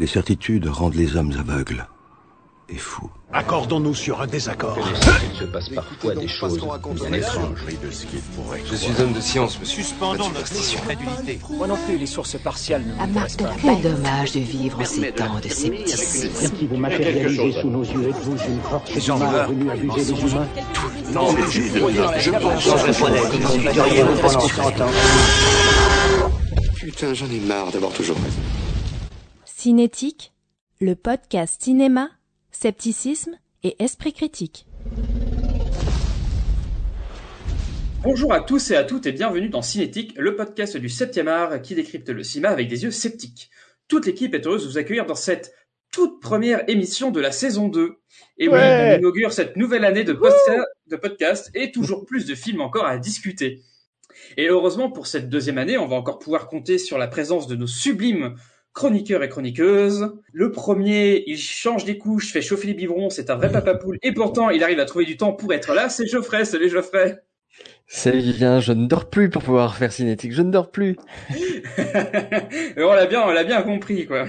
Les certitudes rendent les hommes aveugles et fous. Accordons-nous sur un désaccord. Il se passe parfois des choses bien étranges. Je suis homme de science, monsieur. Suspendons notre crédulité. Moi non plus, les sources partiales ne m'intéressent pas. Quel dommage de vivre en ces temps de scepticisme. Qui vous matérialisez sous nos yeux êtes-vous une force du mal venue abuser les humains Non, mais je Putain, j'en ai marre d'avoir toujours raison. Cinétique, le podcast cinéma, scepticisme et esprit critique. Bonjour à tous et à toutes et bienvenue dans Cinétique, le podcast du 7e art qui décrypte le cinéma avec des yeux sceptiques. Toute l'équipe est heureuse de vous accueillir dans cette toute première émission de la saison 2. Et oui, on inaugure cette nouvelle année de, podcast et toujours plus de films encore à discuter. Et heureusement pour cette deuxième année, on va encore pouvoir compter sur la présence de nos sublimes chroniqueurs et chroniqueuses. Le premier, il change des couches, fait chauffer les biberons, c'est un vrai papa poule, et pourtant il arrive à trouver du temps pour être là, c'est Geoffrey, salut Geoffrey Salut Vivien, je ne dors plus pour pouvoir faire cinétique, je ne dors plus. on l'a bien, on l'a bien compris, quoi.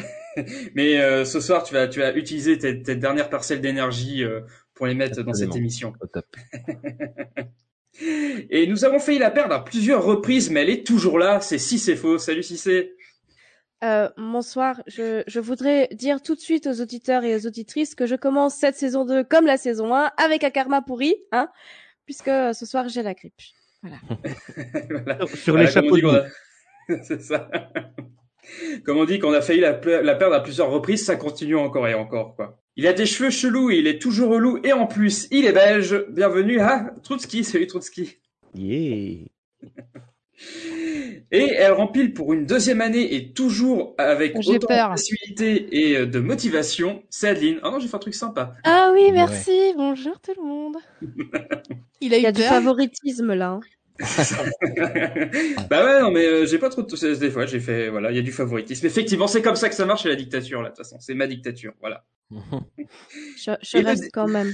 Mais euh, ce soir, tu vas, tu vas utiliser tes, tes dernières parcelles d'énergie euh, pour les mettre dans cette émission. Au top. Et nous avons failli la perdre à plusieurs reprises, mais elle est toujours là. C'est si c'est faux. Salut si c'est. Euh, bonsoir, je, je voudrais dire tout de suite aux auditeurs et aux auditrices que je commence cette saison 2 comme la saison 1 avec un karma pourri, hein, puisque ce soir j'ai la grippe. Voilà. Voilà. Sur Voilà, les comme on chapeaux dit de qu'on roue. a- C'est ça. Comme on dit qu'on a failli la, perdre à plusieurs reprises, ça continue encore et encore, quoi. Il a des cheveux chelous, et il est toujours relou, et en plus, il est belge. Bienvenue à Troutski, salut Troutski. Yeah. Et elle rempile pour une deuxième année et toujours avec J'ai autant peur. de facilité et euh, de motivation, c'est Adeline. Oh non, j'ai fait un truc sympa. Ah oui, merci, bonjour tout le monde. Il a Il y a du favoritisme là. hein. bah ouais, non, mais euh, j'ai pas trop de... Des fois, j'ai fait... Voilà, il y a du favoritisme. Effectivement, c'est comme ça que ça marche, la dictature, là, de toute façon. C'est ma dictature, voilà. Je, reste quand même.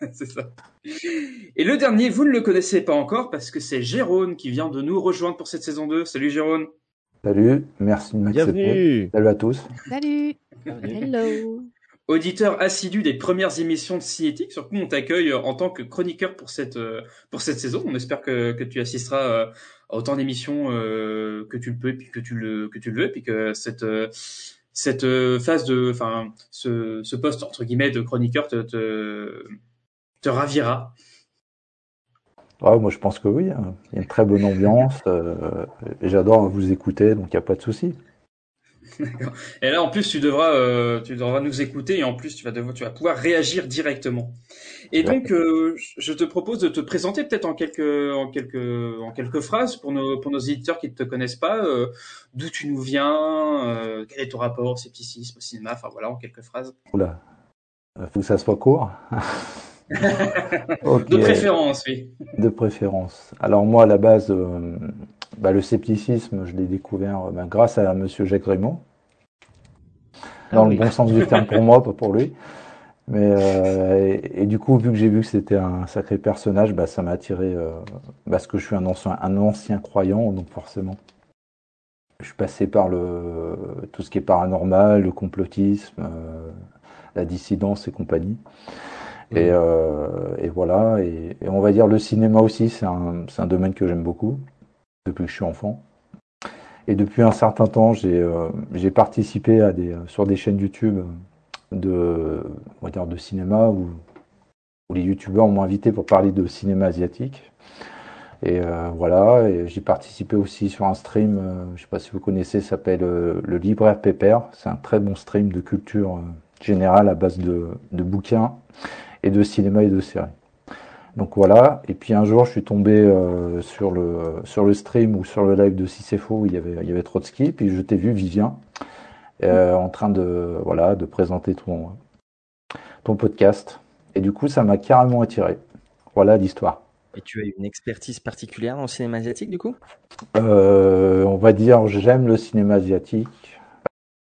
c'est ça. Et le dernier, vous ne le connaissez pas encore parce que c'est Jérôme qui vient de nous rejoindre pour cette saison 2. Salut Jérôme. Salut, merci de m'accepter. Bienvenue. Salut à tous. Salut. Hello. Auditeur assidu des premières émissions de Cinétique, surtout on t'accueille euh, en tant que chroniqueur pour cette euh, pour cette saison. On espère que, que tu assisteras euh, à autant d'émissions que tu le peux et puis que tu le que tu le veux, et puis que cette cette phase de enfin ce, ce poste entre guillemets de chroniqueur te te, te ravira. Moi je pense que oui, hein. il y a une très bonne ambiance. euh, J'adore vous écouter, donc il n'y a pas de souci. Et là, en plus, tu devras, euh, tu devras nous écouter et en plus, tu vas devoir, tu vas pouvoir réagir directement. Et donc, euh, je te propose de te présenter peut-être en quelques, en quelques, en quelques phrases pour nos, pour nos éditeurs qui ne te connaissent pas, euh, d'où tu nous viens, quel est ton rapport au scepticisme, au cinéma, enfin voilà, en quelques phrases. Oula, il faut que ça soit court. De préférence, oui. de préférence. Alors moi à la base, euh, bah, le scepticisme, je l'ai découvert euh, bah, grâce à Monsieur Jacques Raymond. Dans Ah le oui. bon sens du terme pour moi, pas pour lui. Mais euh, et, et du coup, vu que j'ai vu que c'était un sacré personnage, bah, ça m'a attiré euh, parce que je suis un ancien, un ancien croyant, donc forcément, je suis passé par le tout ce qui est paranormal, le complotisme, euh, la dissidence et compagnie. Et, euh, et voilà. Et, et on va dire le cinéma aussi, c'est un, c'est un domaine que j'aime beaucoup depuis que je suis enfant. Et depuis un certain temps, j'ai euh, j'ai participé à des, sur des chaînes YouTube de, on va dire de cinéma où, où les youtubeurs m'ont invité pour parler de cinéma asiatique. Et euh, voilà, et j'ai participé aussi sur un stream, euh, je sais pas si vous connaissez, ça s'appelle euh, le Libraire Pépère. C'est un très bon stream de culture euh, générale à base de, de bouquins et de cinéma et de séries. Donc voilà, et puis un jour je suis tombé euh, sur, le, sur le stream ou sur le live de Si c'est faux où il y avait, il y avait Trotsky, puis je t'ai vu Vivien euh, en train de, voilà, de présenter ton, ton podcast. Et du coup ça m'a carrément attiré. Voilà l'histoire. Et tu as une expertise particulière dans le cinéma asiatique du coup? Euh, on va dire j'aime le cinéma asiatique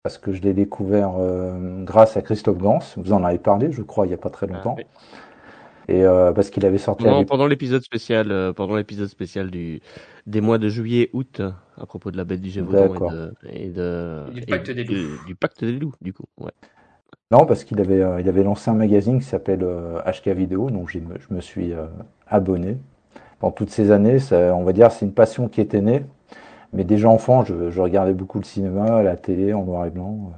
parce que je l'ai découvert euh, grâce à Christophe Gans. Vous en avez parlé, je crois, il n'y a pas très longtemps. Et euh, parce qu'il avait sorti non, pendant l'épisode spécial, euh, pendant l'épisode spécial du des mois de juillet, août, à propos de la bête du Gévaudan et, de, et, du pacte des loups. Du, pacte des loups, du coup. Ouais. Non, parce qu'il avait, il avait lancé un magazine qui s'appelle HK Vidéo, donc je me suis abonné. Pendant toutes ces années, ça, on va dire, c'est une passion qui était née. Mais déjà enfant, je, je, regardais beaucoup le cinéma, la télé en noir et blanc.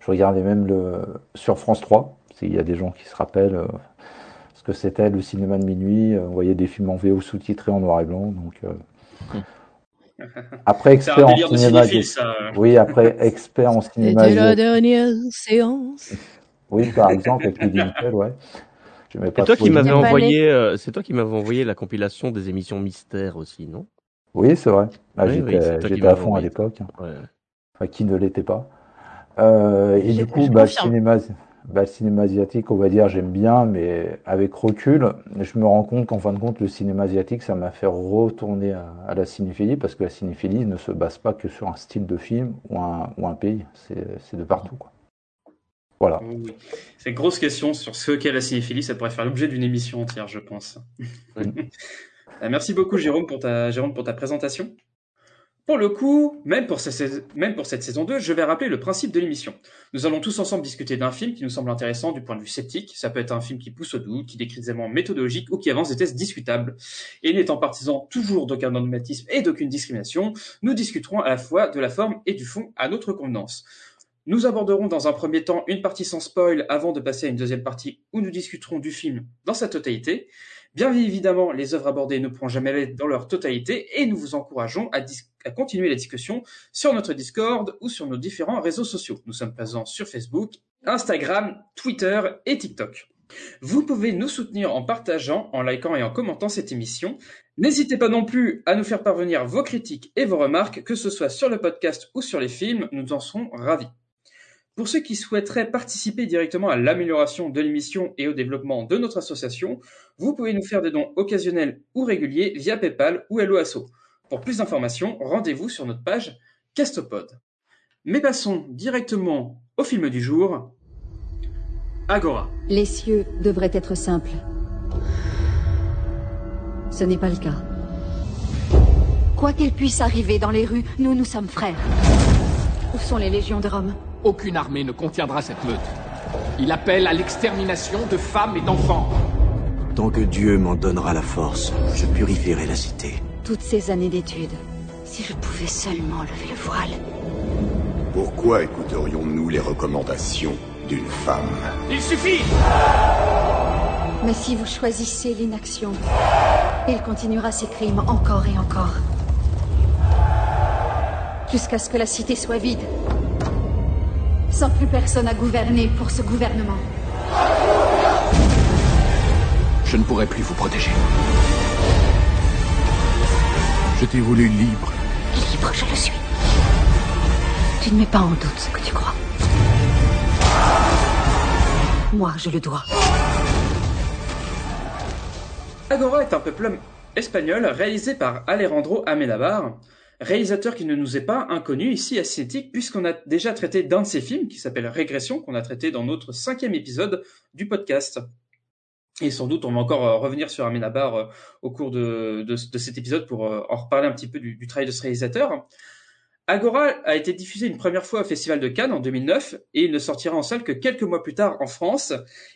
Je regardais même le sur France 3. Il y a des gens qui se rappellent ce que c'était le cinéma de minuit. On voyait des films en VO sous-titrés en noir et blanc. Donc euh, après expert en cinéma, oui, après expert en cinéma. C'était la dernière séance. Oui, par exemple, avec les Nickel, ouais. C'est toi qui m'avais envoyé, euh, c'est toi qui m'avais envoyé la compilation des émissions mystères aussi, non? Oui, c'est vrai. Là, oui, j'étais, oui, à fond à l'époque. Ouais. Enfin, qui ne l'était pas. Euh, et du coup, bah, le cinéma, bah, le cinéma asiatique, on va dire, j'aime bien, mais avec recul, je me rends compte qu'en fin de compte, le cinéma asiatique, ça m'a fait retourner à, à, la cinéphilie, parce que la cinéphilie ne se base pas que sur un style de film ou un, ou un pays, c'est de partout. Quoi. Voilà. Oui. C'est une grosse question sur ce qu'est la cinéphilie, ça pourrait faire l'objet d'une émission entière, je pense. Oui. Merci beaucoup, Jérôme, pour ta, Jérôme, pour ta présentation. Pour le coup, même pour, cette, saison 2, je vais rappeler le principe de l'émission. Nous allons tous ensemble discuter d'un film qui nous semble intéressant du point de vue sceptique. Ça peut être un film qui pousse au doute, qui décrit des éléments méthodologiques ou qui avance des tests discutables. Et n'étant partisan toujours d'aucun dogmatisme et d'aucune discrimination, nous discuterons à la fois de la forme et du fond à notre convenance. Nous aborderons dans un premier temps une partie sans spoil avant de passer à une deuxième partie où nous discuterons du film dans sa totalité. Bien évidemment, les œuvres abordées ne pourront jamais l'être dans leur totalité et nous vous encourageons à, à, continuer la discussion sur notre Discord ou sur nos différents réseaux sociaux. Nous sommes présents sur Facebook, Instagram, Twitter et TikTok. Vous pouvez nous soutenir en partageant, en likant et en commentant cette émission. N'hésitez pas non plus à nous faire parvenir vos critiques et vos remarques, que ce soit sur le podcast ou sur les films, nous en serons ravis. Pour ceux qui souhaiteraient participer directement à l'amélioration de l'émission et au développement de notre association, vous pouvez nous faire des dons occasionnels ou réguliers via PayPal ou Helloasso. Pour plus d'informations, rendez-vous sur notre page Castopod. Mais passons directement au film du jour. Agora. Les cieux devraient être simples. Ce n'est pas le cas. Quoi qu'il puisse arriver dans les rues, nous, nous sommes frères. Où sont les légions de Rome? Aucune armée ne contiendra cette meute. Il appelle à l'extermination de femmes et d'enfants. Tant que Dieu m'en donnera la force, je purifierai la cité. Toutes ces années d'études, si je pouvais seulement lever le voile. Pourquoi écouterions-nous les recommandations d'une femme? Il suffit Mais si vous choisissez l'inaction, il continuera ses crimes encore et encore. Jusqu'à ce que la cité soit vide sans plus personne à gouverner pour ce gouvernement. Je ne pourrai plus vous protéger. Je t'ai voulu libre. Libre, je le suis. Tu ne mets pas en doute ce que tu crois. Moi, je le dois. Agora est un peuple espagnol réalisé par Alejandro Amenabar, réalisateur qui ne nous est pas inconnu ici à Cinétique, puisqu'on a déjà traité d'un de ses films, qui s'appelle Régression, qu'on a traité dans notre cinquième épisode du podcast. Et sans doute, on va encore euh, revenir sur Amenabar euh, au cours de, cet épisode pour euh, en reparler un petit peu du, travail de ce réalisateur. Agora a été diffusé une première fois au Festival de Cannes en 2009 et il ne sortira en salle que quelques mois plus tard en France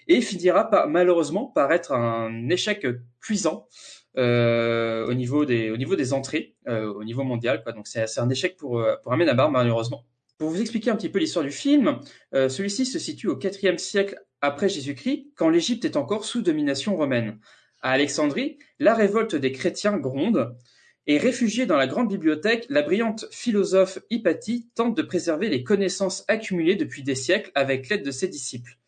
et finira malheureusement par être un échec cuisant euh, au niveau des au niveau des entrées euh, au niveau mondial quoi. Donc c'est un échec pour euh, pour malheureusement. Pour vous expliquer un petit peu l'histoire du film, euh, celui-ci se situe au IVe siècle après Jésus-Christ, quand l'Égypte est encore sous domination romaine. À Alexandrie, la révolte des chrétiens gronde, et réfugiée dans la grande bibliothèque, la brillante philosophe Hypatie tente de préserver les connaissances accumulées depuis des siècles avec l'aide de ses disciples.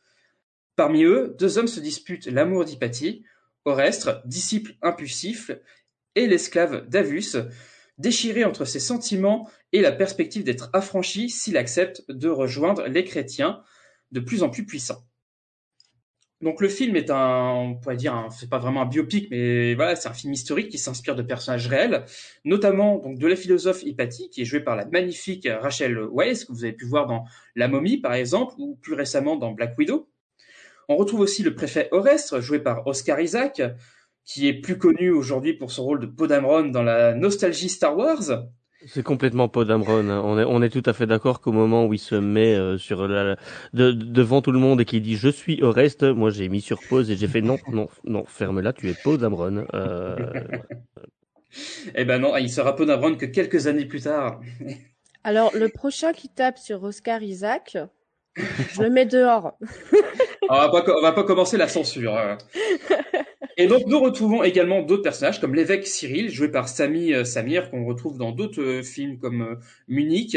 Parmi eux, deux hommes se disputent l'amour d'Hypatie, Orestre, disciple impulsif, et l'esclave Davus, déchiré entre ses sentiments et la perspective d'être affranchi s'il accepte de rejoindre les chrétiens de plus en plus puissants. Donc le film est un, on pourrait dire, c'est pas vraiment un biopic, mais voilà, c'est un film historique qui s'inspire de personnages réels, notamment donc de la philosophe Hypatie, qui est jouée par la magnifique Rachel Weisz, que vous avez pu voir dans La Momie par exemple, ou plus récemment dans Black Widow. On retrouve aussi le préfet Orestre, joué par Oscar Isaac, qui est plus connu aujourd'hui pour son rôle de Podamron dans la nostalgie Star Wars. C'est complètement Podamron. Hein. On, est, on est tout à fait d'accord qu'au moment où il se met euh, sur la, de, devant tout le monde et qu'il dit je suis Orest, moi j'ai mis sur pause et j'ai fait non, non, non, ferme-la, tu es Podamron. Euh... eh ben non, il sera Podamron que quelques années plus tard. Alors le prochain qui tape sur Oscar Isaac, je le mets dehors. on, va pas, on va pas commencer la censure. Hein. Et donc nous retrouvons également d'autres personnages comme l'évêque Cyril, joué par Sami euh, Samir, qu'on retrouve dans d'autres euh, films comme euh, Munich,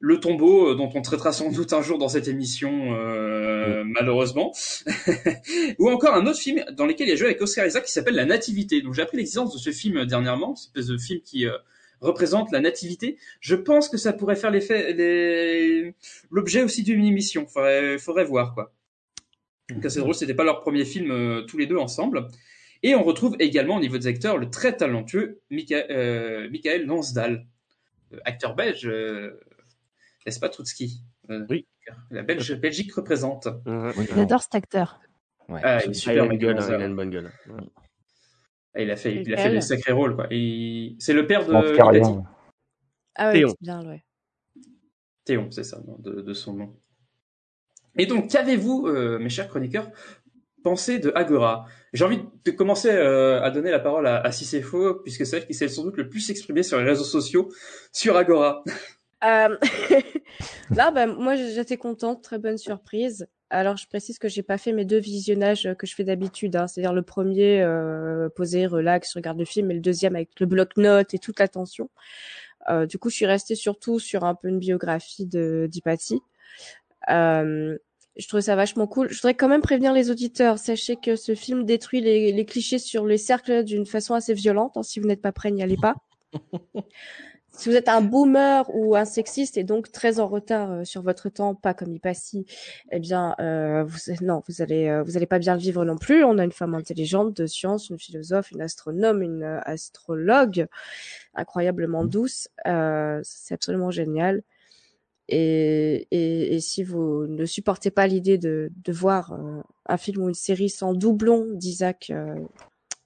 Le Tombeau, dont on traitera sans doute un jour dans cette émission, euh, malheureusement, ou encore un autre film dans lequel il a joué avec Oscar Isaac qui s'appelle La Nativité. Donc j'ai appris l'existence de ce film dernièrement, cette espèce de film qui représente la nativité. Je pense que ça pourrait faire l'effet, l'objet aussi d'une émission. Faudrait, faudrait voir quoi. Donc c'est drôle, c'était pas leur premier film tous les deux ensemble. Et on retrouve également au niveau des acteurs le très talentueux Mika, euh, Michael Lansdal, euh, acteur belge, euh, n'est-ce pas Troutski euh, Oui. La Belge, Belgique représente. J'adore cet acteur. Ouais. Ah, il est super, il a, une gueule, il a une bonne gueule. Ouais. Ah, il a fait, il a fait des sacrés rôles, quoi. Et c'est le père de Ah ouais, c'est bien, ouais. Théon, c'est ça, de, de, son nom. Et donc, qu'avez-vous, euh, mes chers chroniqueurs, pensé de Agora? J'ai envie de commencer euh, à donner la parole à, à puisque c'est elle qui s'est sans doute le plus exprimé sur les réseaux sociaux sur Agora. Euh... Là, bah, moi, j'étais contente, très bonne surprise. Alors, je précise que j'ai pas fait mes deux visionnages que je fais d'habitude, hein. c'est-à-dire le premier posé, relax, regarde le film, et le deuxième avec le bloc-notes et toute l'attention. Du coup, je suis restée surtout sur un peu une biographie de d'Hypatie. Euh, je trouve ça vachement cool. Je voudrais quand même prévenir les auditeurs. Sachez que ce film détruit les, les clichés sur les cercles d'une façon assez violente. Hein. Si vous n'êtes pas prêt, n'y allez pas. si vous êtes un boomer ou un sexiste et donc très en retard euh, sur votre temps, pas comme Ipassi, eh bien, euh, vous, non, vous allez, euh, vous allez pas bien le vivre non plus. On a une femme intelligente, de science, une philosophe, une astronome, une astrologue, incroyablement douce. Euh, c'est absolument génial. Et, et, et, si vous ne supportez pas l'idée de, de voir euh, un film ou une série sans doublon d'Isaac, euh,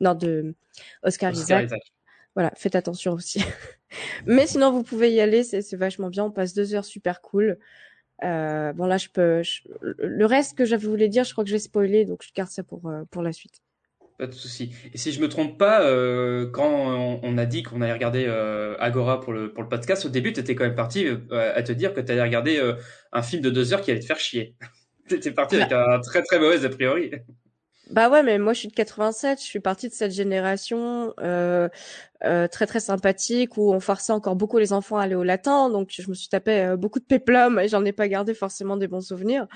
non de Oscar, Oscar Isaac, Isaac, voilà, faites attention aussi. Mais sinon, vous pouvez y aller, c'est vachement bien. On passe deux heures super cool. Euh, bon là, je peux. Je, le reste que j'avais voulu dire, je crois que je vais spoiler, donc je garde ça pour euh, pour la suite. Pas de souci. Et si je me trompe pas, euh, quand on, a dit qu'on allait regarder euh, Agora pour le pour le podcast, au début, tu étais quand même parti euh, à te dire que tu allais regarder un film de deux heures qui allait te faire chier. tu étais parti avec un très très mauvais a priori. Bah ouais, mais moi je suis de 87, je suis partie de cette génération très très sympathique où on forçait encore beaucoup les enfants à aller au latin, donc je me suis tapé beaucoup de péplum et j'en ai pas gardé forcément des bons souvenirs.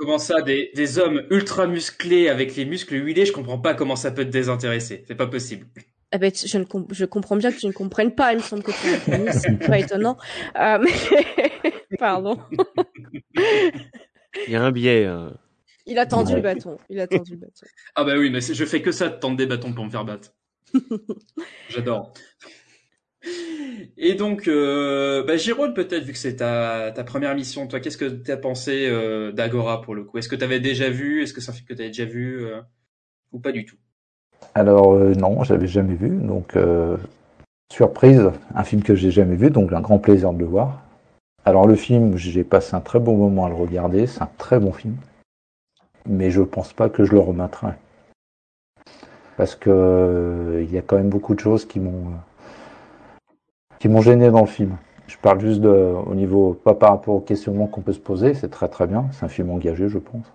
Comment ça, des, des hommes ultra musclés avec les muscles huilés, je comprends pas comment ça peut te désintéresser. C'est pas possible. Eh ben, je, ne je comprends bien que tu ne comprennes pas. Il me semble que tu c'est pas étonnant. Euh, mais... Pardon. Il y a un biais. Euh... Il a tendu ouais. le bâton. Il a tendu le bâton. Ah bah oui, mais je fais que ça de tendre des bâtons pour me faire battre. J'adore. Et donc, euh, bah, peut-être, vu que c'est ta, première mission, toi, qu'est-ce que tu as pensé euh, d'Agora pour le coup? Est-ce que tu avais déjà vu? Est-ce que c'est un film que tu déjà vu euh, Ou pas du tout? Alors, euh, non, j'avais jamais vu. Donc, surprise, un film que j'ai jamais vu, donc un grand plaisir de le voir. Alors, le film, j'ai passé un très bon moment à le regarder. C'est un très bon film. Mais je pense pas que je le remettrai. Parce que il y a quand même beaucoup de choses qui m'ont qui m'ont gêné dans le film. Je parle juste de, au niveau, pas par rapport aux questionnements qu'on peut se poser, c'est très très bien, c'est un film engagé, je pense.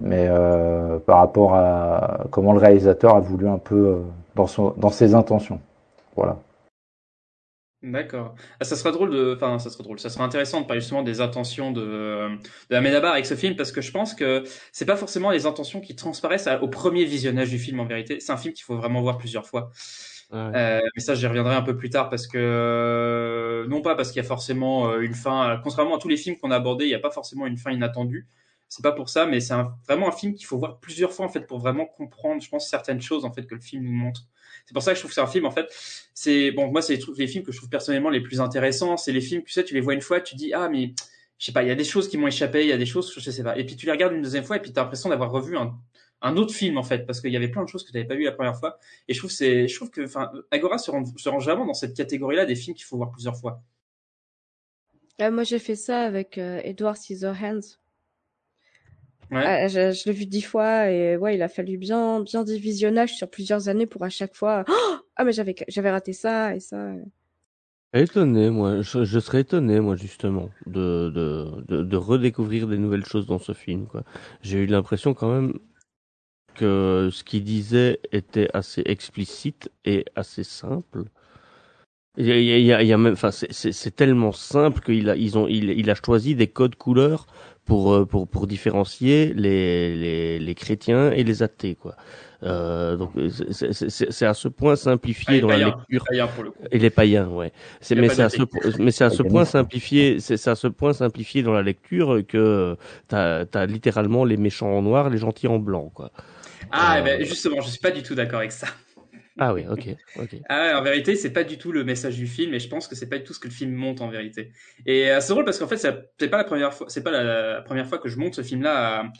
Mais euh, par rapport à comment le réalisateur a voulu un peu euh, dans, son, dans ses intentions. Voilà. D'accord. Ah, ça serait drôle de, enfin, ça serait drôle. Ça serait intéressant de parler justement des intentions de, de Amenabar avec ce film parce que je pense que c'est pas forcément les intentions qui transparaissent au premier visionnage du film en vérité. C'est un film qu'il faut vraiment voir plusieurs fois. Euh, mais ça, j'y reviendrai un peu plus tard parce que euh, non pas parce qu'il y a forcément euh, une fin. Contrairement à tous les films qu'on a abordés, il n'y a pas forcément une fin inattendue. C'est pas pour ça, mais c'est vraiment un film qu'il faut voir plusieurs fois en fait pour vraiment comprendre, je pense, certaines choses en fait que le film nous montre. C'est pour ça que je trouve que c'est un film en fait. C'est bon, moi c'est les, les, films que je trouve personnellement les plus intéressants. C'est les films, tu sais, tu les vois une fois, tu dis ah mais je sais pas, il y a des choses qui m'ont échappé, il y a des choses, je sais pas. Et puis tu les regardes une deuxième fois et puis t'as l'impression d'avoir revu un, un autre film en fait, parce qu'il y avait plein de choses que tu n'avais pas vu la première fois. Et je trouve c'est, je trouve que, enfin, Agora se, rend, se range vraiment dans cette catégorie-là des films qu'il faut voir plusieurs fois. Euh, moi j'ai fait ça avec euh, Edward Scissorhands. Ouais. Ah, je, je l'ai vu dix fois et ouais, il a fallu bien, bien des visionnages sur plusieurs années pour à chaque fois. ah mais j'avais, j'avais raté ça et ça. Étonné, moi, je, je, serais étonné, moi, justement, de, de, de, de, redécouvrir des nouvelles choses dans ce film. Quoi. J'ai eu l'impression quand même que ce qu'il disait était assez explicite et assez simple. Il y a, il y a, il y a même, enfin, c'est tellement simple qu'il a, ils ont, il, il a choisi des codes couleurs pour pour pour différencier les les, les chrétiens et les athées, quoi. Euh, donc c'est à ce point simplifié ah, dans païens, la lecture les pour le coup. et les païens, ouais. C'est mais c'est à ce mais c'est à ce point simplifié, c'est à ce point simplifié dans la lecture que t'as as littéralement les méchants en noir, les gentils en blanc, quoi. Ah, euh... ben justement, je suis pas du tout d'accord avec ça. Ah oui, ok, ok. Ah en vérité, c'est pas du tout le message du film, et je pense que c'est pas du tout ce que le film monte en vérité. Et euh, c'est drôle parce qu'en fait, c'est pas la première fois, c'est pas la première fois que je monte ce film-là à,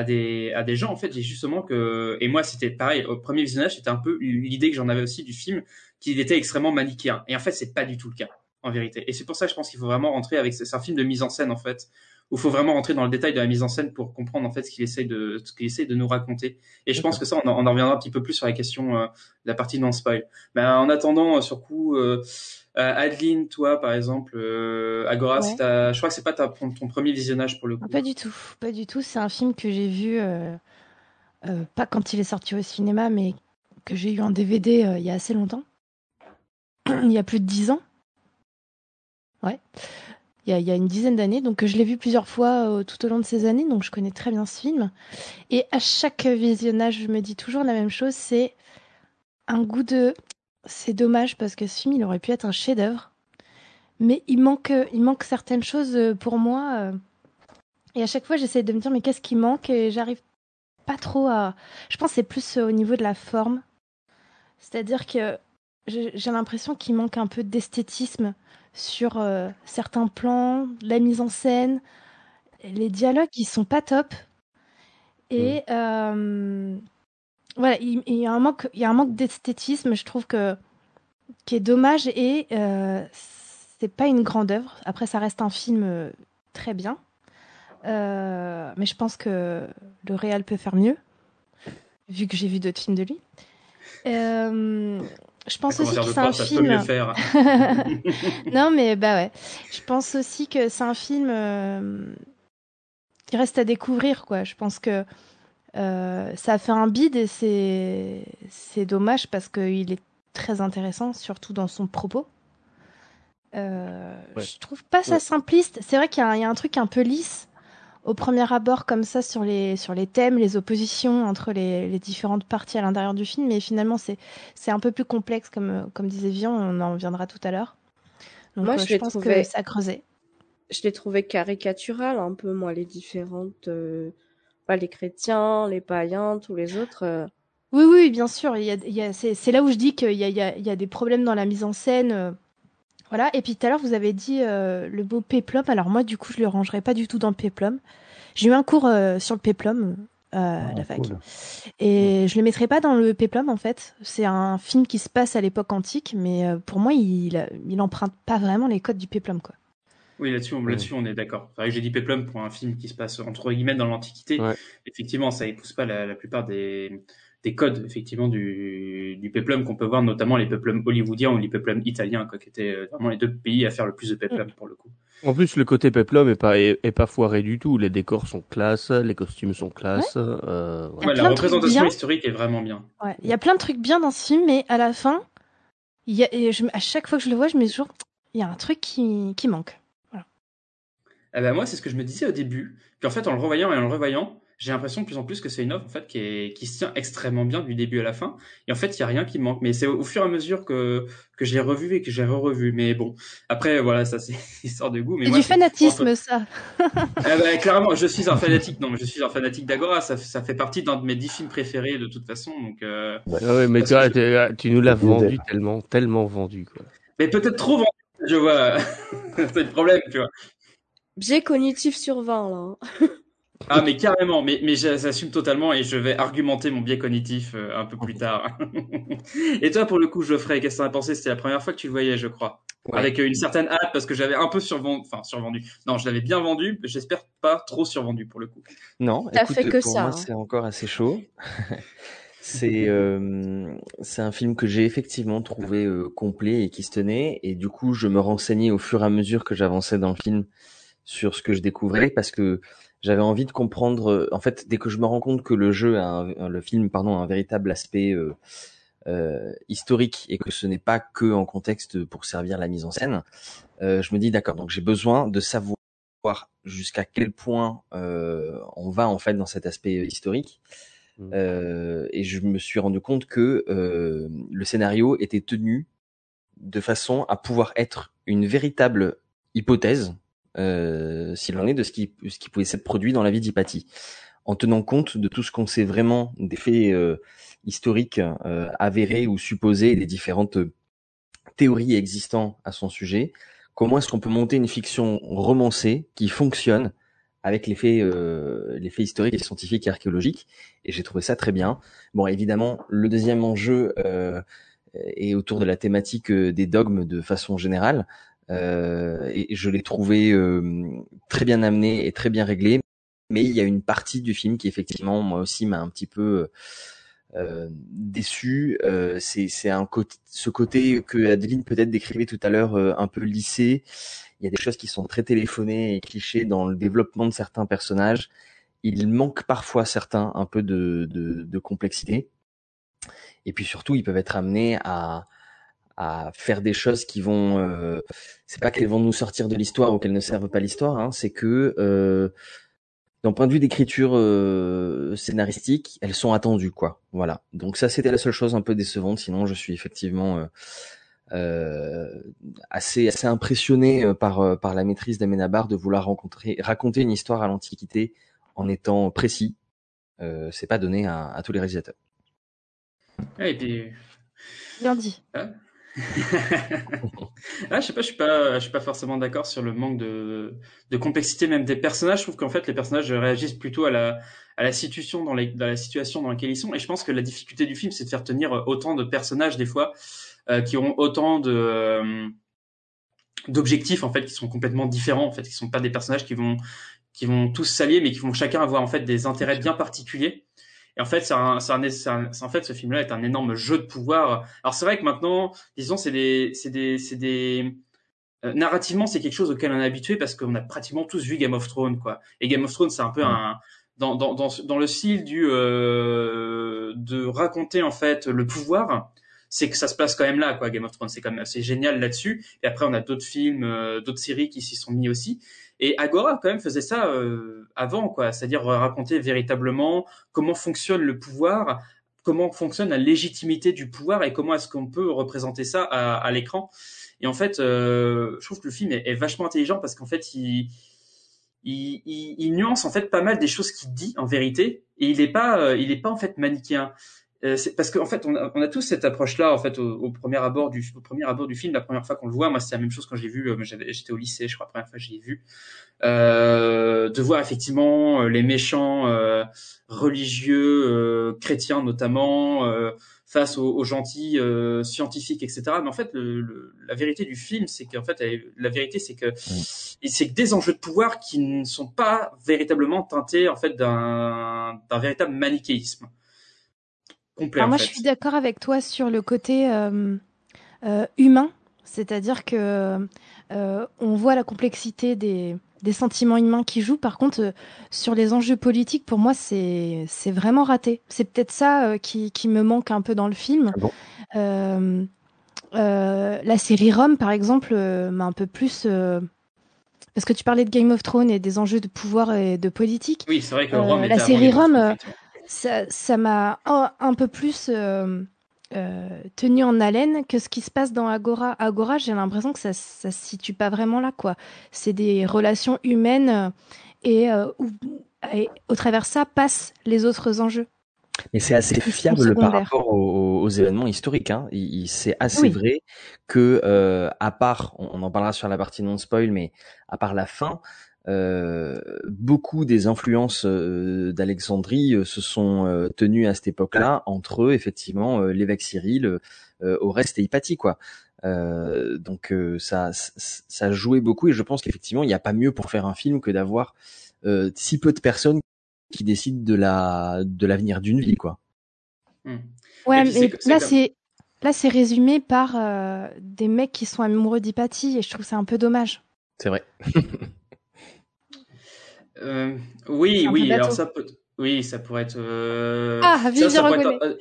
à des à des gens. En fait, j'ai justement que et moi, c'était pareil. Au premier visionnage, c'était un peu l'idée que j'en avais aussi du film, qu'il était extrêmement manichéen. Et en fait, c'est pas du tout le cas en vérité. Et c'est pour ça que je pense qu'il faut vraiment rentrer avec. C'est un film de mise en scène en fait où il faut vraiment rentrer dans le détail de la mise en scène pour comprendre en fait ce qu'il essaye de ce qu'il essaye de nous raconter. Et je pense que ça, on en, on en, reviendra un petit peu plus sur la question euh, de la partie non spoil. Mais en attendant, euh, sur coup, euh, Adeline, toi par exemple, euh, Agora, ouais. je crois que c'est pas ta, ton, premier visionnage pour le coup. Pas du tout, pas du tout. C'est un film que j'ai vu euh, euh, pas quand il est sorti au cinéma, mais que j'ai eu en DVD il y a assez longtemps. il y a plus de dix ans. Ouais il y a, y a une dizaine d'années. Donc je l'ai vu plusieurs fois euh, tout au long de ces années, donc je connais très bien ce film. Et à chaque visionnage, je me dis toujours la même chose, c'est un goût de... C'est dommage parce que ce film, il aurait pu être un chef-d'œuvre. Mais il manque, il manque certaines choses pour moi. Et à chaque fois, j'essaie de me dire, mais qu'est-ce qui manque? Et j'arrive pas trop à... Je pense que c'est plus au niveau de la forme. C'est-à-dire que j'ai l'impression qu'il manque un peu d'esthétisme sur euh, certains plans, la mise en scène, les dialogues qui sont pas top. Et euh, voilà, il, il, y a un manque, il y a un manque d'esthétisme, je trouve que qui est dommage et euh, c'est pas une grande œuvre. Après, ça reste un film euh, très bien, mais je pense que le réal peut faire mieux, vu que j'ai vu d'autres films de lui. Je pense aussi que c'est un film. non, mais bah ouais. Je pense aussi que c'est un film euh, qui reste à découvrir, quoi. Je pense que euh, ça a fait un bide et c'est c'est dommage parce qu'il est très intéressant, surtout dans son propos. Euh, ouais. Je trouve pas ça ouais. simpliste. C'est vrai qu'il y, y, a un truc un peu lisse au premier abord comme ça sur les sur les thèmes, les oppositions entre les, les différentes parties à l'intérieur du film, mais finalement c'est c'est un peu plus complexe comme comme disait Vian, on en reviendra tout à l'heure. Donc moi, euh, je, je pense trouvé... que ça creusait. Je l'ai trouvé caricatural un peu moi les différentes euh, pas les chrétiens, les païens, tous les autres. Euh... Oui oui, bien sûr, il y a, il y a c'est là où je dis qu'il y a, il y, a, il y a des problèmes dans la mise en scène euh, voilà, et puis tout à l'heure, vous avez dit euh, le mot péplum. Alors moi, du coup, je le rangerai pas du tout dans le péplum. J'ai eu un cours euh, sur le péplum euh, à Ah, la fac. cool. Et je le mettrai pas dans le péplum, en fait. C'est un film qui se passe à l'époque antique, mais euh, pour moi, il, il emprunte pas vraiment les codes du péplum, quoi. Oui, là-dessus, on, là-dessus, on est d'accord. Enfin, j'ai dit péplum pour un film qui se passe entre guillemets dans l'Antiquité. Ouais. Effectivement, ça épouse pas la, la plupart des, des codes effectivement du, du peplum qu'on peut voir, notamment les peplums hollywoodiens ou les peplums italiens, quoi, qui étaient euh, vraiment les deux pays à faire le plus de peplum pour le coup. En plus, le côté peplum est pas est, est pas foiré du tout. Les décors sont classe, les costumes sont classe. Ouais. Euh, Ouais, la représentation historique est vraiment bien. Ouais, il y a plein de trucs bien dans ce film, mais à la fin, il y a, et je, à chaque fois que je le vois, je me dis toujours, il y a un truc qui, qui manque. Voilà. Eh ben moi, c'est ce que je me disais au début. Puis en fait, en le revoyant et en le revoyant, j'ai l'impression de plus en plus que c'est une offre en fait qui, est, qui se tient extrêmement bien du début à la fin. Et en fait, il y a rien qui manque. Mais c'est au, fur et à mesure que que je l'ai revu et que j'ai re-revu. Mais bon, après voilà, ça c'est histoire de goût. Mais moi, du fanatisme, entre- ça. Eh ben, clairement, je suis un fanatique. Non, mais je suis un fanatique d'Agora. Ça, ça fait partie d'un de mes dix films préférés de toute façon. Donc, euh, Ah ouais, mais toi, je- t'es- tu nous l'as vendu tellement, tellement vendu, quoi. mais peut-être trop vendu, je vois. c'est le problème, tu vois. biais cognitif sur 20 là. Ah mais carrément, mais, mais j'assume totalement et je vais argumenter mon biais cognitif euh, un peu plus tard. et toi pour le coup Geoffrey, qu'est-ce que t'en as pensé? C'était la première fois que tu le voyais je crois. Ouais. Avec euh, une certaine hâte parce que j'avais un peu survendu, enfin survendu. Non, je l'avais bien vendu, mais j'espère pas trop survendu pour le coup. Non, T'as fait que pour ça, moi, hein. c'est encore assez chaud. c'est euh, c'est un film que j'ai effectivement trouvé euh, complet et qui se tenait. Et du coup, je me renseignais au fur et à mesure que j'avançais dans le film sur ce que je découvrais parce que j'avais envie de comprendre. euh, En fait, dès que je me rends compte que le jeu, a un, le film, pardon, a un véritable aspect euh, euh, historique et que ce n'est pas que en contexte pour servir la mise en scène, euh, je me dis d'accord. Donc j'ai besoin de savoir jusqu'à quel point euh, on va en fait dans cet aspect euh, historique. Euh, et je me suis rendu compte que euh, le scénario était tenu de façon à pouvoir être une véritable hypothèse, euh, s'il en est, de ce qui, ce qui pouvait s'être produit dans la vie d'Hypatie, en tenant compte de tout ce qu'on sait vraiment des faits euh, historiques euh, avérés ou supposés et des différentes théories existantes à son sujet. Comment est-ce qu'on peut monter une fiction romancée qui fonctionne avec les faits, euh, les faits historiques et scientifiques et archéologiques? Et j'ai trouvé ça très bien. Bon, évidemment, le deuxième enjeu euh, est autour de la thématique euh, des dogmes de façon générale. Euh, et je l'ai trouvé euh, très bien amené et très bien réglé. Mais il y a une partie du film qui effectivement moi aussi m'a un petit peu euh, déçu. Euh, c'est c'est un côté, ce côté que Adeline peut-être décrivait tout à l'heure euh, un peu lissé. Il y a des choses qui sont très téléphonées et clichés dans le développement de certains personnages. Il manque parfois certains un peu de, de, de complexité. Et puis surtout, ils peuvent être amenés à, à faire des choses qui vont. Euh, c'est pas qu'elles vont nous sortir de l'histoire ou qu'elles ne servent pas l'histoire. Hein, c'est que euh, d'un point de vue d'écriture euh, scénaristique, elles sont attendues, quoi. Voilà. Donc ça, c'était la seule chose un peu décevante. Sinon, je suis effectivement euh, euh, assez assez impressionné euh, par euh, par la maîtrise d'Amenabar de vouloir rencontrer raconter une histoire à l'Antiquité en étant précis. Euh, c'est pas donné à, à tous les réalisateurs. Et puis Bien dit. Ah, je sais pas, je suis pas, je suis pas forcément d'accord sur le manque de, de complexité même des personnages. Je trouve qu'en fait les personnages réagissent plutôt à la, à la situation dans, les, dans la situation dans laquelle ils sont. Et je pense que la difficulté du film, c'est de faire tenir autant de personnages des fois euh, qui ont autant de euh, d'objectifs en fait qui sont complètement différents en fait, qui sont pas des personnages qui vont qui vont tous s'allier, mais qui vont chacun avoir en fait des intérêts bien particuliers. Et en fait, c'est un, c'est un, c'est un- en fait, ce film-là est un énorme jeu de pouvoir. Alors c'est vrai que maintenant, disons, c'est des, c'est des, c'est des, euh, narrativement, c'est quelque chose auquel on est habitué parce qu'on a pratiquement tous vu Game of Thrones, quoi. Et Game of Thrones, c'est un peu un, dans, dans, dans, dans le style du, euh, de raconter en fait le pouvoir. C'est que ça se passe quand même là, quoi. Game of Thrones, c'est quand même assez génial là-dessus. Et après, on a d'autres films, euh, d'autres séries qui s'y sont mis aussi. Et Agora, quand même, faisait ça euh, avant, quoi. C'est-à-dire raconter véritablement comment fonctionne le pouvoir, comment fonctionne la légitimité du pouvoir et comment est-ce qu'on peut représenter ça à, à l'écran. Et en fait, euh, je trouve que le film est, vachement intelligent parce qu'en fait, il, il, il, nuance en fait pas mal des choses qu'il dit en vérité et il est pas, euh, il est pas en fait manichéen. Euh, c'est parce qu'en fait, on a, on a tous cette approche-là en fait au, au premier abord du au premier abord du film, la première fois qu'on le voit. Moi, c'est la même chose quand j'ai vu. euh, J'étais au lycée, je crois, la première fois que j'ai vu. Euh, de voir effectivement euh, les méchants euh, religieux, euh, chrétiens notamment, euh, face aux, aux gentils euh, scientifiques, etc. Mais en fait, le, le- la vérité du film, c'est qu'en fait, la vérité, c'est que c'est que des enjeux de pouvoir qui ne sont pas véritablement teintés en fait d'un véritable manichéisme complet. Alors en moi, fait. je suis d'accord avec toi sur le côté euh, euh, humain, c'est-à-dire que euh, on voit la complexité des, des sentiments humains qui jouent. Par contre, euh, sur les enjeux politiques, pour moi, c'est c'est vraiment raté. C'est peut-être ça euh, qui, qui me manque un peu dans le film. Euh, euh, la série Rome, par exemple, euh, m'a un peu plus euh, parce que tu parlais de Game of Thrones et des enjeux de pouvoir et de politique. Oui, c'est vrai que Euh, Rome était la série Rome, euh. Ça ça m'a un, un peu plus euh, euh, tenu en haleine que ce qui se passe dans Agora. Agora, j'ai l'impression que ça, ça se situe pas vraiment là, quoi. C'est des relations humaines euh, et, où- et au travers ça passent les autres enjeux. Mais c'est assez fiable par rapport aux, aux événements historiques. Hein. Il- il- C'est assez Oui. vrai que, euh, à part, on, on en parlera sur la partie non spoil, mais à part la fin, euh, beaucoup des influences euh, d'Alexandrie euh, se sont euh, tenues à cette époque-là entre eux, effectivement, euh, l'évêque Cyril, euh, Oreste et Hypatie, quoi. Euh, donc ça, ça jouait beaucoup et je pense qu'effectivement il n'y a pas mieux pour faire un film que d'avoir si peu de personnes qui décident de la de l'avenir d'une vie, quoi. Mmh. Ouais, mais là c'est là c'est résumé par des mecs qui sont amoureux d'Hypatie et je trouve c'est un peu dommage. C'est vrai. Euh, oui, oui, alors ça peut. Oui, ça pourrait être. Euh... Ah, ça, ça pourrait être... Euh,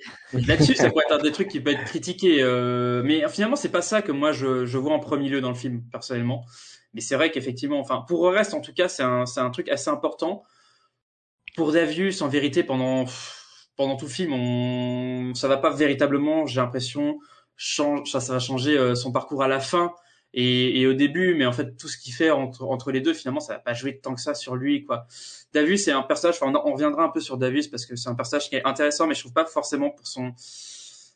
Là-dessus, ça pourrait être un des trucs qui peut être critiqué. Euh... Mais finalement, c'est pas ça que moi je, je vois en premier lieu dans le film, personnellement. Mais c'est vrai qu'effectivement, enfin, pour le reste, en tout cas, c'est un, c'est un truc assez important. Pour Davius, en vérité, pendant pendant tout le film, on, ça va pas véritablement, j'ai l'impression, change, ça, ça va changer son parcours à la fin et, et, au début, mais en fait tout ce qu'il fait entre, entre les deux, finalement, ça va pas jouer tant que ça sur lui, quoi. Davus, c'est un personnage. Enfin, on, reviendra un peu sur Davus parce que c'est un personnage qui est intéressant, mais je trouve pas forcément pour son,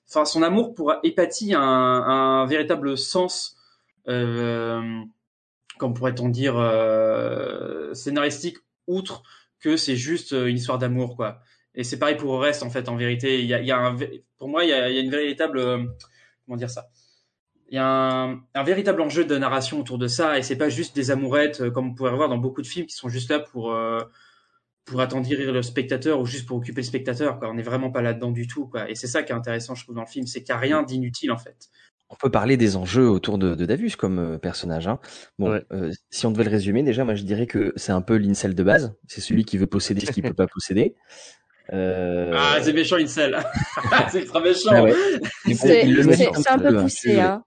enfin, son amour pour Hépatie un, un véritable sens, euh, comme pourrait-on dire, euh, scénaristique, outre que c'est juste une histoire d'amour, quoi. Et c'est pareil pour le reste, en fait. En vérité, il y a, y a un, pour moi, il y a, y a une véritable, euh, comment dire ça? Il y a un, un, véritable enjeu de narration autour de ça et c'est pas juste des amourettes euh, comme on pourrait voir dans beaucoup de films qui sont juste là pour euh, pour attendrir le spectateur ou juste pour occuper le spectateur quoi on n'est vraiment pas là dedans du tout quoi et c'est ça qui est intéressant je trouve dans le film c'est qu'il n'y a rien d'inutile en fait on peut parler des enjeux autour de, de Davus comme euh, personnage. Hein. Bon, ouais. euh, si on devait le résumer, déjà, moi je dirais que c'est un peu l'incel de base. C'est celui qui veut posséder ce qu'il peut pas posséder. Euh... Ah, c'est méchant incel. c'est extra méchant. Ah ouais. C'est un peu poussé. Hein.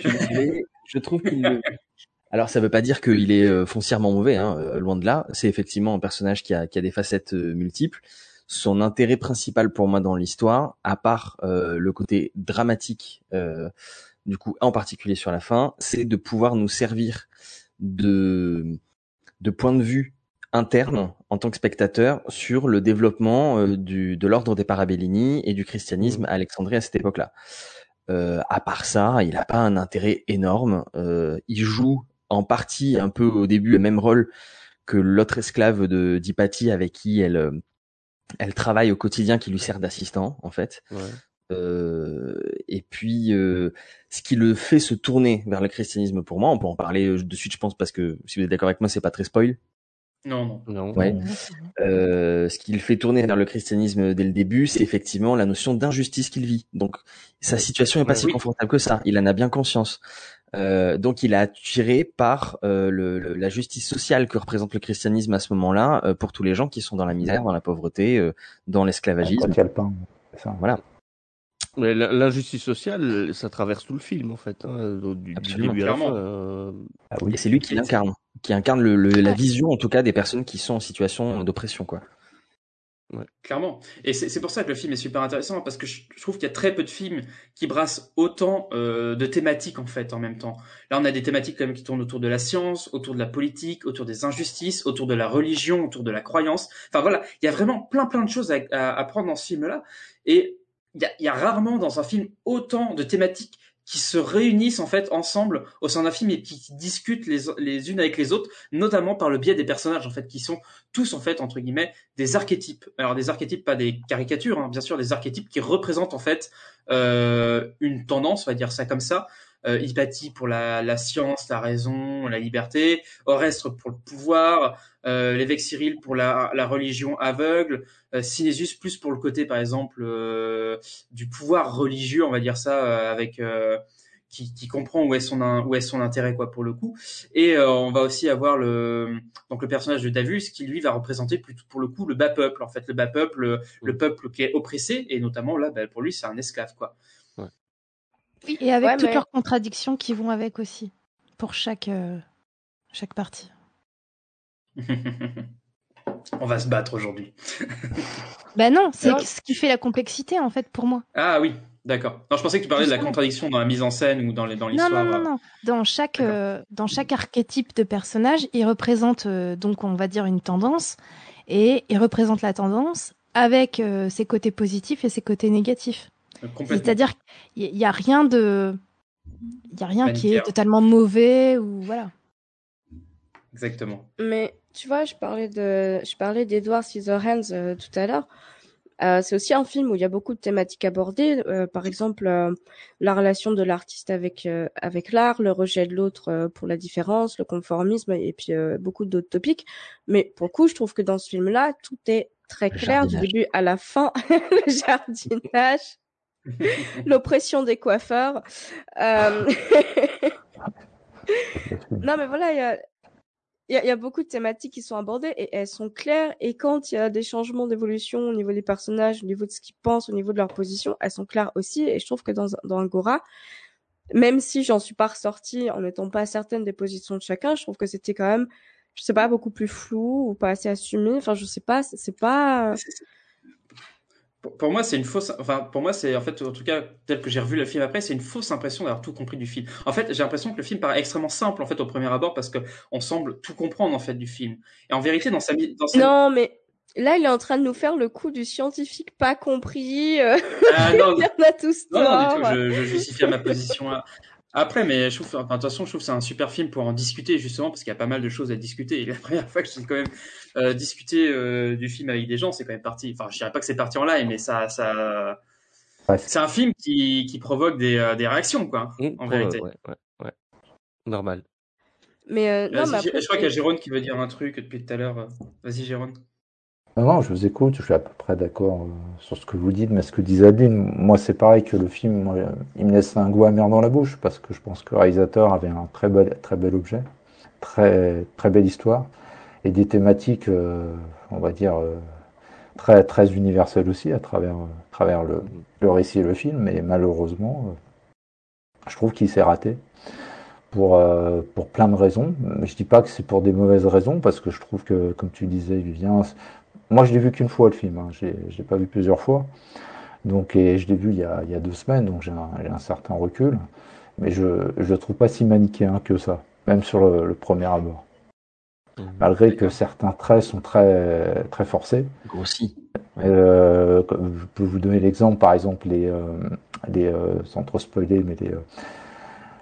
Je trouve qu'il le... Alors ça veut pas dire qu'il est euh, foncièrement mauvais, hein, euh, loin de là. C'est effectivement un personnage qui a, qui a des facettes euh, multiples. Son intérêt principal pour moi dans l'histoire, à part euh, le côté dramatique, euh, du coup en particulier sur la fin, c'est de pouvoir nous servir de de point de vue interne en tant que spectateur sur le développement euh, du, de l'ordre des Parabellini et du christianisme à Alexandrie à cette époque-là. Euh, à part ça, il n'a pas un intérêt énorme. Euh, il joue en partie un peu au début le même rôle que l'autre esclave de d'Hypatie avec qui elle euh, elle travaille au quotidien, qui lui sert d'assistant en fait. Ouais. Euh, et puis, euh, ce qui le fait se tourner vers le christianisme pour moi, on peut en parler de suite, je pense, parce que si vous êtes d'accord avec moi, c'est pas très spoil. Non, non. non. Ouais. Euh, ce qui le fait tourner vers le christianisme dès le début, c'est effectivement la notion d'injustice qu'il vit. Donc, sa situation est pas Ouais, si oui. confortable que ça. Il en a bien conscience. Euh, donc, il est attiré par euh, le, le- la justice sociale que représente le christianisme à ce moment-là euh, pour tous les gens qui sont dans la misère, dans la pauvreté, euh, dans l'esclavagisme. Voilà. L'injustice sociale, ça traverse tout le film en fait, hein, du, du Absolument. début à la Clairement. fin. euh, Ah oui. Et c'est lui qui l'incarne, qui incarne le, le- la vision en tout cas des personnes qui sont en situation d'oppression, quoi. Clairement. Et c'est c'est pour ça que le film est super intéressant, parce que je, je trouve qu'il y a très peu de films qui brassent autant euh, de thématiques, en fait, en même temps. Là, on a des thématiques quand même qui tournent autour de la science, autour de la politique, autour des injustices, autour de la religion, autour de la croyance. Enfin voilà, il y a vraiment plein plein de choses à, à, à prendre dans ce film-là. Et il y a, il y a rarement dans un film autant de thématiques qui se réunissent en fait ensemble au sein d'un film et qui discutent les, unes avec les autres, notamment par le biais des personnages en fait qui sont tous en fait entre guillemets des archétypes. Alors des archétypes, pas des caricatures, hein, bien sûr, des archétypes qui représentent en fait euh, une tendance, on va dire ça comme ça. Euh, Hypatie pour la, la science, la raison, la liberté, Orestre pour le pouvoir, l'évêque Cyril pour la, la religion aveugle, euh, Synésus plus pour le côté par exemple euh, du pouvoir religieux, on va dire ça, euh, avec euh, qui, qui comprend où est son où est son intérêt quoi pour le coup. Et euh, on va aussi avoir le donc le personnage de Davus qui lui va représenter plutôt pour le coup le bas peuple en fait le bas peuple le, le peuple qui est oppressé et notamment là bah, pour lui c'est un esclave quoi. Oui, et avec Ouais, toutes mais- leurs contradictions qui vont avec aussi, pour chaque, euh, chaque partie. on va se battre aujourd'hui. Ben non, c'est Non. ce qui fait la complexité en fait pour moi. Ah oui, d'accord. Non, je pensais que tu parlais de la contradiction dans la mise en scène ou dans Non, l'histoire. non, non, euh. non. Dans chaque, euh, dans chaque archétype de personnage, il représente euh, donc, on va dire, une tendance, et il représente la tendance avec euh, ses côtés positifs et ses côtés négatifs. C'est-à-dire qu'il n'y a rien de, il y a rien qui est totalement mauvais ou voilà. Exactement. Mais tu vois, je parlais de, je parlais d'Edward Scissorhands euh, tout à l'heure. Euh, c'est aussi un film où il y a beaucoup de thématiques abordées. Euh, par exemple, euh, la relation de l'artiste avec avec l'art, le rejet de l'autre pour la différence, le conformisme et puis beaucoup d'autres topics. Mais pour le coup, je trouve que dans ce film-là, tout est très Le clair du début à la fin. le jardinage, l'oppression des coiffeurs. Euh, non, mais voilà, il y a, il y, y a beaucoup de thématiques qui sont abordées et elles sont claires. Et quand il y a des changements d'évolution au niveau des personnages, au niveau de ce qu'ils pensent, au niveau de leur position, elles sont claires aussi. Et je trouve que dans, dans Angora, même si j'en suis pas ressortie en n'étant pas certaine des positions de chacun, je trouve que c'était quand même, je sais pas, beaucoup plus flou ou pas assez assumé. Enfin, je sais pas, c'est pas. Pour, pour moi, c'est une fausse. Enfin, pour moi, c'est en fait, en tout cas, tel que j'ai revu le film après, c'est une fausse impression d'avoir tout compris du film. En fait, j'ai l'impression que le film paraît extrêmement simple en fait au premier abord parce que on semble tout comprendre en fait du film. Et en vérité, dans sa dans sa... Non, mais là, il est en train de nous faire le coup du scientifique pas compris. euh, Ah, non, il y en a tous Non, non, du tout, je, je justifie ma position là. Après, mais je trouve, enfin, de toute façon, je trouve que c'est un super film pour en discuter, justement, parce qu'il y a pas mal de choses à discuter. Et la première fois que j'ai quand même euh, discuté euh, du film avec des gens, c'est quand même parti. Enfin, je dirais pas que c'est parti en live, mais ça, ça, c'est un film qui, qui provoque des, euh, des réactions, quoi, en Ouais, vérité. ouais, ouais, ouais. Normal. Mais euh, non, mais après, je crois qu'il y a Jérôme qui veut dire un truc depuis tout à l'heure. Vas-y, Jérôme. Non, non, je vous écoute, je suis à peu près d'accord euh, sur ce que vous dites, mais ce que disait Adeline, moi c'est pareil que le film, il me laisse un goût amer dans la bouche, parce que je pense que le réalisateur avait un très bel, très bel objet, très, très belle histoire, et des thématiques, euh, on va dire, euh, très, très universelles aussi à travers, travers le, récit et le film, mais malheureusement, je trouve qu'il s'est raté pour, pour plein de raisons. Je dis pas que c'est pour des mauvaises raisons, parce que je trouve que, comme tu disais, Vivien, moi je l'ai vu qu'une fois le film, hein. je l'ai pas vu plusieurs fois. Donc, et je l'ai vu il y a, il y a deux semaines, donc j'ai un, certain recul. Mais je ne le trouve pas si manichéen que ça, même sur le, le premier abord. Malgré que certains traits sont très, très forcés. Grossis. Euh, je peux vous donner l'exemple, par exemple, les, euh, les euh, sans trop spoiler, mais les,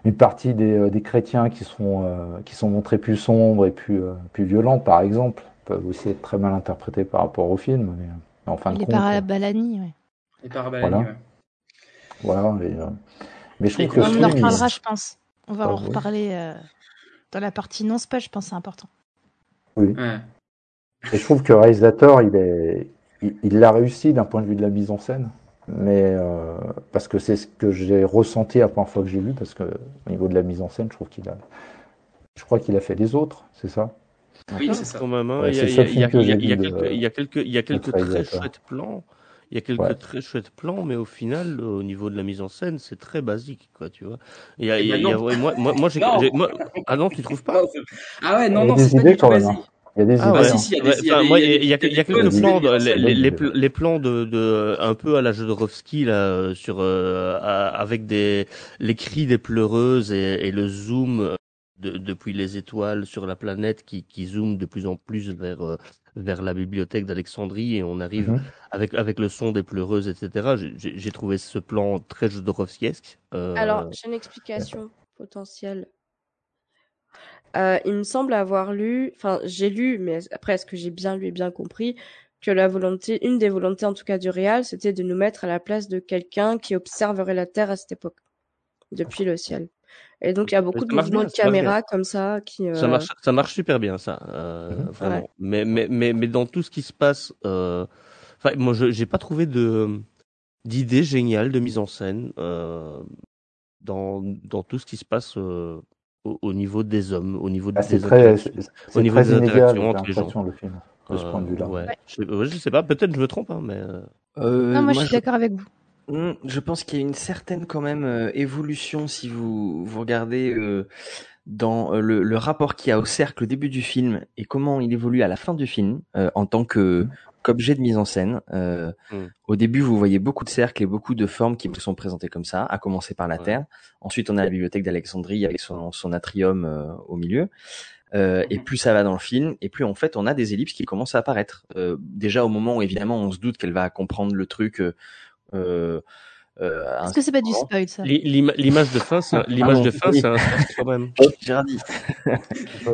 une partie des, des chrétiens qui sont, qui sont montrés plus sombres et plus, plus violents, par exemple, peuvent aussi être très mal interprétés par rapport au film. Mais, mais en fin de Les compte, parabalani, ouais. Les Parabalani, Voilà. ouais. voilà. et, euh, mais je trouve que On le en film, il- reparlera, je pense. On va Ah, en oui. reparler euh, dans la partie non spoil, je pense que c'est important. Oui. Ouais. Et je trouve que le réalisateur, il est, il il l'a réussi d'un point de vue de la mise en scène, mais euh, parce que c'est ce que j'ai ressenti la première fois que j'ai vu, parce que au niveau de la mise en scène, je trouve qu'il a, je crois qu'il a fait les autres, c'est ça? Oui, c'est ça. Quand même, hein. Ouais, il y a, il y il y quelques, il y a quelques, il y a quelques très chouettes plans. Il y a quelques Ouais. très chouettes plans, mais au final, au niveau de la mise en scène, c'est très basique, quoi, tu vois. Il y a, Eh il y a- ben il y a- non. ouais, moi, moi, moi, j'ai, moi- ah non, tu trouves pas? Non, ah ouais, non, non, c'est pas idées du tout quand même, hein. Il y a des Ah idées. ouais. si, si, il y a des- il y a enfin, des- moi, il y a- il y a, il y a il y a des quelques plans, de- les, les, les, Bonnes pl- les plans de, de, un peu à la Jodorowsky, là, euh, sur, euh, avec des, les cris des pleureuses et, et le zoom euh, de, depuis les étoiles sur la planète qui, qui zoome de plus en plus vers, euh, vers la bibliothèque d'Alexandrie et on arrive Mhm. avec, avec le son des pleureuses, etc. J'ai- J'ai j'ai trouvé ce plan très Jodorowskiesque. Euh, Alors, j'ai une explication potentielle. Euh, il me semble avoir lu, enfin, j'ai lu, mais après, est-ce que j'ai bien lu et bien compris que la volonté, une des volontés en tout cas du réal, c'était de nous mettre à la place de quelqu'un qui observerait la Terre à cette époque, depuis le ciel. Et donc, il y a beaucoup ça de mouvements bien, de caméra comme ça qui. Ça euh, marche, ça marche super bien, ça, euh, vraiment. Ouais. Mais, mais, mais, mais dans tout ce qui se passe, euh, enfin, moi, je j'ai pas trouvé de d'idée géniale de mise en scène euh, dans dans tout ce qui se passe euh, au, au niveau des hommes, au niveau Ah, des au c'est niveau très des interactions entre les gens. le film, de ce point de vue-là. ouais. Ouais. Je, ouais, je sais pas, peut-être je me trompe, hein, mais non, moi, je suis d'accord avec vous. Hmm, Je pense qu'il y a une certaine quand même euh, évolution si vous vous regardez euh, dans euh, le, le rapport qu'il y a au cercle au début du film et comment il évolue à la fin du film euh, en tant que qu'objet de mise en scène. Euh, Mm. Au début, vous voyez beaucoup de cercles et beaucoup de formes qui vous sont présentées comme ça, à commencer par la Ouais. Terre. Ensuite, on a la bibliothèque d'Alexandrie avec son, son atrium euh, au milieu. Euh, et plus ça va dans le film, et plus en fait on a des ellipses qui commencent à apparaître. Euh, déjà au moment où évidemment on se doute qu'elle va comprendre le truc, euh, euh, Euh, Est-ce que c'est pas du spoil ça L'image de fin, c'est l'image de fin, c'est un cercle quand même. J'ai dit.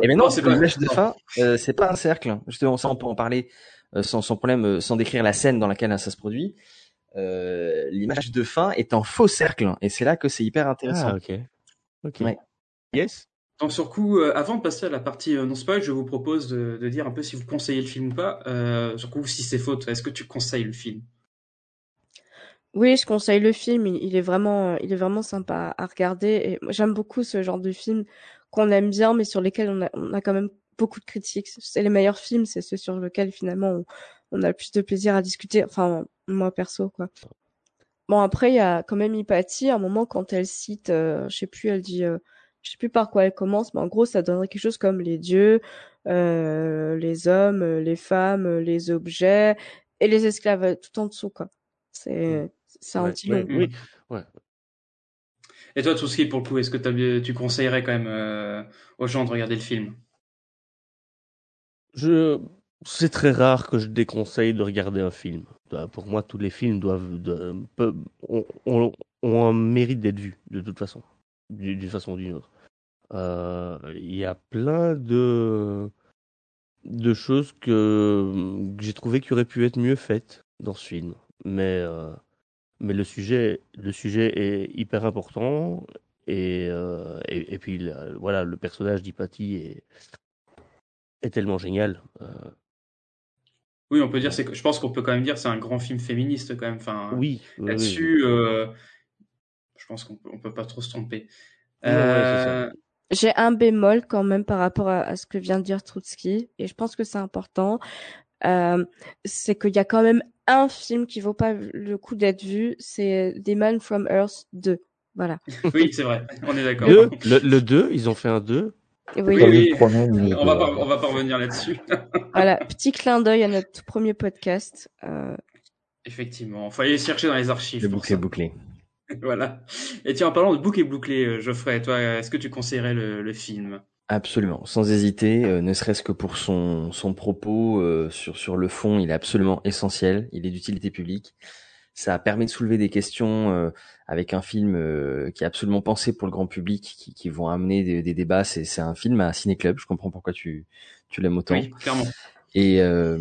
Et mais non, c'est l'image de fin, euh, c'est pas un cercle. Justement, ça on peut en parler euh, sans, sans problème, euh, sans décrire la scène dans laquelle ça se produit. Euh, l'image de fin est en faux cercle, et c'est là que c'est hyper intéressant. Ah, ok. Ok. Ouais. Yes. Donc sur coup, euh, avant de passer à la partie euh, non spoil, je vous propose de, de dire un peu si vous conseillez le film ou pas. Euh, sur coup, si c'est faute, est-ce que tu conseilles le film? Oui, je conseille le film. Il, est vraiment, il est vraiment sympa à regarder. Et j'aime beaucoup ce genre de film qu'on aime bien, mais sur lesquels on a, on a quand même beaucoup de critiques. C'est les meilleurs films, c'est ceux sur lesquels finalement on, a le plus de plaisir à discuter. Enfin, moi perso, quoi. Bon, après, il y a quand même Hypatie, à un moment, quand elle cite, euh, je sais plus, elle dit, euh, je sais plus par quoi elle commence, mais en gros, ça donnerait quelque chose comme les dieux, euh, les hommes, euh, les femmes, euh, les objets et les esclaves euh, tout en dessous, quoi. C'est, c'est un Ouais, petit ouais, long. oui. Ouais. Et toi, Touski, pour le coup, est-ce que tu conseillerais quand même euh, aux gens de regarder le film? Je, c'est très rare que je déconseille de regarder un film. Euh, Pour moi, tous les films doivent, de, peu- ont, ont- ont un mérite d'être vus, de toute façon, d'une d'une façon ou d'une autre. Euh, Il y a plein de, de choses que, que j'ai trouvé qui auraient pu être mieux faites dans ce film. Mais, euh, mais le sujet, le sujet est hyper important. Et, euh, et, et puis, voilà, le personnage d'Hypatie est, est tellement génial. Euh, Oui, on peut dire, c'est je pense qu'on peut quand même dire, c'est un grand film féministe quand même. Enfin, Oui, oui, là-dessus, euh, je pense qu'on peut, on peut pas trop se tromper. Ouais. J'ai un bémol quand même par rapport à, à ce que vient de dire Trotsky, et je pense que c'est important. Euh, c'est qu'il y a quand même un film qui vaut pas le coup d'être vu, c'est The Man from Earth 2. Voilà. oui, c'est vrai, on est d'accord. Deux, le, le 2, ils ont fait un 2. Oui, Oui, On va pas, on va pas revenir là-dessus. Voilà, petit clin d'œil à notre tout premier podcast. Euh, Effectivement, fallait chercher dans les archives. Le boucle est bouclé. voilà. Et tiens, en parlant de boucle et bouclé, euh, Geoffrey, toi, est-ce que tu conseillerais le, le film? Absolument, sans hésiter, euh, ne serait-ce que pour son, son propos euh, sur, sur le fond, il est absolument essentiel, il est d'utilité publique. Ça permet de soulever des questions euh, avec un film euh, qui est absolument pensé pour le grand public, qui, qui vont amener des, des débats. C'est, c'est un film à ciné-club, je comprends pourquoi tu, tu l'aimes autant. Oui, clairement. Et euh,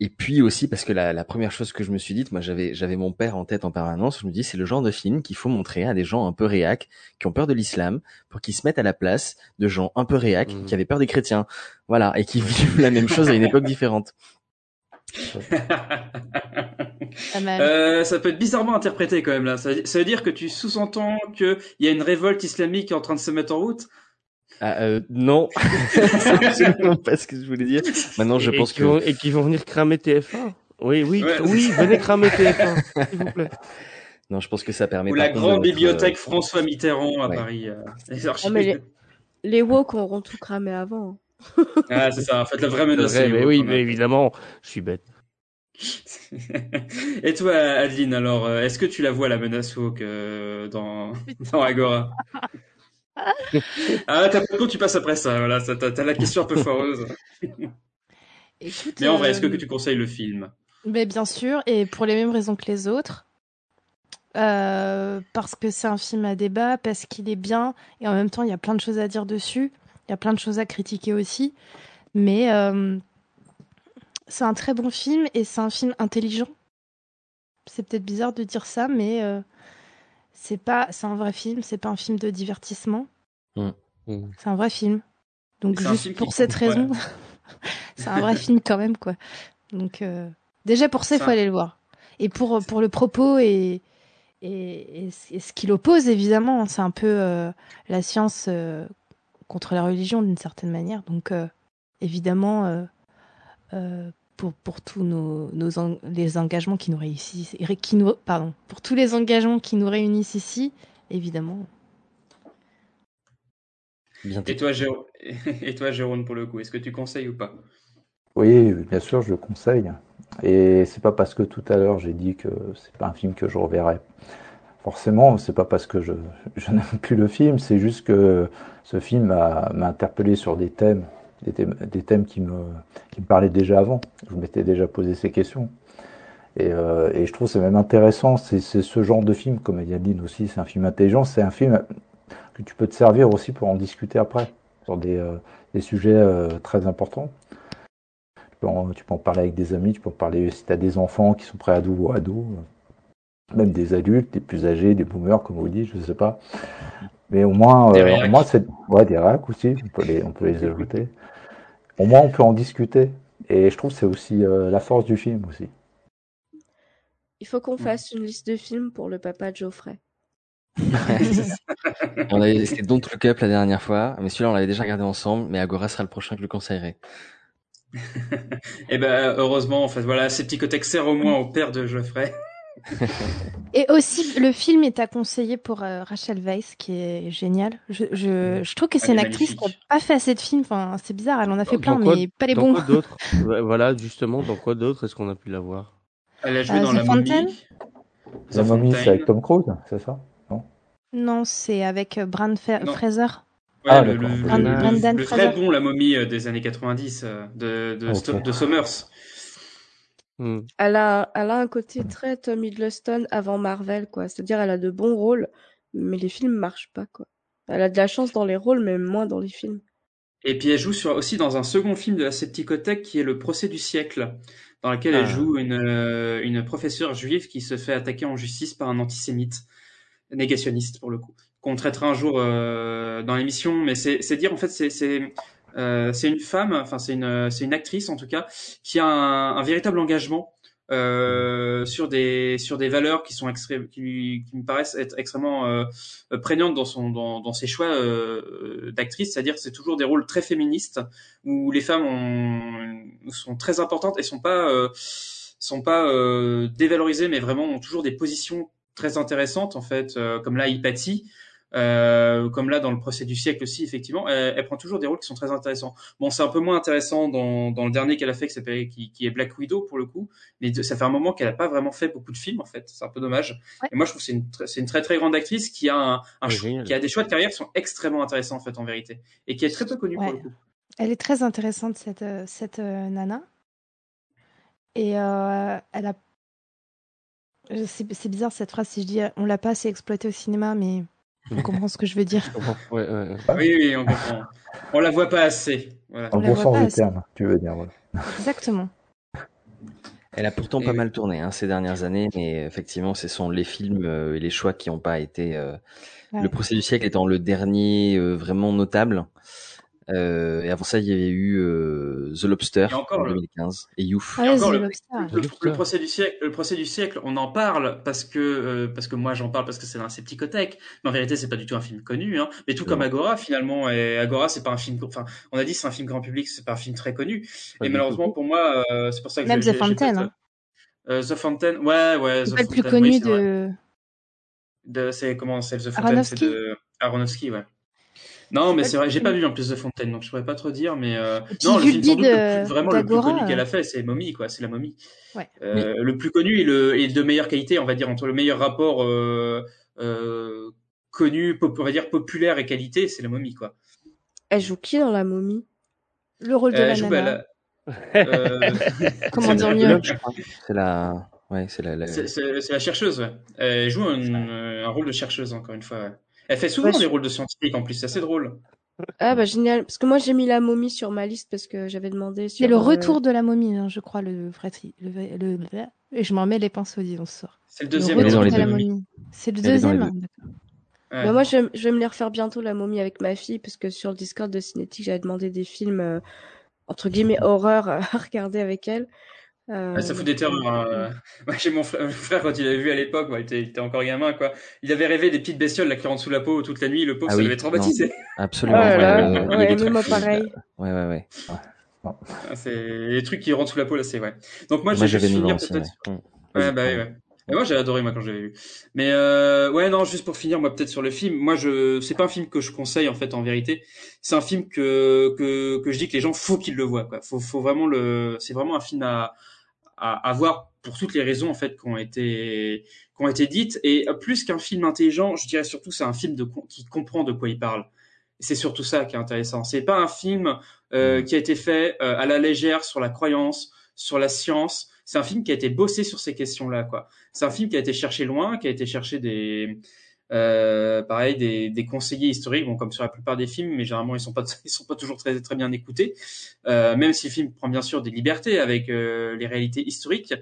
et puis aussi parce que la, la première chose que je me suis dite, moi j'avais j'avais mon père en tête en permanence. Je me dis c'est le genre de film qu'il faut montrer à des gens un peu réac qui ont peur de l'islam pour qu'ils se mettent à la place de gens un peu réac qui avaient peur des chrétiens, voilà, et qui vivent la même chose à une époque différente. Euh, ça peut être bizarrement interprété quand même là. Ça, ça veut dire que tu sous-entends qu'il y a une révolte islamique qui est en train de se mettre en route Ah, euh, non, c'est absolument pas ce que je voulais dire. Maintenant je et, pense que vont, et qui vont venir cramer TF1. Oui, oui, Ouais. oui, venez cramer TF1, s'il vous plaît. non, je pense que ça permet. Ou la grande bibliothèque euh, François Mitterrand à ouais. Paris. euh, les Non, archives. mais les, les woke auront tout cramé avant. Ah, c'est ça. En fait, la vraie C'est menace. vrai, mais oui, mais évidemment, je suis bête. Et toi, Adeline, alors, euh, est-ce que tu la vois la menace woke euh, dans, dans Agora? Ah, t'as tu passes après ça. Voilà, ça, t'as, la question un peu foireuse. Écoute, Mais en vrai, est-ce que euh, tu conseilles le film? Mais bien sûr, et pour les mêmes raisons que les autres. Euh, parce que c'est un film à débat, parce qu'il est bien, et en même temps, il y a plein de choses à dire dessus. Il y a plein de choses à critiquer aussi. Mais euh, c'est un très bon film, et c'est un film intelligent. C'est peut-être bizarre de dire ça, mais c'est pas, c'est un vrai film, c'est pas un film de divertissement. Mm. C'est un vrai film. Donc juste film qui pour cette ouais. raison, c'est un vrai film quand même, quoi. Donc euh, déjà pour ça, il faut aller le voir. Et pour pour le propos et et, et ce- et ce qu'il oppose évidemment, c'est un peu euh, la science euh, contre la religion d'une certaine manière. Donc euh, évidemment euh, euh, pour pour tous nos, nos en- les engagements qui nous réussissent, qui nous pardon pour tous les engagements qui nous réunissent ici, évidemment. bien Et toi, Jérôme, et toi, Jérôme, pour le coup, est-ce que tu conseilles ou pas? Oui, bien sûr, je le conseille. Et c'est pas parce que tout à l'heure j'ai dit que c'est pas un film que je reverrai. Forcément, c'est pas parce que je, je n'aime plus le film, c'est juste que ce film m'a m'a interpellé sur des thèmes, des thèmes, qui, me, qui me parlaient déjà avant. Je m'étais déjà posé ces questions. Et, euh, et je trouve c'est même intéressant, c'est ce genre de film, comme Yaddine aussi, c'est un film intelligent, c'est un film que tu peux te servir aussi pour en discuter après, sur des, euh, des sujets euh, très importants. Tu peux, en, parler avec des amis, tu peux en parler si tu as des enfants qui sont prêts ados ou ados, même des adultes, des plus âgés, des boomers, comme vous dites, je sais pas. Mais au moins, Des euh, au moins c'est ouais, des réacs aussi, on peut les, on peut les ajouter. Au moins, on peut en discuter. Et je trouve que c'est aussi euh, la force du film aussi. Il faut qu'on fasse une liste de films pour le papa de Geoffrey. On avait c'était Don't Look Up la dernière fois, mais celui-là on l'avait déjà regardé ensemble, mais Agora sera le prochain que je le conseillerai. Et ben heureusement, en fait, voilà, Septicotech sert au moins au père de Geoffrey. Et aussi, le film est à conseiller pour euh, Rachel Weisz, qui est génial. Je, je, je trouve que c'est une actrice qui n'a pas fait assez de films. Enfin, c'est bizarre, elle en a fait plein, Dans quoi- mais pas les dans bons. quoi d'autre Voilà, justement, dans quoi d'autre est-ce qu'on a pu la voir? Elle a joué Euh, dans The La Fountain? Momie. The momie, c'est avec Tom Cruise, c'est ça? Non? Non, c'est avec euh, Bran Fa- Non. Fraser. Ouais, Ah, le, le- le- Brendan le Fraser. très bon La Momie euh, des années 90 euh, de, de. Sto- de Somers. Hmm. Elle a, elle a un côté très Tom Hiddleston avant Marvel, quoi. C'est-à-dire, elle a de bons rôles, mais les films marchent pas, quoi. Elle a de la chance dans les rôles, mais moins dans les films. Et puis elle joue sur, aussi dans un second film de la Septicotech qui est Le procès du siècle, dans lequel Ah. elle joue une, euh, une professeure juive qui se fait attaquer en justice par un antisémite, négationniste pour le coup, qu'on traitera un jour euh, dans l'émission. Mais c'est c'est dire en fait c'est c'est euh, c'est une femme, enfin c'est une c'est une actrice en tout cas qui a un, un véritable engagement euh, sur des sur des valeurs qui sont qui, qui me paraissent être extrêmement euh, prégnantes dans son dans, dans ses choix euh, d'actrice, c'est-à-dire que c'est toujours des rôles très féministes où les femmes ont, sont très importantes et sont pas euh, sont pas euh, dévalorisées mais vraiment ont toujours des positions très intéressantes en fait comme là Hypatie euh, comme là dans le procès du siècle aussi effectivement elle, elle prend toujours des rôles qui sont très intéressants bon c'est un peu moins intéressant dans, dans le dernier qu'elle a fait qui s'appelle qui, qui est Black Widow pour le coup mais ça fait un moment qu'elle a pas vraiment fait beaucoup de films en fait c'est un peu dommage Ouais. et moi je trouve que c'est une c'est une très très grande actrice qui a un, qui a des choix de carrière qui sont extrêmement intéressants en fait en vérité et qui est très peu connue Ouais. pour le coup Elle est très intéressante, cette, euh, cette euh, nana. Et euh, elle a. C'est c'est bizarre cette phrase si je dis on l'a pas assez exploité au cinéma, mais on comprend ce que je veux dire. Ouais, ouais, ouais. oui oui on comprend on la voit pas assez voilà. La bon voit sens pas du assez. terme, tu veux dire. Voilà. Exactement. Elle a pourtant Et pas oui. mal tourné hein, ces dernières années, mais effectivement, ce sont les films euh, et les choix qui n'ont pas été. euh, Ouais. Le procès du siècle étant le dernier euh, vraiment notable. Euh, et avant ça, il y avait eu euh, The Lobster Et encore en le- 2015 et Youth. Ah Et encore, The le, le- le procès du siècle, le procès du siècle, on en parle parce que euh, parce que moi j'en parle parce que c'est dans la Septicothèque, mais en vérité c'est pas du tout un film connu. Hein. Mais tout comme. Agora finalement, et Agora c'est pas un film, enfin on a dit c'est un film grand public, c'est pas un film très connu. Pas et malheureusement pour moi, euh, c'est pour ça que Même The Fountain, hein. Euh, The Fountain, ouais ouais. C'est The pas le plus oui, connu de. De, c'est comment c'est The Fountain, c'est Aronofsky? de Aronofsky, ouais. Non, mais c'est vrai, j'ai pas vu en plus The Fountain, donc je pourrais pas trop dire, mais euh, non, le film le sans doute bide, le euh, plus, vraiment le plus connu qu'elle euh. a fait, c'est Mommy, quoi, c'est la Momie. Ouais. Euh, le plus connu et, le, et de meilleure qualité, on va dire, entre le meilleur rapport euh, euh, connu, pop- on va dire populaire et qualité, c'est la Momie, quoi. Elle joue qui dans La Momie? Le rôle de Euh, la elle joue, nana. elle a- euh, Comment dire mieux? C'est la, ouais, c'est la. la- C'est la chercheuse, ouais. Elle joue un, euh, un rôle de chercheuse, encore une fois. ouais. Elle fait souvent Ouais, des rôles de scientifique en plus, c'est assez drôle. Ah bah génial, parce que moi j'ai mis La Momie sur ma liste parce que j'avais demandé sur... C'est le euh, retour de la momie, hein, je crois, le vrai. tri- Le, vrai- le, le- Et je m'en mets les pinceaux, disons, ce soir. C'est le deuxième. Le retour de la momie. C'est le deuxième deux. D'accord. Ouais. Bah, moi, je, vais- je vais me les refaire bientôt, La Momie, avec ma fille, parce que sur le Discord de Cinétique, j'avais demandé des films, euh, entre guillemets, horreur à regarder avec elle. Euh, Ouais, ça fout des terreurs. hein. Moi, j'ai mon frère, mon frère, quand il avait vu à l'époque, ouais, il, était, il était encore gamin, quoi. Il avait rêvé des petites bestioles là, qui rentrent sous la peau toute la nuit. Le pauvre, Ah ça oui, l'avait traumatisé. non, Absolument. là là, Euh, a ouais, trucs moi pareil. Ouais, ouais, ouais. Ah, C'est les trucs qui rentrent sous la peau là, c'est ouais. Donc moi, Moi, j'ai finir peut-être. ouais. Ouais, bah ouais. Et moi, j'ai adoré moi quand je l'avais vu. Mais euh, ouais, non, juste pour finir, moi peut-être sur le film. Moi, je, c'est pas un film que je conseille en fait en vérité. C'est un film que que que je dis que les gens faut qu'ils le voient. Quoi. Faut faut vraiment le. C'est vraiment un film à à, à voir pour toutes les raisons en fait qui ont été qui ont été dites. Et plus qu'un film intelligent, je dirais surtout c'est un film de qui comprend de quoi il parle. C'est surtout ça qui est intéressant. C'est pas un film euh, qui a été fait euh, à la légère sur la croyance, sur la science. c'est un film qui a été bossé sur ces questions-là, quoi. C'est un film qui a été cherché loin, qui a été cherché des, euh, pareil, des, des, conseillers historiques, bon, comme sur la plupart des films, mais généralement ils sont pas, ils sont pas toujours très très bien écoutés. Euh, même si le film prend bien sûr des libertés avec euh, les réalités historiques,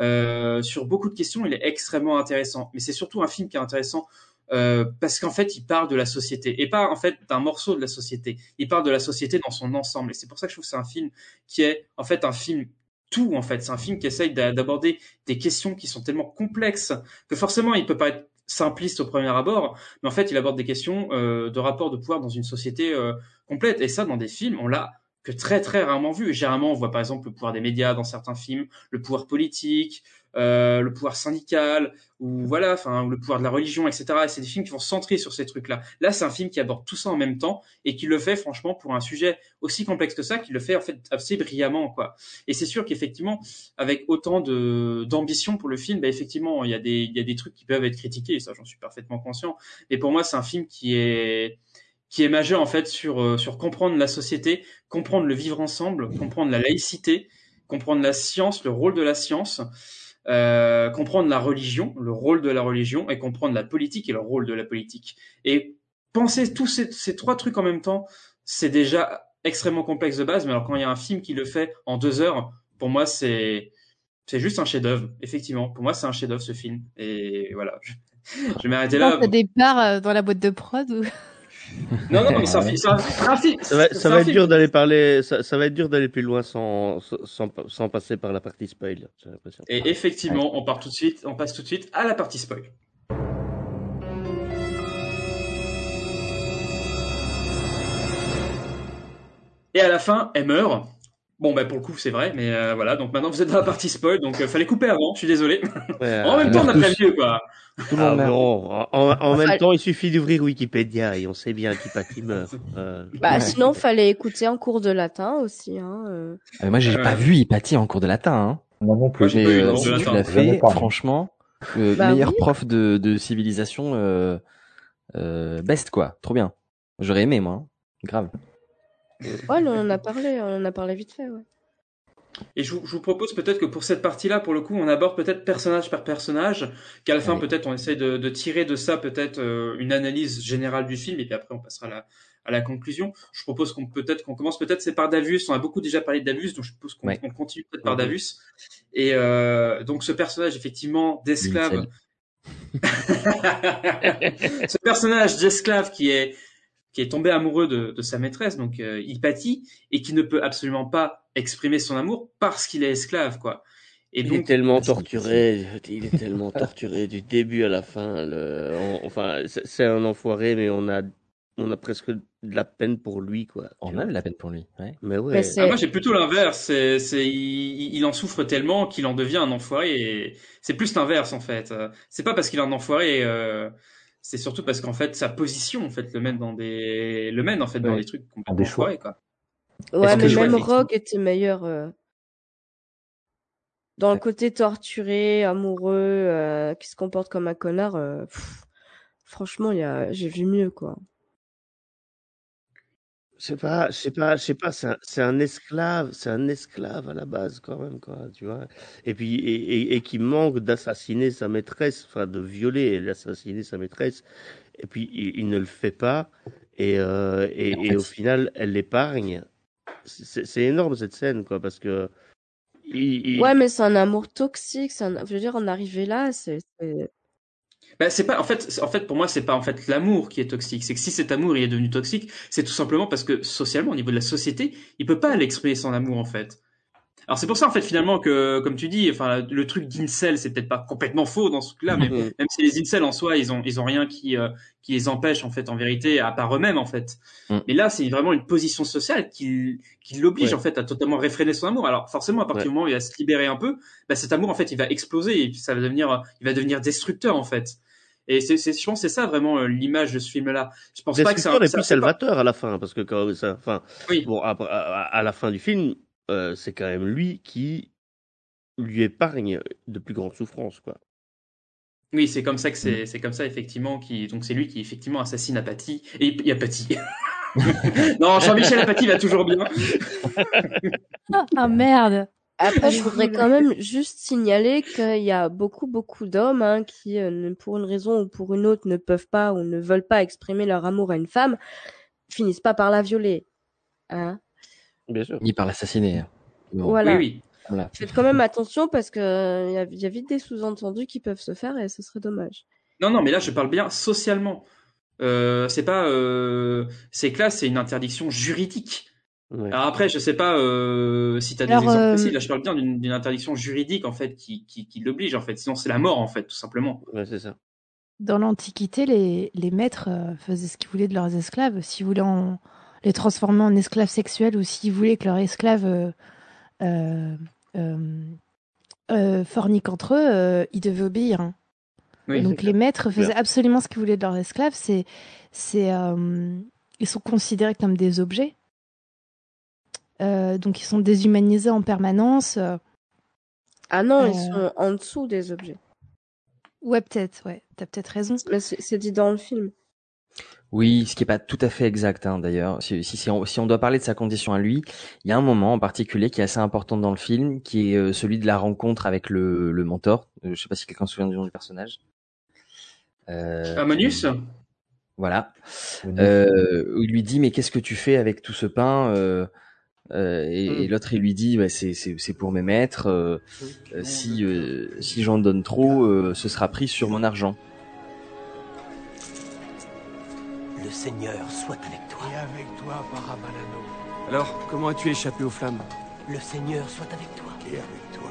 euh, sur beaucoup de questions, il est extrêmement intéressant. Mais c'est surtout un film qui est intéressant euh, parce qu'en fait, il parle de la société et pas en fait d'un morceau de la société. Il parle de la société dans son ensemble et c'est pour ça que je trouve que c'est un film qui est en fait un film tout en fait. C'est un film qui essaye d'aborder des questions qui sont tellement complexes que forcément il peut pas être simpliste au premier abord, mais en fait il aborde des questions euh, de rapport de pouvoir dans une société euh, complète et ça dans des films on l'a que très très rarement vu. Généralement, on voit par exemple le pouvoir des médias dans certains films, le pouvoir politique, euh, le pouvoir syndical, ou voilà, enfin le pouvoir de la religion, etc. Et c'est des films qui vont se centrer sur ces trucs-là. Là, c'est un film qui aborde tout ça en même temps et qui le fait franchement pour un sujet aussi complexe que ça, qui le fait en fait assez brillamment, quoi. Et c'est sûr qu'effectivement, avec autant de d'ambition pour le film, bah, effectivement, il y a des il y a des trucs qui peuvent être critiqués, et ça j'en suis parfaitement conscient. Et pour moi, c'est un film qui est qui est majeur en fait sur euh, sur comprendre la société, comprendre le vivre ensemble, comprendre la laïcité, comprendre la science, le rôle de la science, euh, comprendre la religion, le rôle de la religion, et comprendre la politique et le rôle de la politique. Et penser tous ces, trois trucs en même temps, c'est déjà extrêmement complexe de base. Mais alors quand il y a un film qui le fait en deux heures, pour moi c'est c'est juste un chef-d'œuvre. Effectivement, pour moi c'est un chef-d'œuvre ce film. Et voilà, je, vais m'arrêter là. T'as des parts euh, dans la boîte de prod ou non, non, mais un, film. Ça va, ça va être dur d'aller parler, ça, ça, va être dur d'aller plus loin sans, sans, sans, passer par la partie spoil, j'ai l'impression. Et effectivement, on part tout de suite, on passe tout de suite à la partie spoil. Et à la fin, elle meurt. Bon, bah pour le coup, c'est vrai, mais euh, voilà. Donc maintenant, vous êtes dans la partie spoil, donc euh, fallait couper avant. Je suis désolé. Ouais, en même temps, on a prévu quoi. Tout le monde ah, bon, en, en même temps, il suffit d'ouvrir Wikipédia et on sait bien qu'Hypatie meurt. Euh... Bah sinon, fallait écouter en cours de latin aussi. Hein, euh... Ah, moi, j'ai pas vu Hypatie en cours de latin. Hein. Moi non plus. Mais euh, si tu l'as fait, franchement, bah, meilleur oui. prof de, de civilisation, euh, best quoi. Trop bien. J'aurais aimé moi. Hein. Grave. Ouais, on en a parlé, on en a parlé vite fait, ouais. Et je vous, je vous propose peut-être que pour cette partie-là, pour le coup, on aborde peut-être personnage par personnage, qu'à la fin Oui. peut-être on essaie de, de tirer de ça peut-être euh, une analyse générale du film, et puis après on passera à la, à la conclusion. Je propose qu'on peut-être qu'on commence peut-être c'est par Davus. On a beaucoup déjà parlé de Davus, donc je propose qu'on Ouais. continue peut-être par. Davus. Et euh, donc ce personnage effectivement d'esclave, ce personnage d'esclave qui est qui est tombé amoureux de, de sa maîtresse, donc euh, Hypatie, et qui ne peut absolument pas exprimer son amour parce qu'il est esclave, quoi. Et il donc, est tellement torturé, il est tellement torturé du début à la fin. Le, on- enfin, c'est un enfoiré, mais on a, on a presque de la peine pour lui, quoi. On a de la peine pour lui. Ouais. Mais ouais. Ah, moi j'ai plutôt l'inverse. C'est, c'est, il, il en souffre tellement qu'il en devient un enfoiré. Et c'est plus l'inverse en fait. C'est pas parce qu'il est un enfoiré. Euh, c'est surtout parce qu'en fait sa position en fait le mène dans des, le mène en fait dans des trucs complètement des choix. enfoirés quoi. Ouais, mais même. Rogue était meilleur euh, dans le côté torturé, amoureux, euh, qui se comporte comme un connard. euh, pff, franchement, il y a, j'ai vu mieux, quoi. Je sais pas, je sais pas, je sais pas, c'est un, c'est un esclave, c'est un esclave à la base quand même, quoi, tu vois. Et puis, et, et, et qui manque d'assassiner sa maîtresse, enfin de violer et d'assassiner sa maîtresse. Et puis, il, il ne le fait pas. Et, euh, et, en et fait, au final, elle l'épargne. C'est c'est énorme cette scène, quoi, parce que. Ouais, mais c'est un amour toxique. c'est un- Je veux dire, en arriver là, c'est. c'est- Bah, c'est pas en fait en fait pour moi c'est pas en fait l'amour qui est toxique. C'est que si cet amour il est devenu toxique c'est tout simplement parce que socialement au niveau de la société il peut pas l'exprimer son amour en fait. Alors c'est pour ça en fait finalement que comme tu dis enfin le truc d'incel c'est peut-être pas complètement faux dans ce truc là mais même si les incels en soi ils ont ils ont rien qui euh, qui les empêche en fait en vérité à part eux-mêmes en fait. Mais là c'est vraiment une position sociale qui qui l'oblige Ouais. en fait à totalement réfréner son amour. Alors forcément à partir Ouais. du moment où il va se libérer un peu bah, cet amour en fait il va exploser et ça va devenir il va devenir destructeur en fait et c'est, c'est, je pense que c'est ça vraiment euh, l'image de ce film-là. Je pense pas que c'est un, et puis c'est pas- salvateur à la fin, parce que quand ça, enfin, Oui. bon, à, à, à la fin du film, euh, c'est quand même lui qui lui épargne de plus grandes souffrances, quoi. Oui, c'est comme ça que Mm. c'est, c'est comme ça effectivement qui, donc c'est lui qui effectivement assassine Apathy et a Apathy. non, Jean-Michel Apathy va toujours bien. Ah merde Après, je voudrais quand même juste signaler qu'il y a beaucoup, beaucoup d'hommes hein, qui, euh, pour une raison ou pour une autre, ne peuvent pas ou ne veulent pas exprimer leur amour à une femme, finissent pas par la violer. Hein Bien sûr. Ni par l'assassiner. hein. Bon. Voilà. Oui, oui. Voilà. Faites quand même attention parce que euh, il y, a- y a vite des sous-entendus qui peuvent se faire et ce serait dommage. Non, non, mais là, je parle bien socialement. Euh, c'est pas, euh, c'est que là, c'est une interdiction juridique. Ouais. Alors après, je sais pas euh, si tu as des exemples euh, précis. Là, je parle bien d'une interdiction juridique en fait qui, qui, qui l'oblige en fait. Sinon, c'est la mort en fait, tout simplement. Ouais, c'est ça. Dans l'Antiquité, les, les maîtres euh, faisaient ce qu'ils voulaient de leurs esclaves. S'ils voulaient en- les transformer en esclaves sexuels ou s'ils voulaient que leurs esclaves euh, euh, euh, euh, forniquent entre eux, euh, ils devaient obéir. hein. Oui, Donc les maîtres faisaient absolument ce qu'ils voulaient de leurs esclaves. C'est, c'est, euh, ils sont considérés comme des objets. Euh, donc ils sont déshumanisés en permanence. euh. Ah non, Euh. ils sont en dessous des objets. Ouais, peut-être, ouais. T'as peut-être raison. Mais c'est dit dans le film. Oui, ce qui est pas tout à fait exact hein, d'ailleurs. Si, si, si on, si on doit parler de sa condition à lui, il y a un moment en particulier qui est assez important dans le film, qui est euh, celui de la rencontre avec le, le mentor. Euh, je sais pas si quelqu'un se souvient du nom du personnage. Euh, Voilà. Euh, où il lui dit mais qu'est-ce que tu fais avec tout ce pain euh, et, et l'autre il lui dit bah, c'est pour mes maîtres. euh, euh, si euh, si j'en donne trop, euh, ce sera pris sur mon argent. Le Seigneur soit avec toi. Et avec toi, Parabalano. Alors, comment as-tu échappé aux flammes? Le Seigneur soit avec toi. Et avec toi.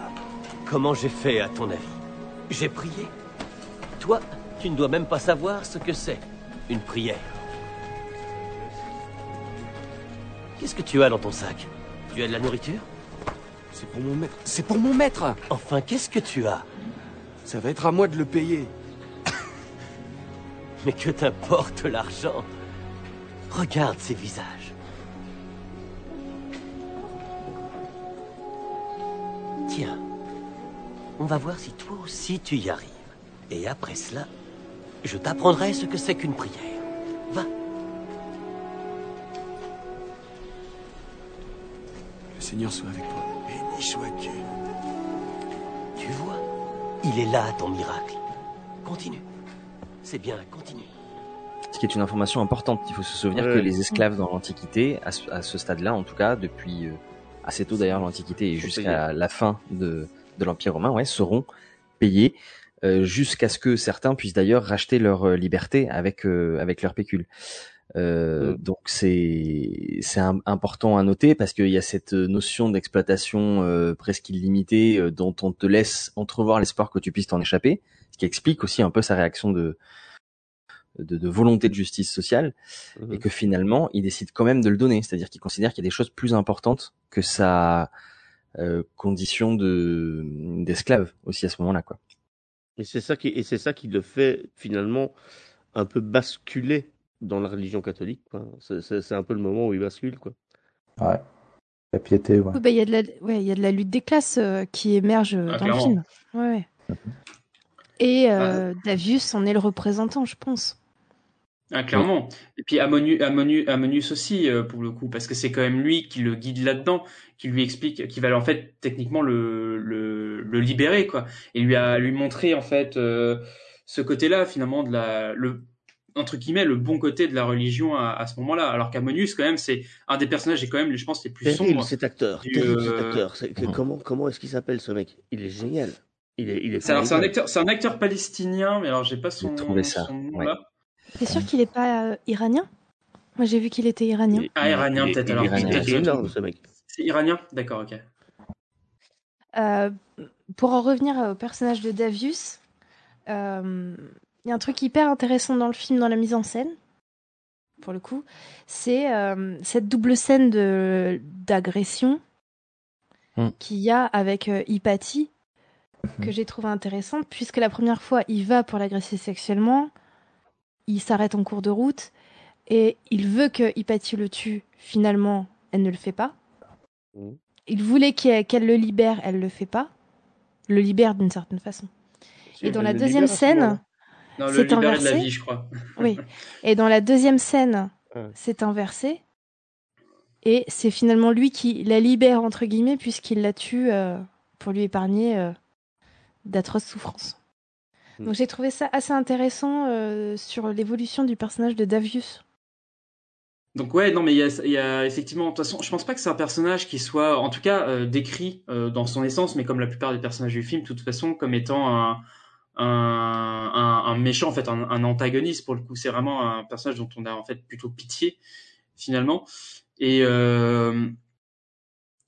Comment j'ai fait, à ton avis? J'ai prié. Toi, tu ne dois même pas savoir ce que c'est, une prière. Qu'est-ce que tu as dans ton sac Tu as de la nourriture C'est pour mon maître. C'est pour mon maître Enfin, qu'est-ce que tu as Ça va être à moi de le payer. Mais que t'importe l'argent Regarde ces visages. Tiens, on va voir si toi aussi tu y arrives. Et après cela, je t'apprendrai ce que c'est qu'une prière. Va. Seigneur soit avec toi. Béni sois-tu. Tu vois, il est là ton miracle. Continue. C'est bien, continue. Ce qui est une information importante. Il faut se souvenir Ouais. que les esclaves dans l'Antiquité, à ce, stade-là en tout cas, depuis euh, assez tôt d'ailleurs l'Antiquité et jusqu'à la fin de, de l'Empire romain, ouais, seront payés euh, jusqu'à ce que certains puissent d'ailleurs racheter leur euh, liberté avec euh, avec leur pécule. Euh, Mm. Donc c'est c'est important à noter parce qu'il y a cette notion d'exploitation euh, presque illimitée euh, dont on te laisse entrevoir l'espoir que tu puisses t'en échapper, ce qui explique aussi un peu sa réaction de de, de volonté de justice sociale Mhm. et que finalement il décide quand même de le donner, c'est-à-dire qu'il considère qu'il y a des choses plus importantes que sa euh, condition de d'esclave aussi à ce moment-là quoi. Et c'est ça qui et c'est ça qui le fait finalement un peu basculer dans la religion catholique. quoi. C'est- C'est c'est un peu le moment où il bascule quoi. Ouais. La piété, ouais. Bah, Il y, a de la- ouais, il y a de la lutte des classes euh, qui émerge euh, Ah, dans le film. Ouais, ouais. Et euh, Davius en est le représentant, je pense. Ah, clairement. Et puis Ammonius, Ammonius, Ammonius aussi, euh, pour le coup, parce que c'est quand même lui qui le guide là-dedans, qui lui explique, qui va en fait techniquement le, le, le libérer, quoi. Et lui a lui montrer en fait euh, ce côté-là, finalement, de la, le, entre guillemets, le bon côté de la religion à, à ce moment-là. Alors qu'Ammonius, quand même, c'est un des personnages, et quand même, je pense, les plus Terrible sombres. cet acteur. du, Terrible euh, cet acteur. C'est que- Comment comment est-ce qu'il s'appelle ce mec? Il est génial. Il est il est. C'est alors, c'est un acteur, c'est un acteur palestinien, mais alors j'ai pas son, trouvé ça, son nom ouais. là. T'es sûr qu'il est pas euh, iranien? Moi, j'ai vu qu'il était iranien. Ah, iranien peut-être il est alors. iranien. Peut-être, Il est énorme ce mec. C'est iranien, d'accord, ok. Euh, pour en revenir au personnage de Davius, euh, y a un truc hyper intéressant dans le film, dans la mise en scène, pour le coup, c'est euh, cette double scène de d'agression Hmm. qu'il y a avec euh, Hypatie, que j'ai trouvé intéressante, puisque la première fois, il va pour l'agresser sexuellement, il s'arrête en cours de route, et il veut que Hypatie le tue, finalement, elle ne le fait pas. Hmm. Il voulait qu'elle le libère, elle le fait pas. Le libère d'une certaine façon. Si, Et dans la deuxième scène. Non, le c'est libérer de la inversé. vie, je crois. oui. Et dans la deuxième scène, Ouais. c'est inversé. Et c'est finalement lui qui la libère, entre guillemets, puisqu'il la tue euh, pour lui épargner euh, d'atroces souffrances. Mm. Donc j'ai trouvé ça assez intéressant euh, sur l'évolution du personnage de Davius. Donc ouais, non, mais il y a, il y a effectivement, de toute façon, je pense pas que c'est un personnage qui soit, en tout cas, euh, décrit euh, dans son essence, mais comme la plupart des personnages du film, de toute façon, comme étant un, un, un, méchant, en fait, un, un antagoniste pour le coup. C'est vraiment un personnage dont on a en fait plutôt pitié finalement. Et euh,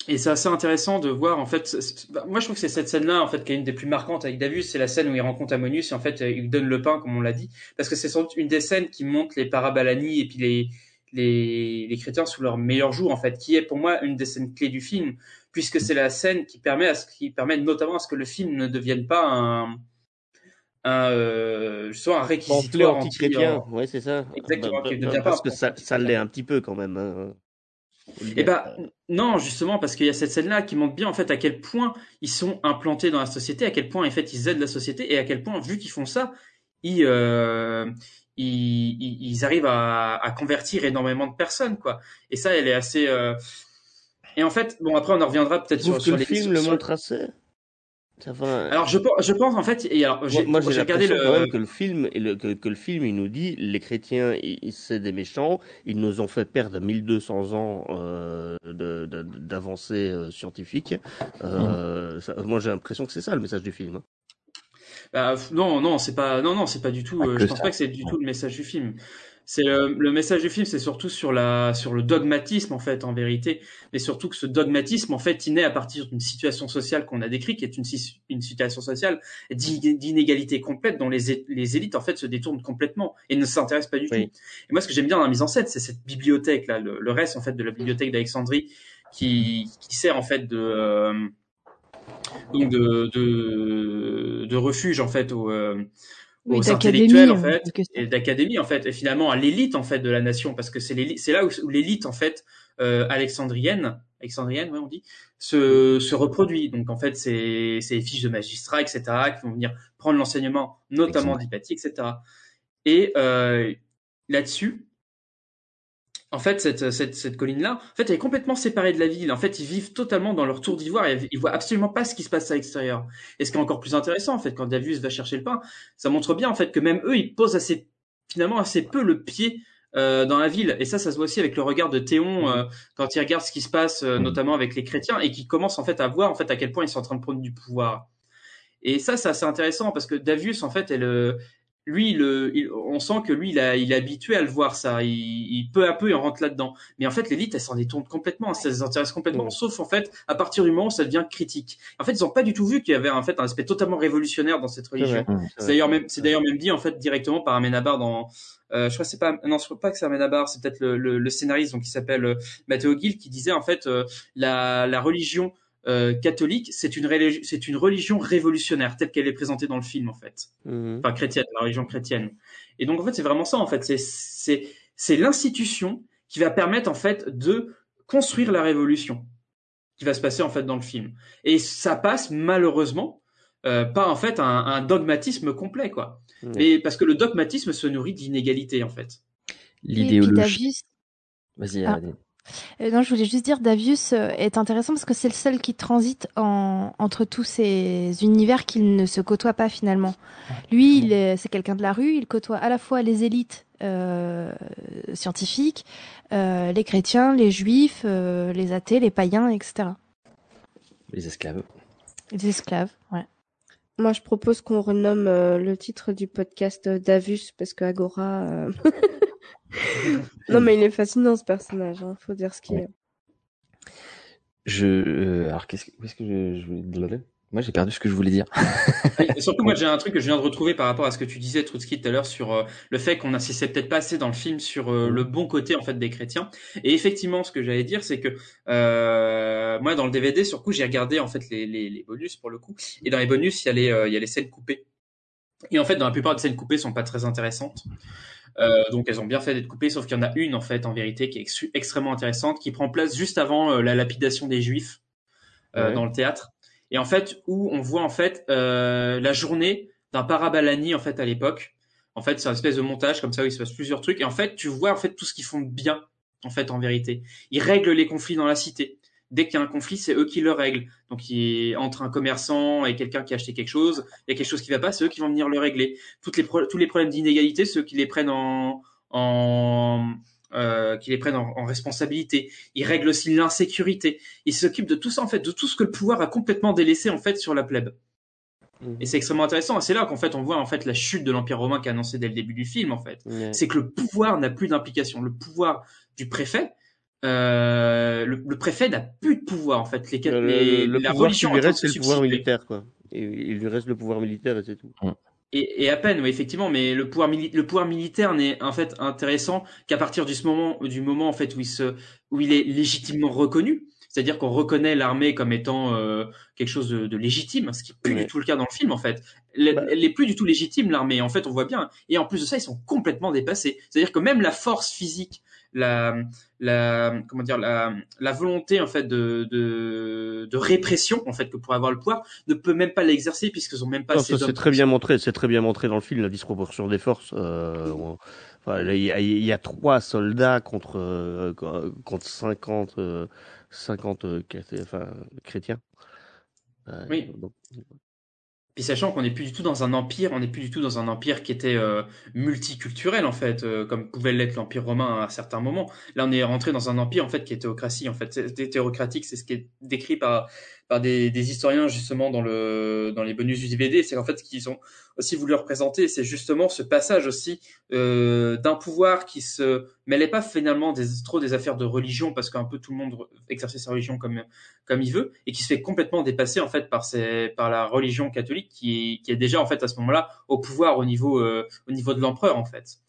et c'est assez intéressant de voir en fait. bah, moi, je trouve que c'est cette scène-là en fait qui est une des plus marquantes avec Davus. C'est la scène où il rencontre Ammonius et en fait il donne le pain, comme on l'a dit, parce que c'est sans doute une des scènes qui montre les parabalani et puis les les, les chrétiens sous leur meilleur jour en fait, qui est pour moi une des scènes clés du film, puisque c'est la scène qui permet à ce qui permet notamment à ce que le film ne devienne pas un un euh, soit un réquisitoire anti-chrétien, anti- ouais, c'est ça. Exactement, Bah, bah, pas parce que ça, ça l'est un petit peu quand même. hein. Eh ben non, justement parce qu'il y a cette scène-là qui montre bien en fait à quel point ils sont implantés dans la société, à quel point en fait ils aident la société et à quel point vu qu'ils font ça, ils euh, ils, arrivent à, à convertir énormément de personnes quoi. Et ça, elle est assez. euh, Et en fait, bon après on en reviendra peut-être sur, que sur le les film le montre assez? Ça va- Alors je, pense- je pense en fait, et alors Moi, j'ai moi, j'ai j'ai regardé le. quand même que le film, et le- que, que le film, il nous dit, les chrétiens, ils- c'est des méchants, ils nous ont fait perdre 1200 ans euh, de- de- d'avancée euh, scientifique. Euh, ça- moi, j'ai l'impression que c'est ça le message du film. hein. Bah, non, non, c'est pas, non, non, c'est pas du tout. Pas euh, je pense ça. pas que c'est du tout le message du film. C'est le, le message du film, c'est surtout sur la, sur le dogmatisme en fait, en vérité, mais surtout que ce dogmatisme en fait, il naît à partir d'une situation sociale qu'on a décrite, qui est une, si- une situation sociale d'in- d'inégalité complète, dont les, élites en fait se détournent complètement et ne s'intéressent pas du Oui. tout. Et moi, ce que j'aime bien dans la mise en scène, c'est cette bibliothèque là, le, le reste en fait de la bibliothèque d'Alexandrie, qui, qui sert en fait de euh, donc de, de, de refuge en fait aux, euh, Oui, aux intellectuels en en fait et d'académie en fait et finalement à l'élite en fait de la nation parce que c'est l'élite- c'est là où, où l'élite en fait euh, alexandrienne alexandrienne ouais on dit se, se reproduit. Donc en fait c'est c'est les fiches de magistrats etc qui vont venir prendre l'enseignement notamment d'Hypatie etc et euh, là-dessus en fait, cette, cette, cette colline-là, en fait, elle est complètement séparée de la ville. En fait, ils vivent totalement dans leur tour d'ivoire et ils voient absolument pas ce qui se passe à l'extérieur. Et ce qui est encore plus intéressant, en fait, quand Davius va chercher le pain, ça montre bien, en fait, que même eux, ils posent assez, finalement, assez peu le pied euh, dans la ville. Et ça, ça se voit aussi avec le regard de Théon euh, quand il regarde ce qui se passe, euh, notamment avec les chrétiens, et qui commence en fait à voir en fait à quel point ils sont en train de prendre du pouvoir. Et ça, c'est assez intéressant parce que Davius, en fait, elle, euh, lui, le, il- on sent que lui, il, a, il est habitué à le voir ça. Il, il- peu à peu, il rentre là-dedans. Mais en fait, l'élite, elle s'en détourne complètement. Ça les intéresse complètement. Sauf en fait, à partir du moment où ça devient critique. En fait, ils n'ont pas du tout vu qu'il y avait en fait un aspect totalement révolutionnaire dans cette religion. c'est d'ailleurs même, c'est d'ailleurs même dit en fait directement par Amenabar dans. Euh, je crois que c'est pas, non, je crois pas que c'est Amenabar, c'est peut-être le, le, le scénariste donc qui s'appelle euh, Matteo Gill qui disait en fait euh, la, la religion euh, catholique, c'est une, c'est une religion révolutionnaire telle qu'elle est présentée dans le film en fait. Mhm. Enfin chrétienne, la religion chrétienne. Et donc en fait c'est vraiment ça en fait, c'est c'est c'est l'institution qui va permettre en fait de construire la révolution qui va se passer en fait dans le film. Et ça passe malheureusement euh, par en fait un, un dogmatisme complet quoi. Mais parce que le dogmatisme se nourrit d'inégalité en fait. L'idéologie. Vas-y, Ah. Euh, non, je voulais juste dire, Davius euh, est intéressant parce que c'est le seul qui transite en, entre tous ces univers qu'il ne se côtoie pas finalement. Lui, c'est quelqu'un de la rue, il côtoie à la fois les élites euh, scientifiques, euh, les chrétiens, les juifs, euh, les athées, les païens, etc. Les esclaves. Les esclaves, ouais. Moi, je propose qu'on renomme euh, le titre du podcast Davus parce que Agora. non, mais il est fascinant ce personnage. Hein, faut dire ce qu'il est. Je, euh, alors qu'est-ce que, où est-ce que je, je voulais Moi, j'ai perdu ce que je voulais dire. Et surtout, moi, j'ai un truc que je viens de retrouver par rapport à ce que tu disais, Trotsky, tout à l'heure, sur euh, le fait qu'on insistait peut-être pas assez dans le film sur euh, le bon côté, en fait, des chrétiens. Et effectivement, ce que j'allais dire, c'est que euh, moi, dans le DVD, sur coup, j'ai regardé, en fait, les, les, les bonus, pour le coup. Et dans les bonus, il y a les, euh, il y a les scènes coupées. Et en fait, dans la plupart des scènes coupées sont pas très intéressantes. Euh, donc elles ont bien fait d'être coupées, sauf qu'il y en a une en fait en vérité qui est ex- extrêmement intéressante, qui prend place juste avant euh, la lapidation des Juifs euh, Ouais. dans le théâtre, et en fait où on voit en fait euh, la journée d'un parabalani en fait à l'époque. En fait, c'est un espèce de montage comme ça où il se passe plusieurs trucs, et en fait tu vois en fait tout ce qu'ils font de bien en fait, en vérité. Ils règlent les conflits dans la cité. Dès qu'il y a un conflit, c'est eux qui le règlent. Donc, il, entre un commerçant et quelqu'un qui a acheté quelque chose, il y a quelque chose qui va pas, c'est eux qui vont venir le régler. Toutes les tous les problèmes d'inégalité, ceux qui les prennent en, en euh, qui les prennent en, en, responsabilité. Ils règlent aussi l'insécurité. Ils s'occupent de tout ça en fait, de tout ce que le pouvoir a complètement délaissé en fait sur la plèbe. Et c'est extrêmement intéressant. C'est là qu'en fait on voit en fait la chute de l'Empire romain qui est annoncée dès le début du film en fait. C'est que le pouvoir n'a plus d'implication. Le pouvoir du préfet, euh, le, le, préfet n'a plus de pouvoir en fait. Les, le, les, le la pouvoir religion qui lui reste, c'est le pouvoir militaire, quoi. Et il lui reste le pouvoir militaire et c'est tout. Et, et à peine, oui, effectivement, mais le pouvoir, mili- le pouvoir militaire n'est en fait intéressant qu'à partir du moment, du moment en fait où il se, où il est légitimement reconnu. C'est-à-dire qu'on reconnaît l'armée comme étant euh, quelque chose de, de légitime, ce qui n'est plus Ouais. du tout le cas dans le film en fait. Elle, Bah. elle est plus du tout légitime l'armée. En fait, on voit bien. Et en plus de ça, ils sont complètement dépassés. C'est-à-dire que même la force physique, la, la, comment dire, la, la volonté en fait de, de, de répression en fait que pourrait avoir le pouvoir ne peut même pas l'exercer puisqu'ils ont même pas Non, ça c'est très bien montré, c'est très bien montré dans le film la disproportion des forces. Euh, on- enfin, là, il y, a- il y a trois soldats contre euh, contre 50 euh, 50 cathé- enfin, chrétiens. Oui. donc, Puis sachant qu'on n'est plus du tout dans un empire, on n'est plus du tout dans un empire qui était euh, multiculturel en fait, euh, comme pouvait l'être l'empire romain à certains moments. Là, on est rentré dans un empire en fait qui est théocratie. En fait, théocratique, c'est ce qui est décrit par par des, des historiens justement dans le dans les bonus du DVD. C'est qu'en fait ce qu'ils ont aussi voulu représenter, c'est justement ce passage aussi euh, d'un pouvoir qui se mêlait pas finalement des, trop des affaires de religion parce qu'un peu tout le monde exerçait sa religion comme comme il veut et qui se fait complètement dépasser en fait par ces par la religion catholique qui qui est déjà en fait à ce moment-là au pouvoir au niveau euh, au niveau de l'empereur en fait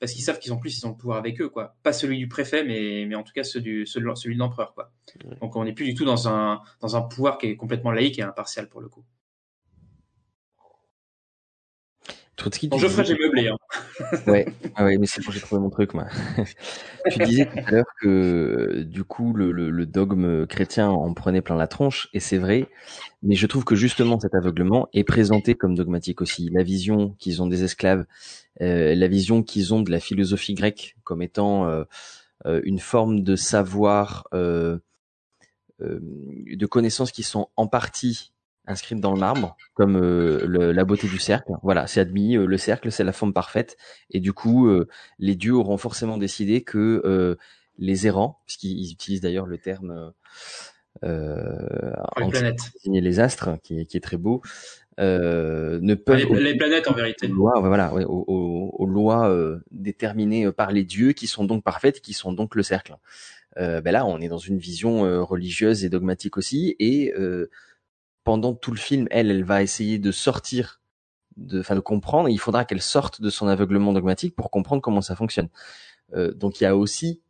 parce qu'ils savent qu'ils ont plus ils ont le pouvoir avec eux quoi. Pas celui du préfet mais mais en tout cas celui du celui de l'empereur quoi. Donc on n'est plus du tout dans un dans un pouvoir qui est complètement laïque et impartial pour le coup Trotsky, Bon, disais- j'ai meublé, hein. ouais, ah ouais, mais c'est bon, j'ai trouvé mon truc, moi. tu disais tout à l'heure que, du coup, le, le, le dogme chrétien en prenait plein la tronche, et c'est vrai, mais je trouve que justement cet aveuglement est présenté comme dogmatique aussi. La vision qu'ils ont des esclaves, euh, la vision qu'ils ont de la philosophie grecque comme étant euh, euh, une forme de savoir, euh, euh, de connaissances qui sont en partie inscrites dans le marbre, comme euh, le- la beauté du cercle. Voilà, c'est admis, euh, le cercle, c'est la forme parfaite. Et du coup, euh, les dieux auront forcément décidé que euh, les errants, puisqu'ils utilisent d'ailleurs le terme euh, Pour les planètes. pour désigner les astres, qui est, qui est très beau, euh, ne peuvent les, les planètes en vérité aux lois, voilà, ouais, aux, aux- aux lois euh, déterminées euh, par les dieux, qui sont donc parfaites, qui sont donc le cercle. Euh, ben là, on est dans une vision euh, religieuse et dogmatique aussi, et euh, pendant tout le film, elle, elle va essayer de sortir, de, enfin de comprendre. il faudra qu'elle sorte de son aveuglement dogmatique pour comprendre comment ça fonctionne. Euh, donc il y a aussi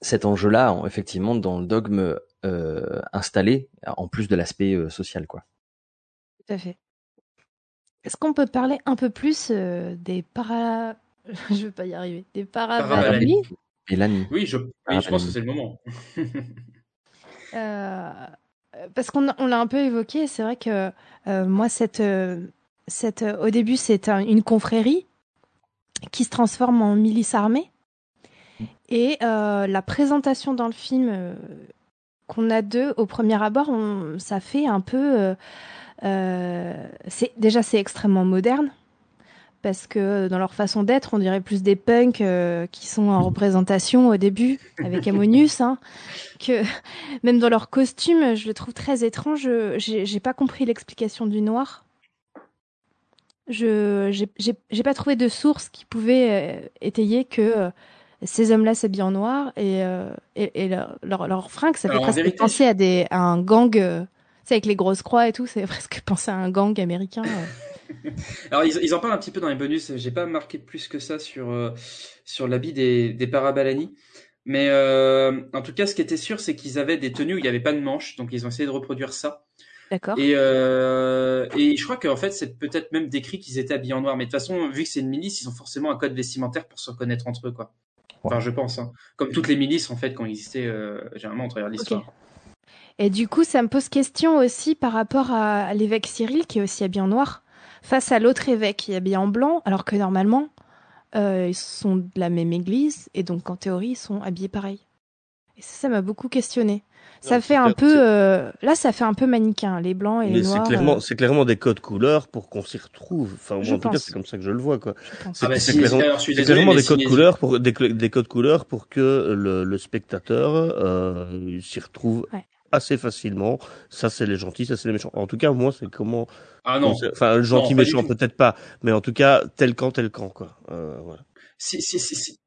cet enjeu-là, en- effectivement, dans le dogme euh, installé, en plus de l'aspect euh, social, quoi. Tout à fait. Est-ce qu'on peut parler un peu plus euh, des para... Je vais pas y arriver. Des parabalani Mélanie. oui je oui, je pense que c'est le moment Euh, parce qu'on on l'a un peu évoqué, c'est vrai que euh, moi, cette, euh, euh, au début, c'est un- une confrérie qui se transforme en milice armée. Et euh, la présentation dans le film euh, qu'on a d'eux au premier abord, ça fait un peu. euh, euh, c'est déjà c'est extrêmement moderne parce que dans leur façon d'être, on dirait plus des punks euh, qui sont en représentation au début avec Ammonius, hein, que même dans leur costume, je le trouve très étrange. J'ai pas compris l'explication du noir. Je j'ai- pas trouvé de source qui pouvait euh, étayer que euh, ces hommes-là s'habillent en noir et, euh, et, et leur, leur, leur fringue, ça fait Alors, presque vérité, penser à, des, à un gang, euh, c'est avec les grosses croix et tout, c'est presque penser à un gang américain. Alors ils, ils en parlent un petit peu dans les bonus. J'ai pas marqué plus que ça sur euh, sur l'habit des des parabalani. Mais euh, en tout cas, ce qui était sûr, c'est qu'ils avaient des tenues où il n'y avait pas de manches, donc ils ont essayé de reproduire ça. D'accord. Et euh, et je crois qu'en fait, c'est peut-être même décrit qu'ils étaient habillés en noir. Mais de toute façon, vu que c'est une milice, ils ont forcément un code vestimentaire pour se reconnaître entre eux, quoi. Enfin, je pense. Hein. Comme toutes les milices en fait, qui ont existé euh, généralement entre l'histoire. Et du coup, ça me pose question aussi par rapport à l'évêque Cyril, qui est aussi habillé en noir, face à l'autre évêque qui est habillé en blanc, alors que normalement, euh, ils sont de la même église, et donc en théorie, ils sont habillés pareil. Et ça, ça m'a beaucoup questionné. Ça fait un clair- peu, euh, là, ça fait un peu manichéen, les blancs et Mais les c'est noirs. clairement, euh, c'est clairement des codes couleurs pour qu'on s'y retrouve. Enfin, moi, Je en tout cas, c'est comme ça que je le vois, quoi. C'est Ah bah, c'est si- clairement, désolé, clairement des codes si- couleurs pour des, cl- des codes couleurs pour que le, le spectateur euh, s'y retrouve Ouais. Assez facilement. Ça, c'est les gentils, ça, c'est les méchants. En tout cas, moi, c'est comment. Ah non. Enfin, le gentil Non, méchant, peut-être pas, mais en tout cas, tel camp, tel camp, quoi. Euh, voilà. Si, si, si, si.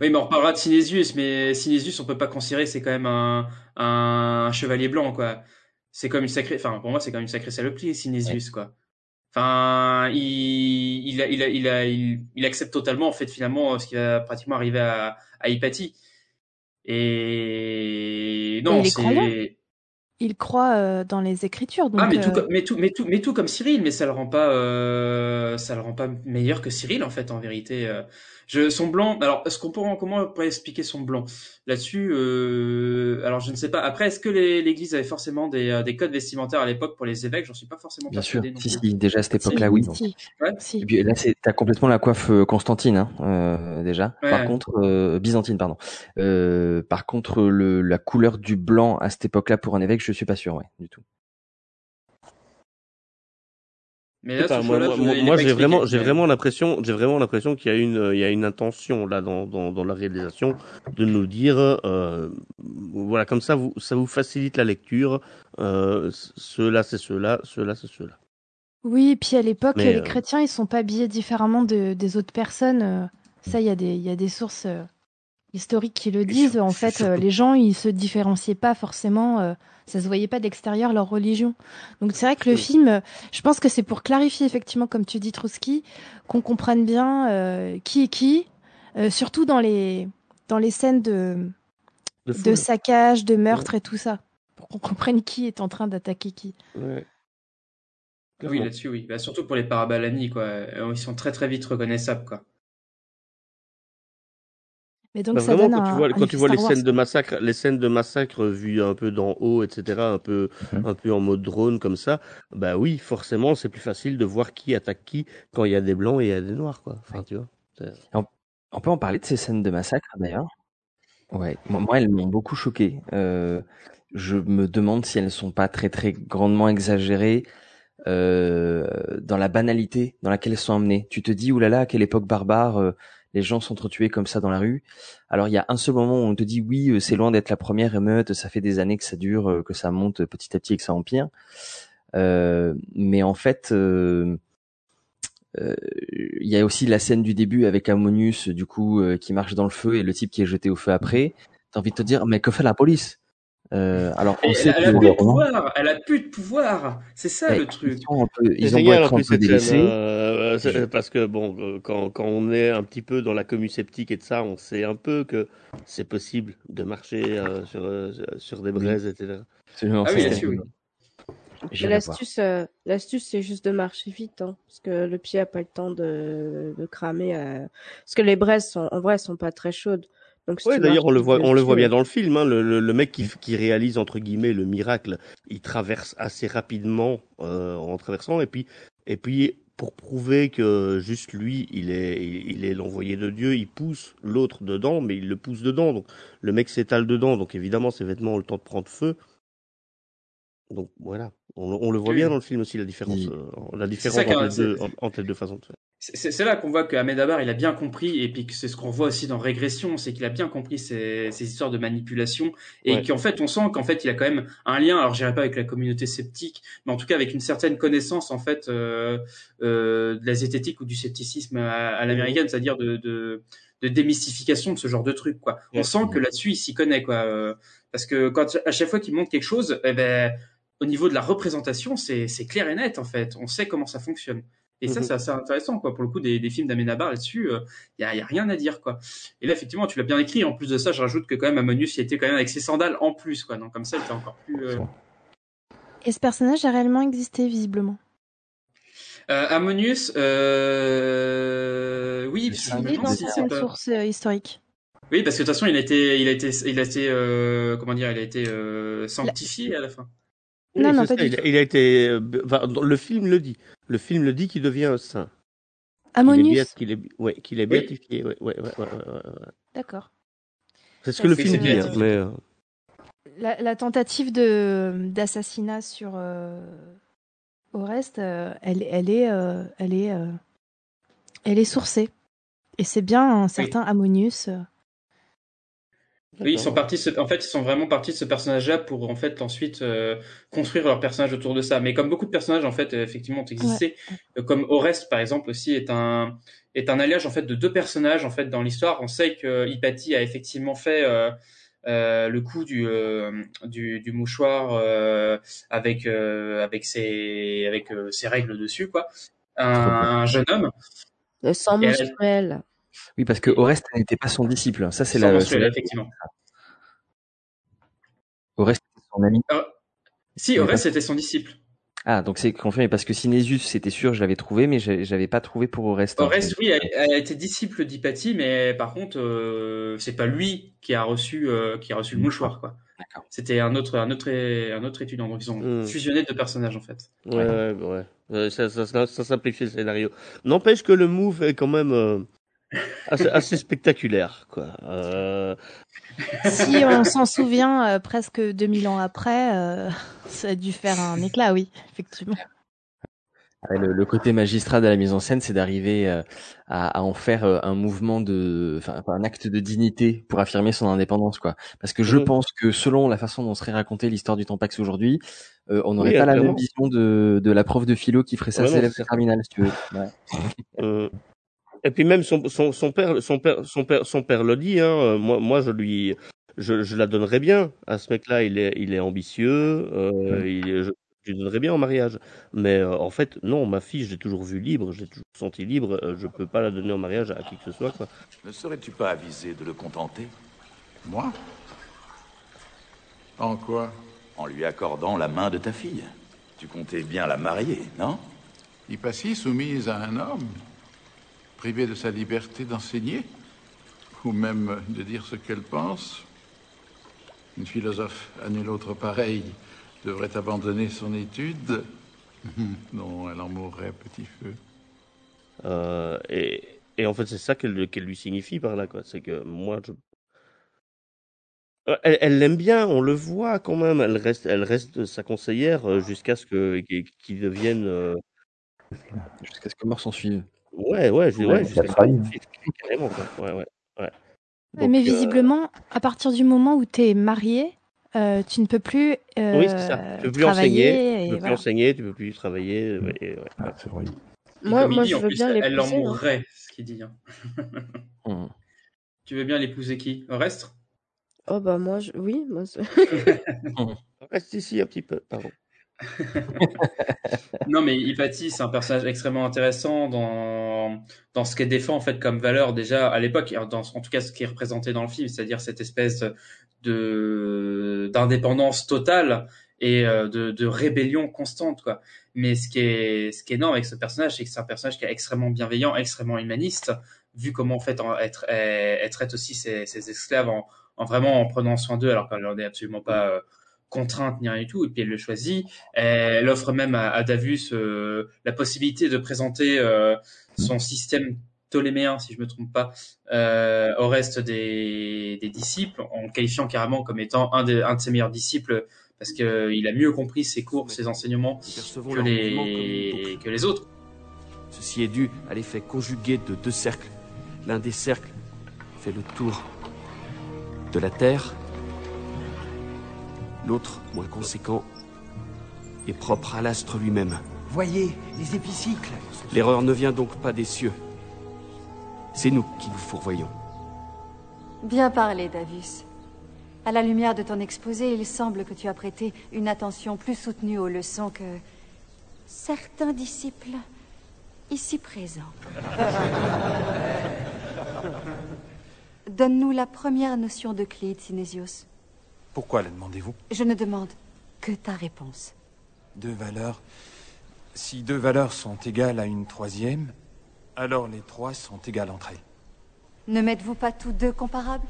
oui, mais on reparlera de Sinésius, mais Sinésius, on peut pas considérer c'est quand même un, un chevalier blanc, quoi. C'est comme une sacrée, enfin, pour moi, c'est quand même une sacrée saloperie, Sinésius, quoi. Enfin, il, il, a, il, a, il, a, il, il accepte totalement, en fait, finalement, ce qui va pratiquement arriver à, à Hypatie. Et non, il c'est. Croit euh, dans les Écritures, donc. Ah mais tout, euh, comme, mais tout mais tout mais tout comme Cyril mais ça le rend pas euh, ça le rend pas meilleur que Cyril en fait en vérité. Je son blanc alors est-ce qu'on pourrait comment on pourrait expliquer son blanc? Là-dessus euh, alors je ne sais pas après est-ce que les- l'église avait forcément des, euh, des codes vestimentaires à l'époque pour les évêques? J'en suis pas forcément Bien sûr. non Si, si, déjà à cette époque-là, oui. si, Ouais. si. Et puis là, c'est t'as complètement la coiffe euh, Constantine, hein, euh, déjà. Ouais, par ouais. contre, euh, byzantine, pardon. Euh, par contre, le, la couleur du blanc à cette époque-là pour un évêque, je suis pas sûr, ouais, du tout. Mais là pas, moi, j'ai vraiment, j'ai vraiment l'impression, j'ai vraiment l'impression qu'il y a une, il y a une intention là dans, dans, dans la réalisation de nous dire, euh, voilà, comme ça, vous, ça vous facilite la lecture. Euh, ceux-là, c'est ceux-là, ceux-là, c'est ceux-là. Oui, et puis à l'époque, les euh, chrétiens, ils sont pas habillés différemment de, des autres personnes. euh, Ça, il y a des, il y a des sources euh, historiques qui le disent. En fait, euh, les gens, ils se différenciaient pas forcément. Ça se voyait pas d'extérieur leur religion. Donc c'est vrai que le film, je pense que c'est pour clarifier effectivement, comme tu dis, Trotsky, qu'on comprenne bien euh, qui est qui, euh, surtout dans les dans les scènes de De saccage, de meurtre et tout ça, pour qu'on comprenne qui est en train d'attaquer qui. Ouais. oui là-dessus oui. Bah, surtout pour les parabalani quoi. Euh, ils sont très très vite reconnaissables quoi Mais donc Bah, ça vraiment, donne quand un, tu vois, un quand tu vois les Wars, scènes de massacre, les scènes de massacre vues un peu d'en haut, etc., un peu, un peu en mode drone comme ça, bah oui, forcément, c'est plus facile de voir qui attaque qui quand il y a des blancs et il y a des noirs, quoi. Enfin, tu vois. On, on peut en parler de ces scènes de massacre d'ailleurs? Ouais, moi, moi, elles m'ont beaucoup choqué. Euh, je me demande si elles sont pas très très grandement exagérées euh, dans la banalité dans laquelle elles sont emmenées. Tu te dis oulala, à quelle époque barbare euh, les gens s'entretuaient comme ça dans la rue. Alors il y a un seul moment où on te dit oui, euh, c'est loin d'être la première émeute, ça fait des années que ça dure, euh, que ça monte petit à petit et que ça empire. Euh, mais en fait, euh, euh, il y a aussi la scène du début avec Ammonius, du coup, euh, qui marche dans le feu et le type qui est jeté au feu après. T'as envie de te dire, mais que fait la police? Euh, Alors, on Et sait elle, a- elle a que plus de pouvoir elle a plus de pouvoir c'est ça Ouais, le truc ils, sont un peu, C'est ils ont beau génial en être un plus peu scène, délaissés. euh, c'est- parce que bon, euh, quand, quand on est un petit peu dans la commu sceptique et de ça, on sait un peu que c'est possible de marcher euh, sur, euh, sur des braises, etc. Absolument, ah oui. L'astuce, euh, l'astuce, c'est juste de marcher vite, hein, parce que le pied a pas le temps de, de cramer. euh, Parce que les braises sont, en vrai, sont pas très chaudes. Donc, si Ouais, d'ailleurs, on le voit, on le voit bien dans le film. Hein, le, le, le mec qui, qui réalise entre guillemets le miracle, il traverse assez rapidement euh, en traversant, et puis, et puis pour prouver que juste lui, il est, il, est l'envoyé de Dieu, il pousse l'autre dedans, mais il le pousse dedans. Donc le mec s'étale dedans, donc évidemment ses vêtements ont le temps de prendre feu. Donc voilà, on, on le voit Oui. bien dans le film aussi la différence, euh, la C'est différence ça qui est- entre, les deux, entre les deux façons de faire. C'est- là qu'on voit que Ahmed Abar, il a bien compris, et puis que c'est ce qu'on voit aussi dans Régression, c'est qu'il a bien compris ces, ces histoires de manipulation, et Ouais. qu'en fait, on sent qu'en fait, il a quand même un lien, alors je dirais pas avec la communauté sceptique, mais en tout cas avec une certaine connaissance, en fait, euh, euh, de la zététique ou du scepticisme à, à l'américaine, c'est-à-dire de, de, de démystification de ce genre de truc, quoi. On sent que là-dessus, il s'y connaît, quoi. euh, parce que quand, à chaque fois qu'il montre quelque chose, eh ben, au niveau de la représentation, c'est c'est clair et net, en fait. On sait comment ça fonctionne. Et ça, Mhm. c'est assez intéressant, quoi. Pour le coup, des, des films d'Amenabar là-dessus, il y, a, y a rien à dire, quoi. Et là, effectivement, tu l'as bien écrit. En plus de ça, je rajoute que quand même Ammonius, il était quand même avec ses sandales en plus, quoi. Donc comme ça, il était encore plus. Euh... Et ce personnage a réellement existé, visiblement? Euh, Ammonius, euh... oui, parce que je me Oui, demande dans si c'est certaines pas- sources euh, historiques. Oui, parce que de toute façon, il a été, il a été, il a été, euh, comment dire, il a été euh, sanctifié à la fin. Oui, Non, non, pas ça, du il, tout. il a été, euh, enfin, le film le dit. Le film le dit qu'il devient un saint. Qu'il est, Ammonius qu'il est, ouais, qu'il est Oui. béatifié. Ouais, ouais, ouais, ouais, ouais, ouais, ouais. D'accord. C'est ce que le film dit, hein, mais euh, La, la tentative de d'assassinat sur euh, Oreste, euh, elle, elle est, euh, elle est, euh, elle est sourcée. Et c'est bien un certain Ammonius. Oui, ils sont partis. ce- En fait, ils sont vraiment partis de ce personnage-là pour en fait ensuite euh, construire leur personnage autour de ça. Mais comme beaucoup de personnages en fait, euh, effectivement, ont existé, euh, comme Oreste par exemple aussi est un est un alliage en fait de deux personnages en fait dans l'histoire. On sait que Hypatie a effectivement fait euh, euh, le coup du du, du mouchoir avec avec ses avec ses règles dessus quoi. Un, un jeune homme. Le sang menstruel. Oui, parce que Oreste n'était pas son disciple. Ça, c'est la. la- effectivement. Oreste était son ami. Euh, si Oreste était son disciple. Ah, donc c'est confirmé parce que Sinésius, c'était sûr, je l'avais trouvé, mais j'avais pas trouvé pour Oreste. Oreste, oui, elle, elle a été disciple d'Hypatie, mais par contre, euh, c'est pas lui qui a reçu, euh, qui a reçu le mouchoir, quoi. C'était un autre, un autre, un autre étudiant. Donc ils ont Hmm. fusionné deux personnages en fait. ouais, ouais, ouais. Euh, ça, ça, ça, ça simplifie le scénario. N'empêche que le move est quand même euh, assez, assez spectaculaire, quoi. Euh, Si on s'en souvient, euh, presque 2000 ans après, euh, ça a dû faire un éclat, oui, effectivement. Le, le côté magistrat de la mise en scène, c'est d'arriver euh, à, à en faire euh, un mouvement de, enfin un acte de dignité pour affirmer son indépendance, quoi. Parce que je pense que selon la façon dont serait racontée l'histoire du Tampax aujourd'hui, euh, on n'aurait Oui, pas la même vision de, de la prof de philo qui ferait sa Ouais, célèbre terminale, si tu veux. Ouais. Et puis même son, son, son père, son père, son père, son père le dit. Hein, moi, moi, je lui, je, je la donnerais bien à ce mec-là. Il est, il est ambitieux. Euh, il est- je, je lui donnerais bien en mariage. Mais euh, en fait, non, ma fille, j'ai toujours vu libre. J'ai toujours senti libre. euh, je peux pas la donner en mariage à qui que ce soit, quoi. Ne serais-tu pas avisé de le contenter? Moi? En quoi? En lui accordant la main de ta fille. Tu comptais bien la marier, non? Hypatie soumise à un homme Privée de sa liberté d'enseigner Ou même de dire ce qu'elle pense Une philosophe à nul autre pareil devrait abandonner son étude Non, elle en mourrait, petit feu. Euh, et, et en fait, c'est ça qu'elle lui signifie par là, quoi. C'est que moi, je... Euh, Elle l'aime bien, on le voit quand même. Elle reste, elle reste sa conseillère euh, jusqu'à ce que qu'il qu'il devienne. euh, Jusqu'à ce que mort s'en suive. Ouais, ouais, je- Ouais, jusqu'à trahi. carrément, quoi. Ouais, ouais, ouais. Ouais, mais Donc, euh, visiblement, à partir du moment où tu es marié, euh, tu ne peux plus euh, oui, c'est ça. Tu peux plus enseigner, et tu peux plus voilà. enseigner, tu peux plus travailler. ouais, et ouais. Ah, c'est vrai. Et Moi- moi, dit, je en veux plus, bien elle en l'épouser, hein. mourrait, ce qu'il dit. hein. Mhm. Tu veux bien l'épouser qui? Oreste Oh bah moi, je... oui, moi. Reste ici un petit peu, pardon. Non, mais Hypatie, c'est un personnage extrêmement intéressant dans, dans ce qu'elle défend en fait comme valeur déjà à l'époque, en tout cas ce qui est représenté dans le film, c'est-à-dire cette espèce de d'indépendance totale et euh, de, rébellion constante quoi. Mais ce qui est ce qui est énorme avec ce personnage, c'est que c'est un personnage qui est extrêmement bienveillant, extrêmement humaniste, vu comment en fait elle, tra- elle, elle traite aussi ses, ses esclaves en, en vraiment en prenant soin d'eux alors qu'elle n'en est absolument pas euh, contrainte ni rien du tout et puis elle le choisit elle offre même à, à Davus euh, la possibilité de présenter euh, son système ptoléméen, si je me trompe pas, euh, au reste des, des disciples, en le qualifiant carrément comme étant un, de ses meilleurs disciples, parce qu'il a mieux compris ses cours, ses enseignements les, que les autres. Ceci est dû à l'effet conjugué de deux cercles. L'un des cercles fait le tour de la Terre. L'autre, moins conséquent, est propre à l'astre lui-même. Voyez, les épicycles. L'erreur ne vient donc pas des cieux. C'est nous qui nous fourvoyons. Bien parlé, Davus. À la lumière de ton exposé, il semble que tu as prêté une attention plus soutenue aux leçons que certains disciples ici présents. Donne-nous la première notion de Clyde, Sinésios. Pourquoi la demandez-vous? Je ne demande que ta réponse. Deux valeurs. Si deux valeurs sont égales à une troisième, alors les trois sont égales entre elles. Ne m'êtes-vous pas tous deux comparables?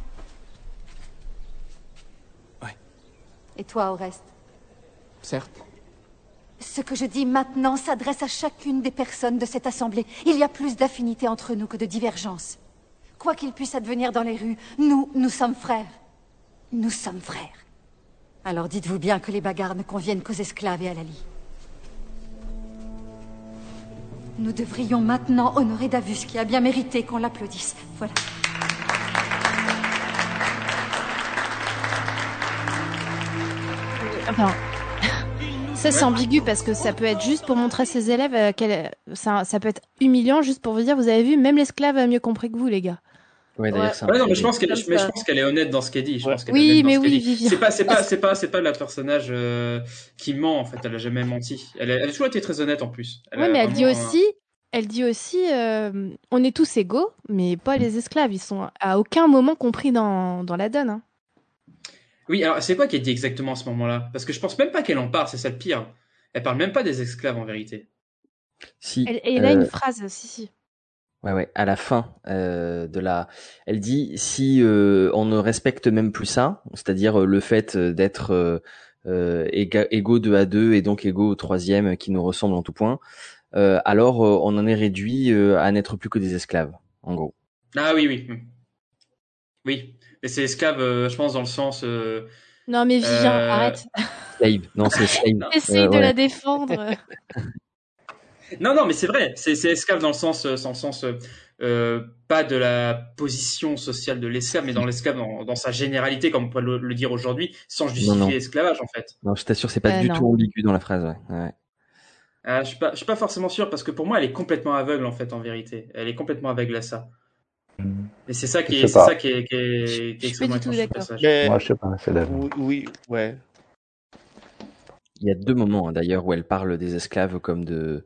Ouais. Et toi, au reste Certes. Ce que je dis maintenant s'adresse à chacune des personnes de cette assemblée. Il y a plus d'affinité entre nous que de divergence. Quoi qu'il puisse advenir dans les rues, nous, nous sommes frères. Nous sommes frères. Alors dites-vous bien que les bagarres ne conviennent qu'aux esclaves et à Lali. Nous devrions maintenant honorer Davus, qui a bien mérité qu'on l'applaudisse. Voilà. Enfin, ça c'est ambigu parce que ça peut être juste pour montrer à ses élèves euh, qu'elle, ça peut être humiliant juste pour vous dire, vous avez vu, même l'esclave a mieux compris que vous, les gars. Ouais, d'ailleurs, un Ouais, non, mais je pense qu'elle, Comme mais je ça. pense qu'elle est honnête dans ce qu'elle dit. Je pense qu'elle Oui, est honnête dans mais ce oui. Vivian. C'est pas, c'est pas, c'est pas, c'est pas la personnage euh, qui ment en fait. Elle a jamais menti. Elle a, elle a toujours été très honnête en plus. Oui, a mais elle dit aussi, elle dit aussi, euh, on est tous égaux, mais pas les esclaves. Ils sont à aucun moment compris dans, dans la donne. hein. Oui, alors c'est quoi qu'elle dit exactement à ce moment-là? Parce que je pense même pas qu'elle en parle. C'est ça le pire. Elle parle même pas des esclaves en vérité. Si. Elle, et elle a euh, une phrase, si, si. Ouais, ouais. À la fin euh, de la, elle dit si euh, on ne respecte même plus ça, c'est-à-dire euh, le fait euh, d'être euh, euh, éga- égaux deux à deux et donc égaux au troisième qui nous ressemble en tout point, euh, alors euh, on en est réduit euh, à n'être plus que des esclaves, en gros. Ah oui, oui, oui. Mais c'est esclave, euh, je pense dans le sens. euh, Non, mais Vivian, euh, arrête. Slave, non c'est slave. Essaye Euh, de ouais. la défendre. Non, non, mais c'est vrai. C'est esclave dans le sens, euh, dans le sens euh, euh, pas de la position sociale de l'esclave, mais dans l'esclave dans, dans sa généralité, comme on peut le, le dire aujourd'hui, sans justifier l'esclavage en fait. Non, je t'assure, c'est pas Euh, du non. tout ambigu dans la phrase. Ouais. ouais. Ah, je suis pas, je suis pas forcément sûr parce que pour moi, elle est complètement aveugle en fait, en vérité. Elle est complètement aveugle à ça. Et c'est ça qui est, pas. ça qui est, qui est, qui est extrêmement. Mais- Moi, je sais pas, c'est la Oui, oui, ouais. Il y a deux moments hein, d'ailleurs où elle parle des esclaves comme de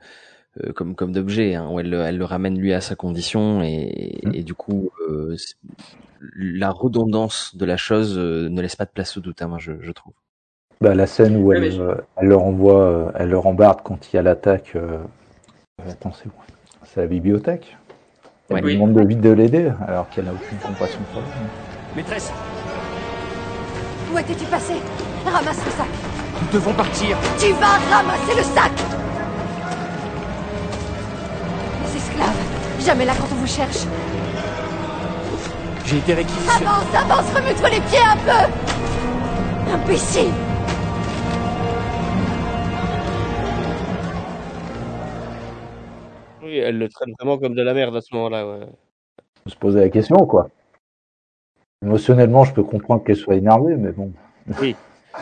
euh, comme comme d'objets, hein, où elle, le- elle le ramène lui à sa condition et, et du coup euh, la redondance de la chose euh, ne laisse pas de place au doute, hein, moi je, je trouve. Bah, la scène où elle, mais je- euh, elle leur envoie, euh, elle leur embarque quand il y a l'attaque. euh, attends, c'est où? C'est la bibliothèque? Elle Ouais. lui Oui. demande de vite de l'aider, alors qu'elle n'a aucune compassion pour elle. Maîtresse, Où étais-tu passé? Ramasse le sac. nous devons partir. Tu vas ramasser le sac jamais là quand on vous cherche. J'ai été réquisitionné. Avance, avance, remue-toi les pieds un peu Imbécile Oui, elle le traite vraiment comme de la merde à ce moment-là. Ouais. Faut se poser la question, quoi. Émotionnellement, je peux comprendre qu'elle soit énervée, mais bon. Oui.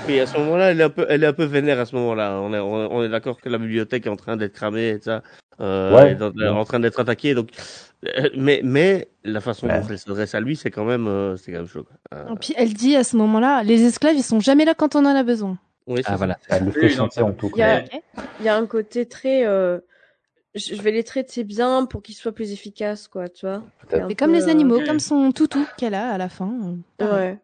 Oui, à ce moment-là, elle est un peu, elle est un peu vénère à ce moment-là. On est, on, est d'accord que la bibliothèque est en train d'être cramée et ça, euh, Ouais. est en, en train d'être attaquée. Donc, euh, mais, mais la façon Ouais. dont elle s'adresse à lui, c'est quand même, euh, c'est quand même chaud. Euh, Et puis elle dit à ce moment-là, les esclaves, ils sont jamais là quand on en a besoin. oui, c'est Ah ça. voilà. Elle le fait ça- en tout Il y a, cas. il y a un côté très. euh, je vais les traiter bien pour qu'ils soient plus efficaces, quoi, tu vois. C'est comme peu, les animaux, comme son toutou qu'elle a à la fin. euh. Ouais.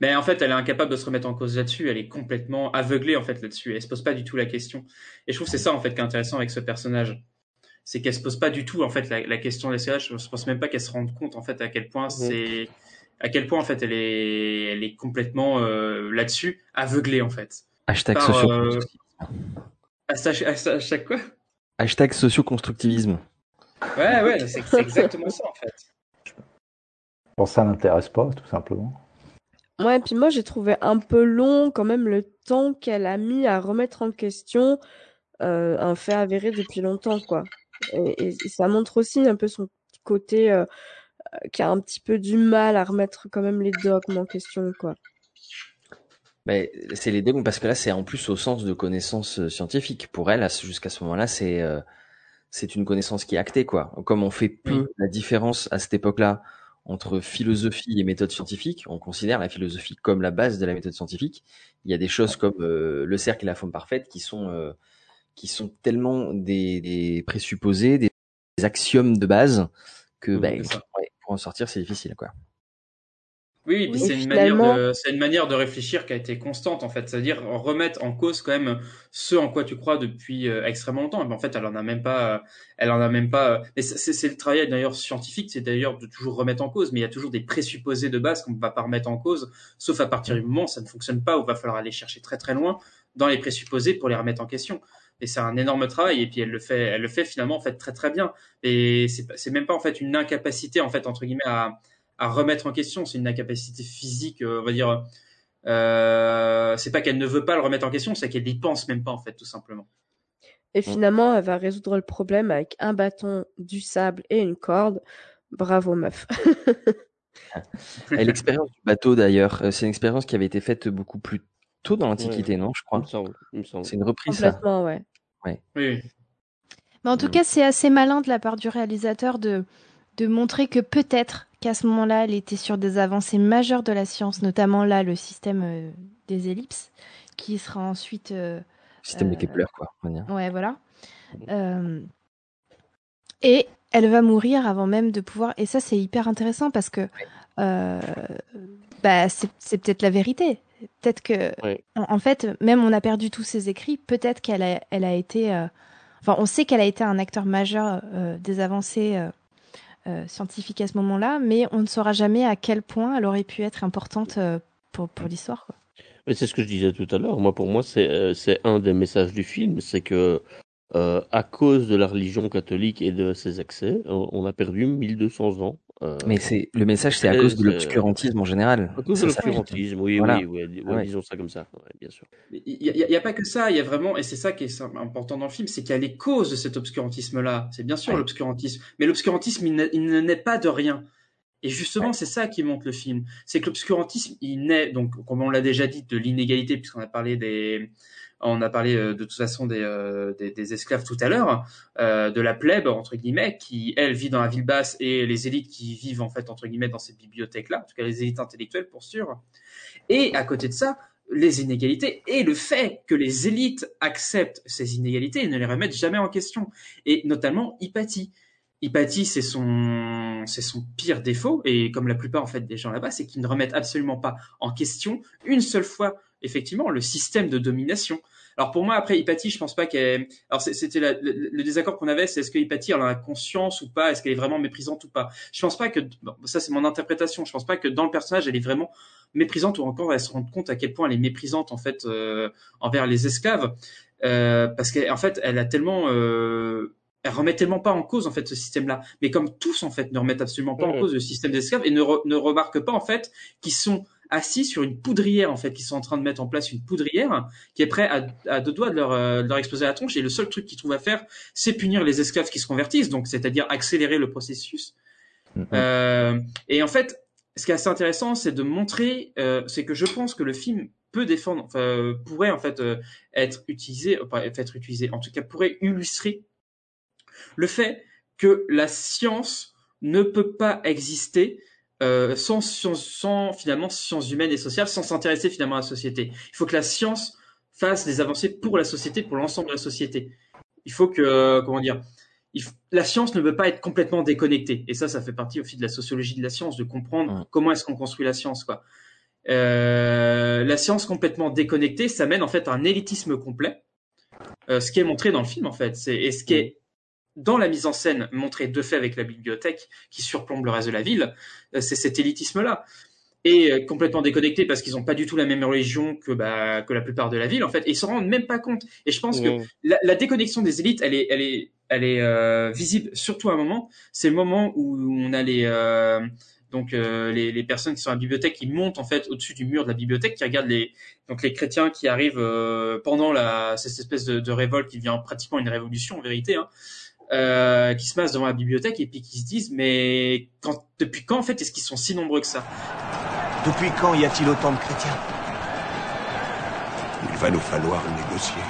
Mais en fait, elle est incapable de se remettre en cause là-dessus. Elle est complètement aveuglée en fait là-dessus. Elle se pose pas du tout la question. Et je trouve que c'est ça en fait qui est intéressant avec ce personnage, c'est qu'elle se pose pas du tout en fait la, la question de l'esclavage. Je pense même pas qu'elle se rende compte en fait à quel point c'est, à quel point en fait elle est, elle est complètement euh, là-dessus, aveuglée en fait. Hashtag Par, socio euh, chaque quoi? Hashtag socioconstructivisme. Ouais, ouais, c'est exactement ça en fait. Bon, ça l'intéresse pas, tout simplement. Ouais, puis moi j'ai trouvé un peu long quand même le temps qu'elle a mis à remettre en question euh, un fait avéré depuis longtemps, quoi. Et, et- et ça montre aussi un peu son côté euh, euh, qui a un petit peu du mal à remettre quand même les dogmes en question, quoi. Mais c'est les dogmes parce que là, c'est en plus au sens de connaissance scientifique. Pour elle, jusqu'à ce moment-là, c'est euh, c'est une connaissance qui est actée, quoi. Comme on fait peu Oui. la différence à cette époque-là entre philosophie et méthode scientifique, on considère la philosophie comme la base de la méthode scientifique. Il y a des choses comme euh, le cercle et la forme parfaite qui sont euh, qui sont tellement des, des présupposés, des, des axiomes de base que ouais, pour en sortir, c'est difficile, quoi. Oui, oui, puis Oui, c'est une finalement- manière de, c'est une manière de réfléchir qui a été constante en fait, c'est-à-dire remettre en cause quand même ce en quoi tu crois depuis euh, extrêmement longtemps. Mais en fait, elle en a même pas, euh, elle en a même pas. euh, Mais c'est- c'est c'est le travail d'ailleurs scientifique, c'est d'ailleurs de toujours remettre en cause. Mais il y a toujours des présupposés de base qu'on ne va pas remettre en cause, sauf à partir du moment où ça ne fonctionne pas, où il va falloir aller chercher très très loin dans les présupposés pour les remettre en question. Et c'est un énorme travail. Et puis elle le fait, elle le fait finalement en fait très très bien. Et c'est pas- c'est même pas en fait une incapacité en fait entre guillemets à à remettre en question. C'est une incapacité physique, euh, on va dire. Euh, c'est pas qu'elle ne veut pas le remettre en question, c'est qu'elle n'y pense même pas en fait, tout simplement. Et finalement, elle va résoudre le problème avec un bâton, du sable et une corde. Bravo, meuf. Et l'expérience du bateau d'ailleurs, euh, c'est une expérience qui avait été faite beaucoup plus tôt dans l'Antiquité, non Je crois. C'est une reprise. Ça. Complètement, ouais. Ouais. Oui. Mais en tout cas, c'est assez malin de la part du réalisateur de, de montrer que peut-être qu'à ce moment-là, elle était sur des avancées majeures de la science, notamment là, le système euh, des ellipses, qui sera ensuite. euh, Système de euh, Kepler, quoi. Ouais, voilà. Euh, et elle va mourir avant même de pouvoir. Et ça, c'est hyper intéressant parce que euh, bah, c'est c'est peut-être la vérité. Peut-être que, en, en fait, même on a perdu tous ses écrits. Peut-être qu'elle a, elle a été. euh, Enfin, on sait qu'elle a été un acteur majeur euh, des avancées euh, euh, scientifiques à ce moment-là, mais on ne saura jamais à quel point elle aurait pu être importante euh, pour, pour l'histoire. c'est ce que je disais tout à l'heure. Moi, pour moi, c'est euh, c'est un des messages du film, c'est que euh, à cause de la religion catholique et de ses excès, on a perdu 1200 ans. Euh, Mais c'est le message, c'est à cause de l'obscurantisme en général. À cause de l'obscurantisme, oui, Voilà. oui, ouais, ouais, Ouais. disons ça comme ça, ouais, bien sûr. Il n'y a, il y a pas que ça, il y a vraiment, et c'est ça qui est important dans le film, c'est qu'il y a les causes de cet obscurantisme-là. C'est bien sûr l'obscurantisme, mais l'obscurantisme, il, n'est- il ne naît pas de rien. Et justement, c'est ça qui montre le film. C'est que l'obscurantisme, il naît, donc, comme on l'a déjà dit, de l'inégalité, puisqu'on a parlé des, on a parlé euh, de toute façon des, euh, des, esclaves tout à l'heure, euh, de la plèbe, entre guillemets, qui, elle, vit dans la ville basse, et les élites qui vivent, en fait, entre guillemets, dans cette bibliothèque-là, en tout cas les élites intellectuelles, pour sûr. Et à côté de ça, les inégalités et le fait que les élites acceptent ces inégalités et ne les remettent jamais en question. Et notamment Hypatie. Hypatie, c'est son, c'est son pire défaut, et comme la plupart en fait des gens là-bas, c'est qu'ils ne remettent absolument pas en question une seule fois, effectivement, le système de domination. Alors pour moi, après Hypatie, je pense pas qu'elle. Alors c'était la- le, le désaccord qu'on avait, c'est est-ce que Hypatie elle a conscience ou pas, est-ce qu'elle est vraiment méprisante ou pas? Je pense pas que bon, ça c'est mon interprétation. Je pense pas que dans le personnage elle est vraiment méprisante ou encore elle se rend compte à quel point elle est méprisante en fait euh, envers les esclaves, euh, parce qu'en fait elle a tellement euh, elle remet tellement pas en cause en fait ce système-là, mais comme tous en fait ne remettent absolument pas en cause le système des esclaves et ne, re- ne remarquent pas en fait qu'ils sont assis sur une poudrière en fait, qu'ils sont en train de mettre en place une poudrière qui est prêt à, à deux doigts de leur, euh, de leur exploser la tronche et le seul truc qu'ils trouvent à faire, c'est punir les esclaves qui se convertissent, donc c'est-à-dire accélérer le processus. Euh, et en fait, ce qui est assez intéressant, c'est de montrer, euh, c'est que je pense que le film peut défendre, enfin, euh, pourrait en fait euh, être utilisé, euh, pas être utilisé, en tout cas pourrait illustrer le fait que la science ne peut pas exister euh, sans, sans, finalement sciences humaines et sociales, sans s'intéresser finalement à la société. Il faut que la science fasse des avancées pour la société, pour l'ensemble de la société. Il faut que, euh, comment dire, il la science ne peut pas être complètement déconnectée. Et ça, ça fait partie aussi de la sociologie de la science, de comprendre comment est-ce qu'on construit la science, quoi. Euh, la science complètement déconnectée, ça mène en fait à un élitisme complet. Euh, ce qui est montré dans le film, en fait, c'est et ce qui est dans la mise en scène montré de fait avec la bibliothèque qui surplombe le reste de la ville, euh, c'est cet élitisme-là. Et euh, complètement déconnecté parce qu'ils n'ont pas du tout la même religion que, bah, que la plupart de la ville, en fait. Et ils s'en rendent même pas compte. Et je pense Ouais. que la, la déconnexion des élites, elle est, elle est, elle est euh, visible surtout à un moment. C'est le moment où on a les, euh, donc euh, les, les personnes qui sont à la bibliothèque qui montent en fait au-dessus du mur de la bibliothèque, qui regardent les donc les chrétiens qui arrivent euh, pendant la cette espèce de, de révolte qui devient pratiquement une révolution en vérité, hein, euh, qui se massent devant la bibliothèque et puis qui se disent mais quand, depuis quand en fait est-ce qu'ils sont si nombreux que ça? Depuis quand y a-t-il autant de chrétiens? Il va nous falloir négocier.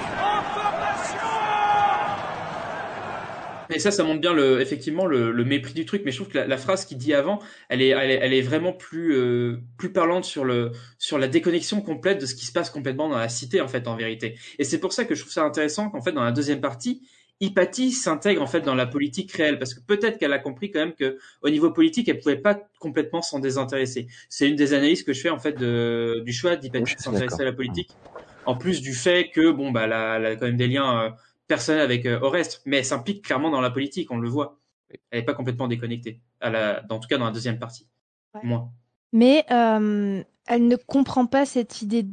Et ça, ça montre bien le, effectivement le, le mépris du truc. Mais je trouve que la, la phrase qu'il dit avant, elle est, elle est, elle est vraiment plus, euh, plus parlante sur le, sur la déconnexion complète de ce qui se passe complètement dans la cité, en fait, en vérité. Et c'est pour ça que je trouve ça intéressant qu'en fait, dans la deuxième partie, Hypatie s'intègre en fait dans la politique réelle parce que peut-être qu'elle a compris quand même que au niveau politique elle pouvait pas complètement s'en désintéresser. C'est une des analyses que je fais en fait de, du choix d'Hypatie de s'intéresser à la politique. En plus du fait que bon bah elle a, elle a quand même des liens euh, personnels avec euh, Oreste, mais elle s'implique clairement dans la politique, on le voit. Elle est pas complètement déconnectée. À la, en tout cas dans la deuxième partie. Moins. Mais euh, elle ne comprend pas cette idée